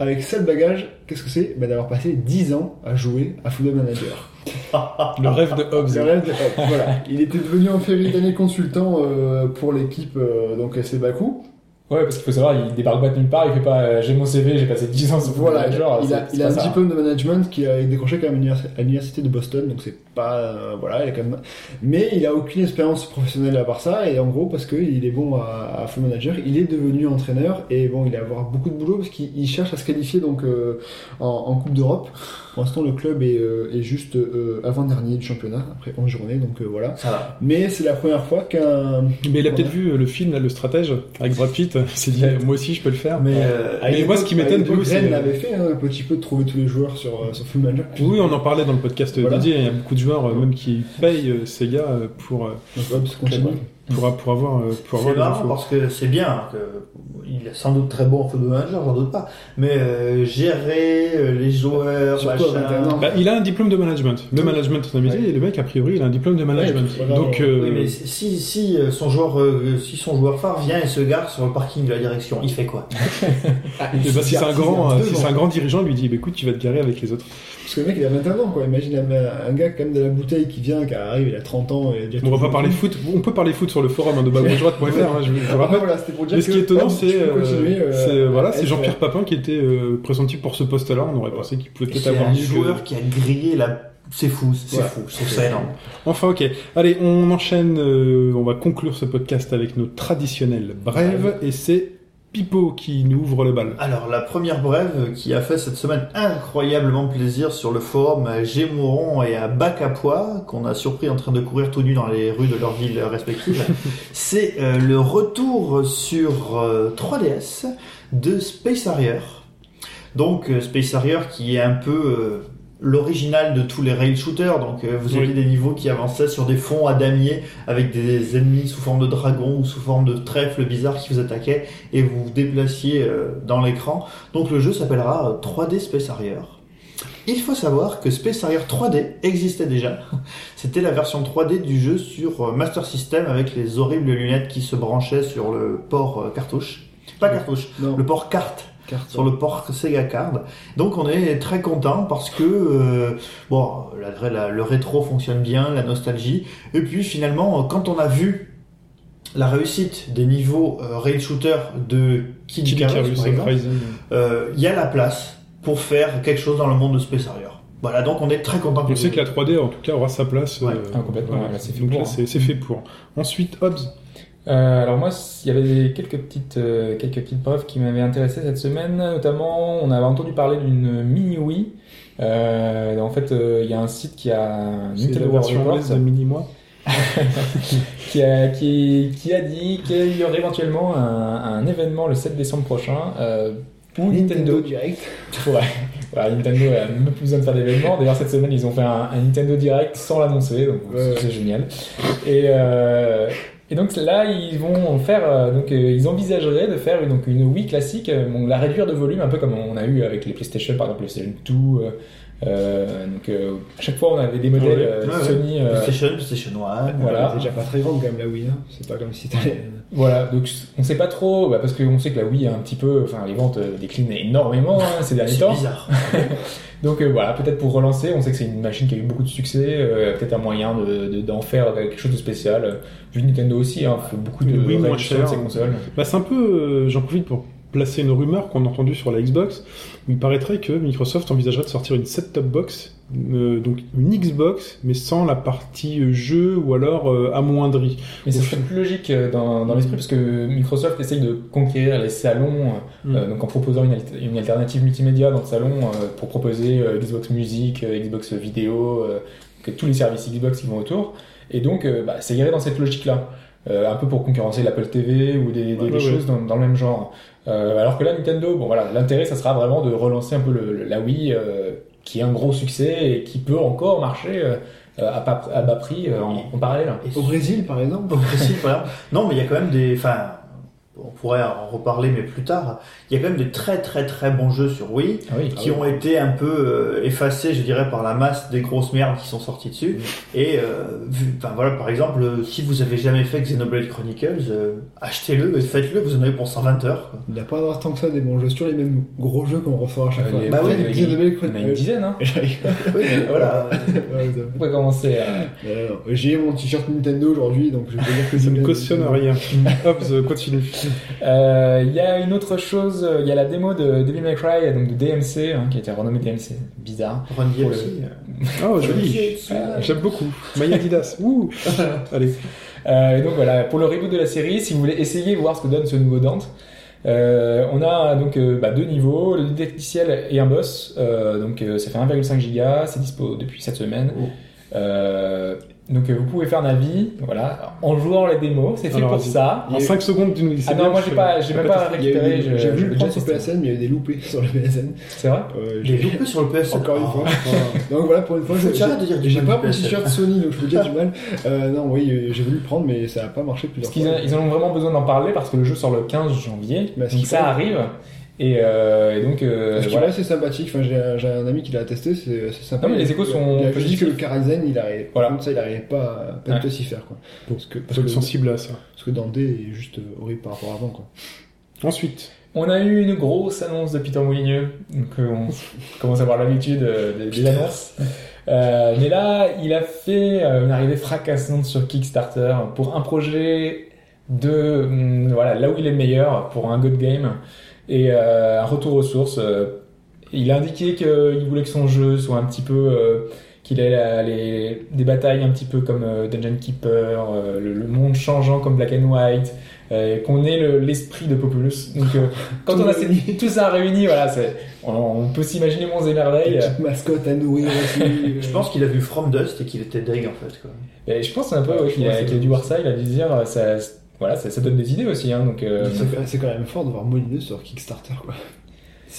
avec seul bagage, qu'est-ce que c'est? Ben, D'avoir passé 10 ans à jouer à Football Manager.
Le rêve de Hobbs.
Le rêve de- hop, voilà. Il était devenu en février d'année consultant euh, pour l'équipe euh, donc Bakou.
Ouais, parce qu'il faut savoir, il débarque pas de nulle part, il fait pas euh, j'ai mon CV, j'ai passé 10 ans sur
Voilà,
Manager,
il a, il a un diplôme de management qui a décroché quand même à l'univers- à l'université de Boston, donc c'est pas euh, voilà, il a quand même. Mais il a aucune expérience professionnelle à part ça, et en gros parce qu'il est bon à, à Football Manager, il est devenu entraîneur et bon, il va avoir beaucoup de boulot parce qu'il il cherche à se qualifier donc euh, en, en Coupe d'Europe. Pour l'instant, le club est, euh, est juste euh, avant-dernier du championnat après 11 journées, donc euh, voilà.
Ça va.
Mais c'est la première fois qu'un
Mais il a peut-être vu le film, là, le stratège, avec Brad Pitt. Il s'est dit, moi aussi, je peux le faire.
Mais euh,
Mais moi, ce qui m'étonne,
l'époque,
du coup, c'est-
l'avait fait hein, un petit peu de trouver tous les joueurs sur, euh, sur Football Manager.
Oui, on en parlait dans le podcast
Voilà.
dédié. Il y a beaucoup de joueurs, euh, même qui payent euh, ces gars euh, pour, euh,
Donc, hop.
Pour, pour avoir, euh, pour avoir des
marrant
infos.
parce que c'est bien. Que, il est sans doute très bon en football manager, j'en doute pas. Mais euh, gérer euh, les joueurs,
Surtout
machin.
21 ans.
Bah, il a un diplôme de management. Le management, a mis,
Ouais.
et le mec, a priori, il a un diplôme de management.
voilà,
Donc, euh,
Oui, mais si, si, euh, son joueur, euh, si son joueur phare vient et se gare sur le parking de la direction, il fait quoi?
Ah,
eh
il
ben, si c'est un grand, si c'est un grand dirigeant, il lui dit, bah, écoute, tu vas te garer avec les autres.
Parce que le mec il a 21 ans quoi. Imagine un, un gars quand même de la bouteille qui vient, qui arrive, il a 30 ans et il a déjà
On va pas parler foot. On peut parler foot sur le forum hein, de baboujoie.fr. Hein, je, je
Ah,
rappelle.
voilà, c'était pour dire
Mais ce qui est étonnant, c'est euh,
euh,
c'est, euh, voilà, c'est Jean-Pierre Papin qui était euh, pressenti pour ce poste-là. On aurait pensé qu'il pouvait peut-être avoir
un
mieux que-
joueur qui a grillé la. C'est fou, c'est fou, je trouve ça énorme.
Enfin, ok. Allez, on enchaîne. euh, on va conclure ce podcast avec nos traditionnelles brèves. Et c'est Pipo qui nous ouvre le bal.
Alors, la première brève qui a fait cette semaine incroyablement plaisir sur le forum à Gémouron et à Bac à Poix, qu'on a surpris en train de courir tout nu dans les rues de leurs villes respectives, c'est euh, le retour sur euh, 3DS de Space Harrier. Donc, euh, Space Harrier qui est un peu euh, l'original de tous les rail shooters. Donc, euh, vous
Oui.
aviez des niveaux qui avançaient sur des fonds à damier avec des ennemis sous forme de dragons ou sous forme de trèfles bizarres qui vous attaquaient et vous vous déplaciez euh, dans l'écran. Donc le jeu s'appellera euh, 3D Space Harrier. Il faut savoir que Space Harrier 3D existait déjà. C'était la version 3D du jeu sur euh, Master System avec les horribles lunettes qui se branchaient sur le port euh, cartouche. Pas cartouche,
Non,
le port carte sur le port Sega Card. Donc on est très content parce que euh, bon, la- la- le rétro fonctionne bien, la nostalgie. Et puis finalement, quand on a vu la réussite des niveaux euh, rail shooter de Kid
Kid
Icarus, euh, il y a la place pour faire quelque chose dans le monde de Space Harrier. Voilà, donc on est très content.
On sait que la 3D, en tout cas, aura sa place.
Ouais.
euh,
Ah, complètement, fait hein.
c'est fait pour. Ensuite, Hobbs.
Euh, alors moi, il y avait quelques petites, euh, quelques petites preuves qui m'avaient intéressé cette semaine. Notamment, on avait entendu parler d'une mini Wii. Euh, en fait, il y a un site qui a Nintendo
anglaise de Mini-Moi.
qui a, qui, qui a dit qu'il y aurait éventuellement un, un événement le 7 décembre prochain où Nintendo,
Direct.
Ouais. Voilà, Nintendo a même plus besoin de faire d'événements. D'ailleurs, cette semaine, ils ont fait un, un Nintendo Direct sans l'annoncer, donc
Ouais.
c'est génial. Et, euh, et donc là, ils vont faire, euh, donc euh, ils envisageraient de faire une Wii classique, euh, la réduire de volume, un peu comme on a eu avec les PlayStation, par exemple PlayStation 2. Euh, donc euh, à chaque fois, on avait des modèles
Ouais.
euh,
Ouais, ouais.
Sony. euh,
PlayStation, PlayStation 1.
Voilà.
C'est déjà pas très grande quand même la Wii. Hein. C'est pas comme si t'allais.
Voilà, donc on sait pas trop, bah, parce qu'on sait que la Wii a un petit peu, enfin les ventes déclinent énormément hein, ces derniers
C'est
temps.
bizarre.
Donc euh, voilà, peut-être pour relancer, on sait que c'est une machine qui a eu beaucoup de succès, euh, peut-être un moyen de- de- d'en faire quelque chose de spécial. Vu Nintendo aussi, hein, fait beaucoup de
Wii moins chère.
ses consoles.
Bah, c'est un peu, euh, j'en profite pour placer une rumeur qu'on a entendue sur la Xbox, il paraîtrait que Microsoft envisagerait de sortir une set-top box, euh, donc une Xbox, mais sans la partie euh, jeu ou alors euh, amoindrie.
Mais ça serait plus logique euh, dans, dans l'esprit parce que Microsoft essaye de conquérir les salons, euh,
Mm.
donc en proposant une, une alternative multimédia dans le salon euh, pour proposer euh, Xbox Music, euh, Xbox Vidéo, euh, tous les services Xbox qui vont autour. Et donc, euh, bah, ça irait dans cette logique-là. euh, un peu pour concurrencer l'Apple TV ou des, des,
Ouais,
des
ouais.
choses dans, dans le même genre. Euh, alors que là, Nintendo, bon voilà, l'intérêt, ça sera vraiment de relancer un peu le, le- la Wii, euh, qui est un gros succès et qui peut encore marcher euh, à, pas- à bas prix euh, en, parallèle.
Au Brésil, par exemple.
Au Brésil, voilà. Non, mais il y a quand même des. Enfin, on pourrait en reparler, mais plus tard. Il y a quand même des très très très bons jeux sur Wii
Ah oui.
qui ont été un peu euh, effacés, je dirais, par la masse des grosses merdes qui sont sorties dessus. Et euh, vu- enfin voilà, par exemple, euh, si vous avez jamais fait Xenoblade Chronicles, euh, achetez-le et faites-le. Vous en avez pour 120 heures. quoi.
Il n'y a pas avoir tant que ça des bons jeux sur les mêmes gros jeux qu'on ressort à chaque
Euh,
fois.
Bah oui,
les
il y
Xenoblade
en a une
Chronicles.
dizaine, hein.
Oui, voilà.
On peut commencer à...
J'ai mon t-shirt Nintendo aujourd'hui, donc je peux dire que
Ça ne cautionne rien. Hop, continue.
Euh, Il y a une autre chose, il y a la démo de Devil May Cry, donc de DMC, hein, qui a été renommé DMC, bizarre.
Run
le-
DLC.
Oh, joli.
Euh,
J'aime beaucoup. Maya Adidas. Ouh. Allez.
Euh, et donc voilà, pour le reboot de la série, si vous voulez essayer voir ce que donne ce nouveau Dante, euh, on a donc euh, bah, deux niveaux, le didacticiel et un boss. Euh, donc euh, ça fait 1,5 giga, c'est dispo depuis cette semaine.
Oh.
Euh, donc euh, vous pouvez faire un avis, voilà, en jouant les démos, c'est fait
Alors,
pour ça.
En 5 secondes, tu nous dis.
Ah non, moi
je-
j'ai pas, j'ai même pas
a eu
récupéré.
des-
je-
J'ai vu
je
le prendre sur. PSN, mais il y avait des loupés sur le PSN.
C'est vrai
Euh, j'ai-
loupés sur le PS.
Encore une
Ah.
fois. Donc voilà, pour une fois, j'ai
que tu arrêtes de dire du
j'ai pas mon
PSN.
t-shirt Sony, donc je peux dire du mal. Euh, non, oui, euh, j'ai voulu le prendre, mais ça n'a pas marché plusieurs
Parce qu'ils
fois.
a- ils en ont vraiment besoin d'en parler parce que le jeu sort le 15 janvier,
Bah,
donc ça arrive. Et, euh, et donc euh,
Ce
voilà.
est assez sympathique, enfin, j'ai un, j'ai un ami qui l'a testé, c'est c'est sympa.
Non, mais les échos sont
Il a juste dit que le Karazen, il arrive.
Voilà.
Comme ça, il arrivait pas à
Ouais.
s'y faire, quoi. Parce que, parce que,
sensible à ça.
parce que Dante est juste euh, horrible par rapport à avant, quoi.
Ensuite.
On a eu une grosse annonce de Peter Molyneux, donc euh, on commence à avoir l'habitude euh, des, des annonces. Euh, mais là, il a fait euh, une arrivée fracassante sur Kickstarter pour un projet de hum, voilà là où il est le meilleur pour un good game et euh, un retour aux sources. Euh, il a indiqué qu'il voulait que son jeu soit un petit peu euh, qu'il ait la- les, des batailles un petit peu comme euh, Dungeon Keeper, euh, le, le monde changeant comme Black and White, euh, qu'on ait le- l'esprit de Populous. Donc euh, quand on a ces- tout ça réuni, voilà, c'est- on, on peut s'imaginer monts et
Des
merveilles.
petites mascottes à nourrir aussi.
Je pense qu'il a vu From Dust et qu'il était deg en fait. Quoi.
Et je pense un peu
Ouais,
ouais, qu'il a, qu'il a dû voir ça, il a dû dire, ça, voilà, ça, ça donne des idées aussi. Hein, donc, euh,
C'est quand même fort de voir Molineux sur Kickstarter, quoi.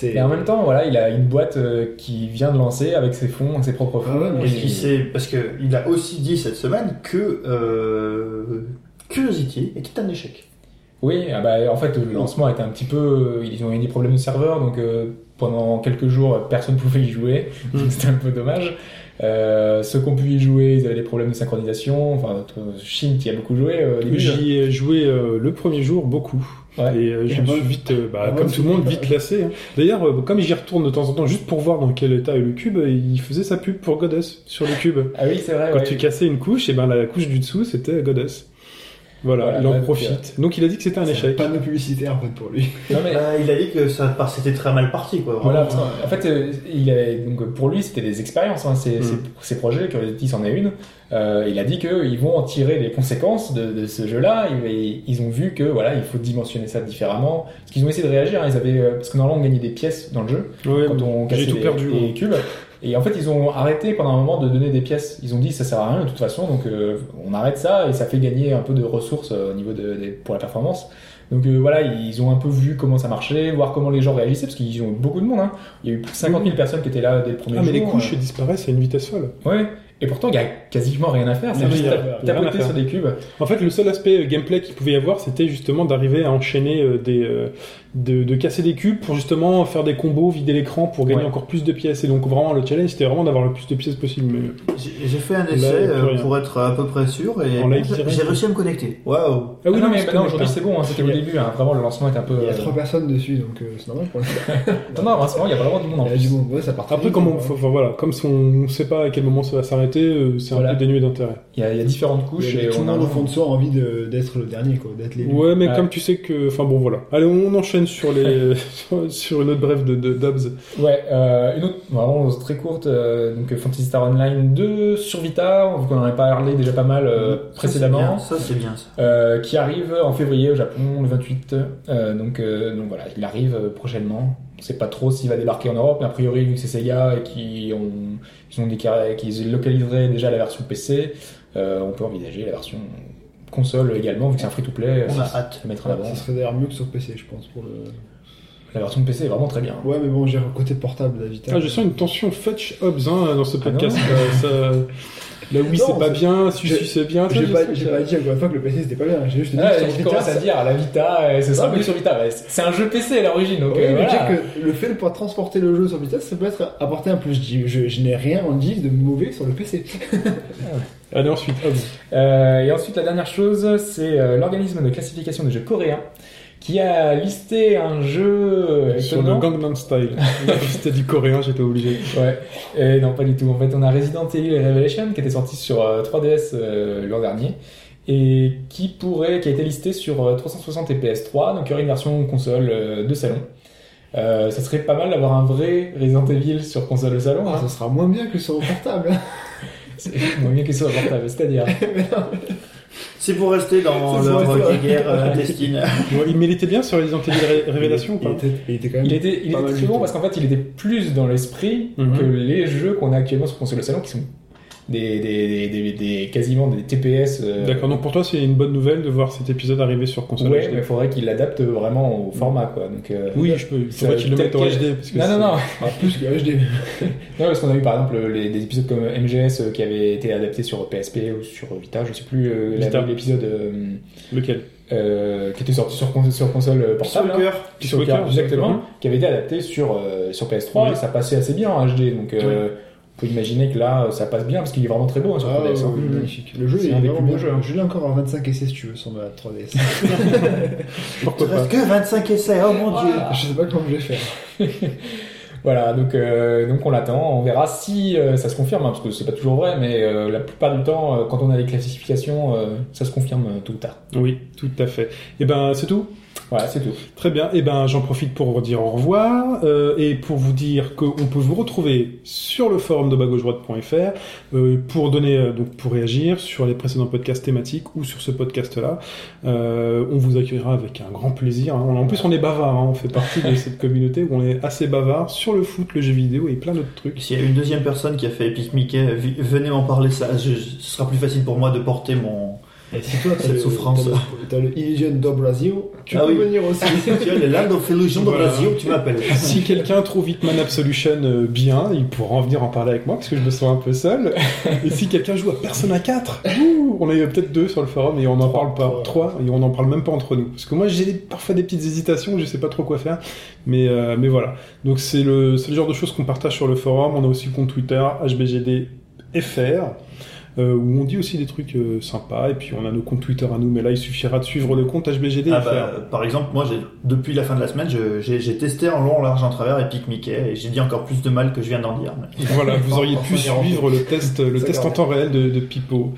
Et en même temps, voilà, il a une boîte euh, qui vient de lancer avec ses fonds, ses propres fonds.
Ah ouais, mais
Et parce que il a aussi dit cette semaine que euh, Curiosity était un échec.
Oui, ah bah, en fait, le lancement était un petit peu. Ils ont eu des problèmes de serveur, donc euh, pendant quelques jours, personne ne pouvait y jouer.
Mm.
C'était un peu dommage. Euh, ceux qui ont pu y jouer, ils avaient des problèmes de synchronisation. Enfin, Shin, qui a beaucoup joué euh.
J'y ai joué euh, le premier jour beaucoup.
Ouais.
Et euh, je me suis vite, euh, bah,
Ah,
comme tout le monde, vite lassé. hein. D'ailleurs, euh, comme j'y retourne de temps en temps, juste pour voir dans quel état est le cube, euh, il faisait sa pub pour Goddess sur le cube.
Ah oui, c'est vrai.
Quand
ouais.
tu cassais une couche, et ben la couche du dessous, c'était Goddess. Voilà,
Voilà,
il en profite. Donc il a dit que c'était un échec.
pas de publicité en fait pour lui.
Non, mais-
Euh, il a dit que ça c'était très mal parti. Quoi,
Voilà, en fait, euh, il avait, donc, pour lui, c'était des expériences, hein, ces,
Mm.
ces- ces projets, Curiosity c'en est une. Euh, il a dit qu'ils vont en tirer les conséquences de, de ce jeu-là. Ils, ils ont vu que voilà, il faut dimensionner ça différemment. Parce qu'ils ont essayé de réagir. hein, ils avaient, euh, parce que normalement, on gagnait des pièces dans le jeu
Ouais,
quand on cassait
tout
les,
perdu.
les
ouais.
cubes. Et en fait, ils ont arrêté pendant un moment de donner des pièces. Ils ont dit ça sert à rien de toute façon, donc euh, on arrête ça et ça fait gagner un peu de ressources euh, au niveau de, des- pour la performance. Donc euh, voilà, ils ont un peu vu comment ça marchait, voir comment les gens réagissaient, parce qu'ils ont eu beaucoup de monde. Hein. Il y a eu plus de 50 000 personnes qui étaient là dès le premier
Ah, mais les couches disparaissent à une vitesse folle.
euh, Ouais. Et pourtant, il y a quasiment rien à faire. C'est juste tapoter sur des cubes.
En fait, le seul aspect euh, gameplay qu'il pouvait y avoir, c'était justement d'arriver à enchaîner euh, des, euh, de, de casser des cubes pour justement faire des combos, vider l'écran pour gagner
Ouais.
encore plus de pièces. Et donc vraiment, le challenge, c'était vraiment d'avoir le plus de pièces possible. Mais...
J'ai fait un essai euh, pour être à peu près sûr et j'ai réussi à me connecter. Waouh
Ah
Ah non, mais maintenant, aujourd'hui,
hein.
c'est bon. hein, C'était au début. hein. Vraiment, le lancement est un peu.
Il y a
euh,
trois personnes dessus, donc euh, c'est normal pour l'instant.
Non, non, en ce moment, il y a pas vraiment du monde en
Il y a du
plus.
monde, ouais, ça part très
Après, comme on, faut- voilà, comme si on ne sait pas à quel moment ça va s'arrêter, euh, c'est
Voilà.
un peu dénué d'intérêt.
Il y, a, il y a différentes couches
a-
et
tout
on
le
a
monde au fond de soi a envie d'être le dernier, quoi, d'être l'élu.
Ouais, mais comme tu sais que. Enfin bon, voilà. Allez, on enchaîne sur, les... sur- sur une autre brève de, de Dubs.
Ouais, euh, une autre, vraiment très courte, euh, donc Fantasy Star Online 2 sur Vita, vu qu'on en avait parlé déjà pas mal euh, précédemment,
Ça c'est bien ça.
euh, qui arrive en février au Japon, le 28. Euh, donc, euh, donc voilà, il arrive euh, prochainement. On sait pas trop s'il va débarquer en Europe, mais a priori, vu que c'est Sega et qu'ils ont, ils ont déclaré qu'ils localiseraient déjà la version PC, euh, on peut envisager la version console également, vu que c'est un free-to-play.
On a
ça-
hâte.
ça mettra en avant.
Ça serait d'ailleurs mieux que sur PC, je pense. Pour le...
La version de PC est vraiment très bien.
Ouais, mais bon, j'ai le côté portable, la Vita.
Ah, je sens une tension Fetch Hobbs hein, dans ce
Ah
podcast. là, ça... Là, oui, c'est pas
c'est-
bien, si c'est bien.
J'ai
ça,
pas, j'ai pas dit encore une fois que le PC c'était pas bien. J'ai juste dit
Ah,
que sur Vita,
à
ça-
dire la Vita, euh, ce sera
Non,
mieux
mais-
sur Vita. Ouais, c'est c'est un jeu PC à l'origine, donc
Oui,
euh,
mais
voilà.
dire que le fait de pouvoir transporter le jeu sur Vita, ça peut être apporter un plus. Je, dis- je, je n'ai rien en dit de mauvais sur le PC.
Allez, ensuite, Hobbs.
Euh, et ensuite, la dernière chose, c'est euh, l'organisme de classification des jeux coréens qui a listé un jeu euh,
Sur le. Gangnam Style. C'était du coréen, j'étais obligé.
Ouais, et non, pas du tout. En fait, on a Resident Evil Revelation qui était sorti sur euh, 3DS euh, l'an dernier et qui pourrait, qui a été listé sur euh, 360 et PS3, donc il y aurait une version console euh, de salon. Euh, ça serait pas mal d'avoir un vrai Resident Evil sur console de salon.
Ah,
hein.
ça sera moins bien que sur le portable.
C'est moins bien qu'il soit portable, c'est-à-dire.
C'est pour rester dans leur guerre intestine.
Il méritait bien sur Resident Evil Ré- Révélation ou
il,
pas
était, il était quand même.
Il était, il était
du
bon parce qu'en fait, il était plus dans l'esprit
Mhm.
que les jeux qu'on a actuellement sur console de salon qui sont des, des, des, des- des- quasiment des TPS. euh,
D'accord, donc pour toi, c'est une bonne nouvelle de voir cet épisode arriver sur console
Ouais,
HD.
mais il faudrait qu'il l'adapte vraiment au format, quoi. Donc, euh,
Oui, je peux. Il faudrait qu'il le mette en HD. Parce que
Non, non, non.
Ah, plus que HD.
Non, parce qu'on a eu par exemple les, des épisodes comme MGS euh, qui avaient été adaptés sur PSP ou sur Vita, je sais plus euh, l'épisode
Lequel?
euh, qui était sorti sur, sur console portable. hein.
Peace Walker,
Soccer, exactement,
Mhm.
qui avait été adapté sur, euh, sur PS3
Oui.
et ça passait assez bien en HD. Donc euh, peut imaginer que là ça passe bien parce qu'il est vraiment très beau hein, sur
Ah,
3DS. hein.
magnifique. Le jeu
C'est
est
un des plus beaux jeux, hein.
Je l'ai encore à 25 essais si tu veux sur ma 3DS.
Il
Pourquoi pas
que 25 essais, oh mon dieu.
je sais pas comment je vais faire.
Voilà, donc, euh, donc on l'attend, on verra si euh, ça se confirme, hein, parce que c'est pas toujours vrai, mais euh, la plupart du temps, euh, quand on a des classifications, euh, ça se confirme euh, tôt ou tard.
Oui, tout à fait. Et ben, c'est tout?
Voilà, c'est tout.
Très bien. Et ben, j'en profite pour vous dire au revoir euh, et pour vous dire qu'on peut vous retrouver sur le forum de bagaujoie.fr euh, pour donner, euh, donc pour réagir sur les précédents podcasts thématiques ou sur ce podcast-là. Euh, on vous accueillera avec un grand plaisir. hein. En plus, on est bavard. hein. On fait partie de cette communauté où on est assez bavard sur le foot, le jeu vidéo et plein d'autres trucs.
S'il y a une deuxième personne qui a fait Epic Mickey, venez m'en parler, ça, ce sera plus facile pour moi de porter mon.
Et si toi,
Cette
le-
souffrance.
t'as le- le Illusion do Brasil, tu
Ah
peux
oui.
venir aussi.
tu as le Land of Illusion
Voilà.
Brasil, tu m'appelles.
Si quelqu'un trouve Hitman Absolution euh, bien, il pourra en venir en parler avec moi parce que je me sens un peu seul. Et si quelqu'un joue à Persona 4, ouh, on est peut-être deux sur le forum et on n'en parle pas.
trois.
Trois et on n'en parle même pas entre nous. Parce que moi j'ai parfois des petites hésitations, je sais pas trop quoi faire. Mais, euh, mais voilà. Donc c'est le, c'est le genre de choses qu'on partage sur le forum. On a aussi le compte Twitter HBGDFR. Euh, où on dit aussi des trucs euh, sympas et puis on a nos comptes Twitter à nous mais là il suffira de suivre le compte HBGDFR.
Ah bah, par exemple, moi, j'ai- depuis la fin de la semaine, j'ai j'ai testé en long, en large, en travers Epic Mickey et j'ai dit encore plus de mal que je viens d'en dire. mais-
Voilà, vous auriez pu suivre le test, le test en temps réel de, de Pipo,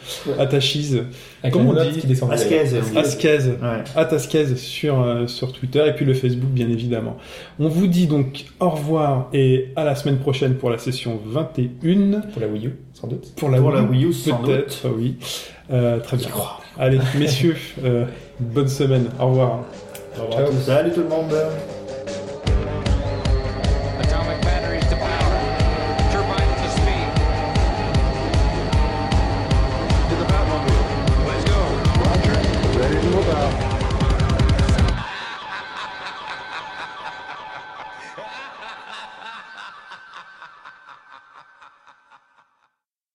Comment
la
on dit.
Asquez.
Asquez,
Ouais.
Atasquez sur, euh, sur Twitter et puis le Facebook bien évidemment. On vous dit donc au revoir et à la semaine prochaine pour la session 21
Pour la Wii U, sans doute.
pour la
Pour la
Wii U,
Wii U, sans doute.
peut-être, oui. Euh, très bien. Allez, messieurs, euh, bonne semaine. Au revoir.
Au revoir tous.
Salut tout le monde.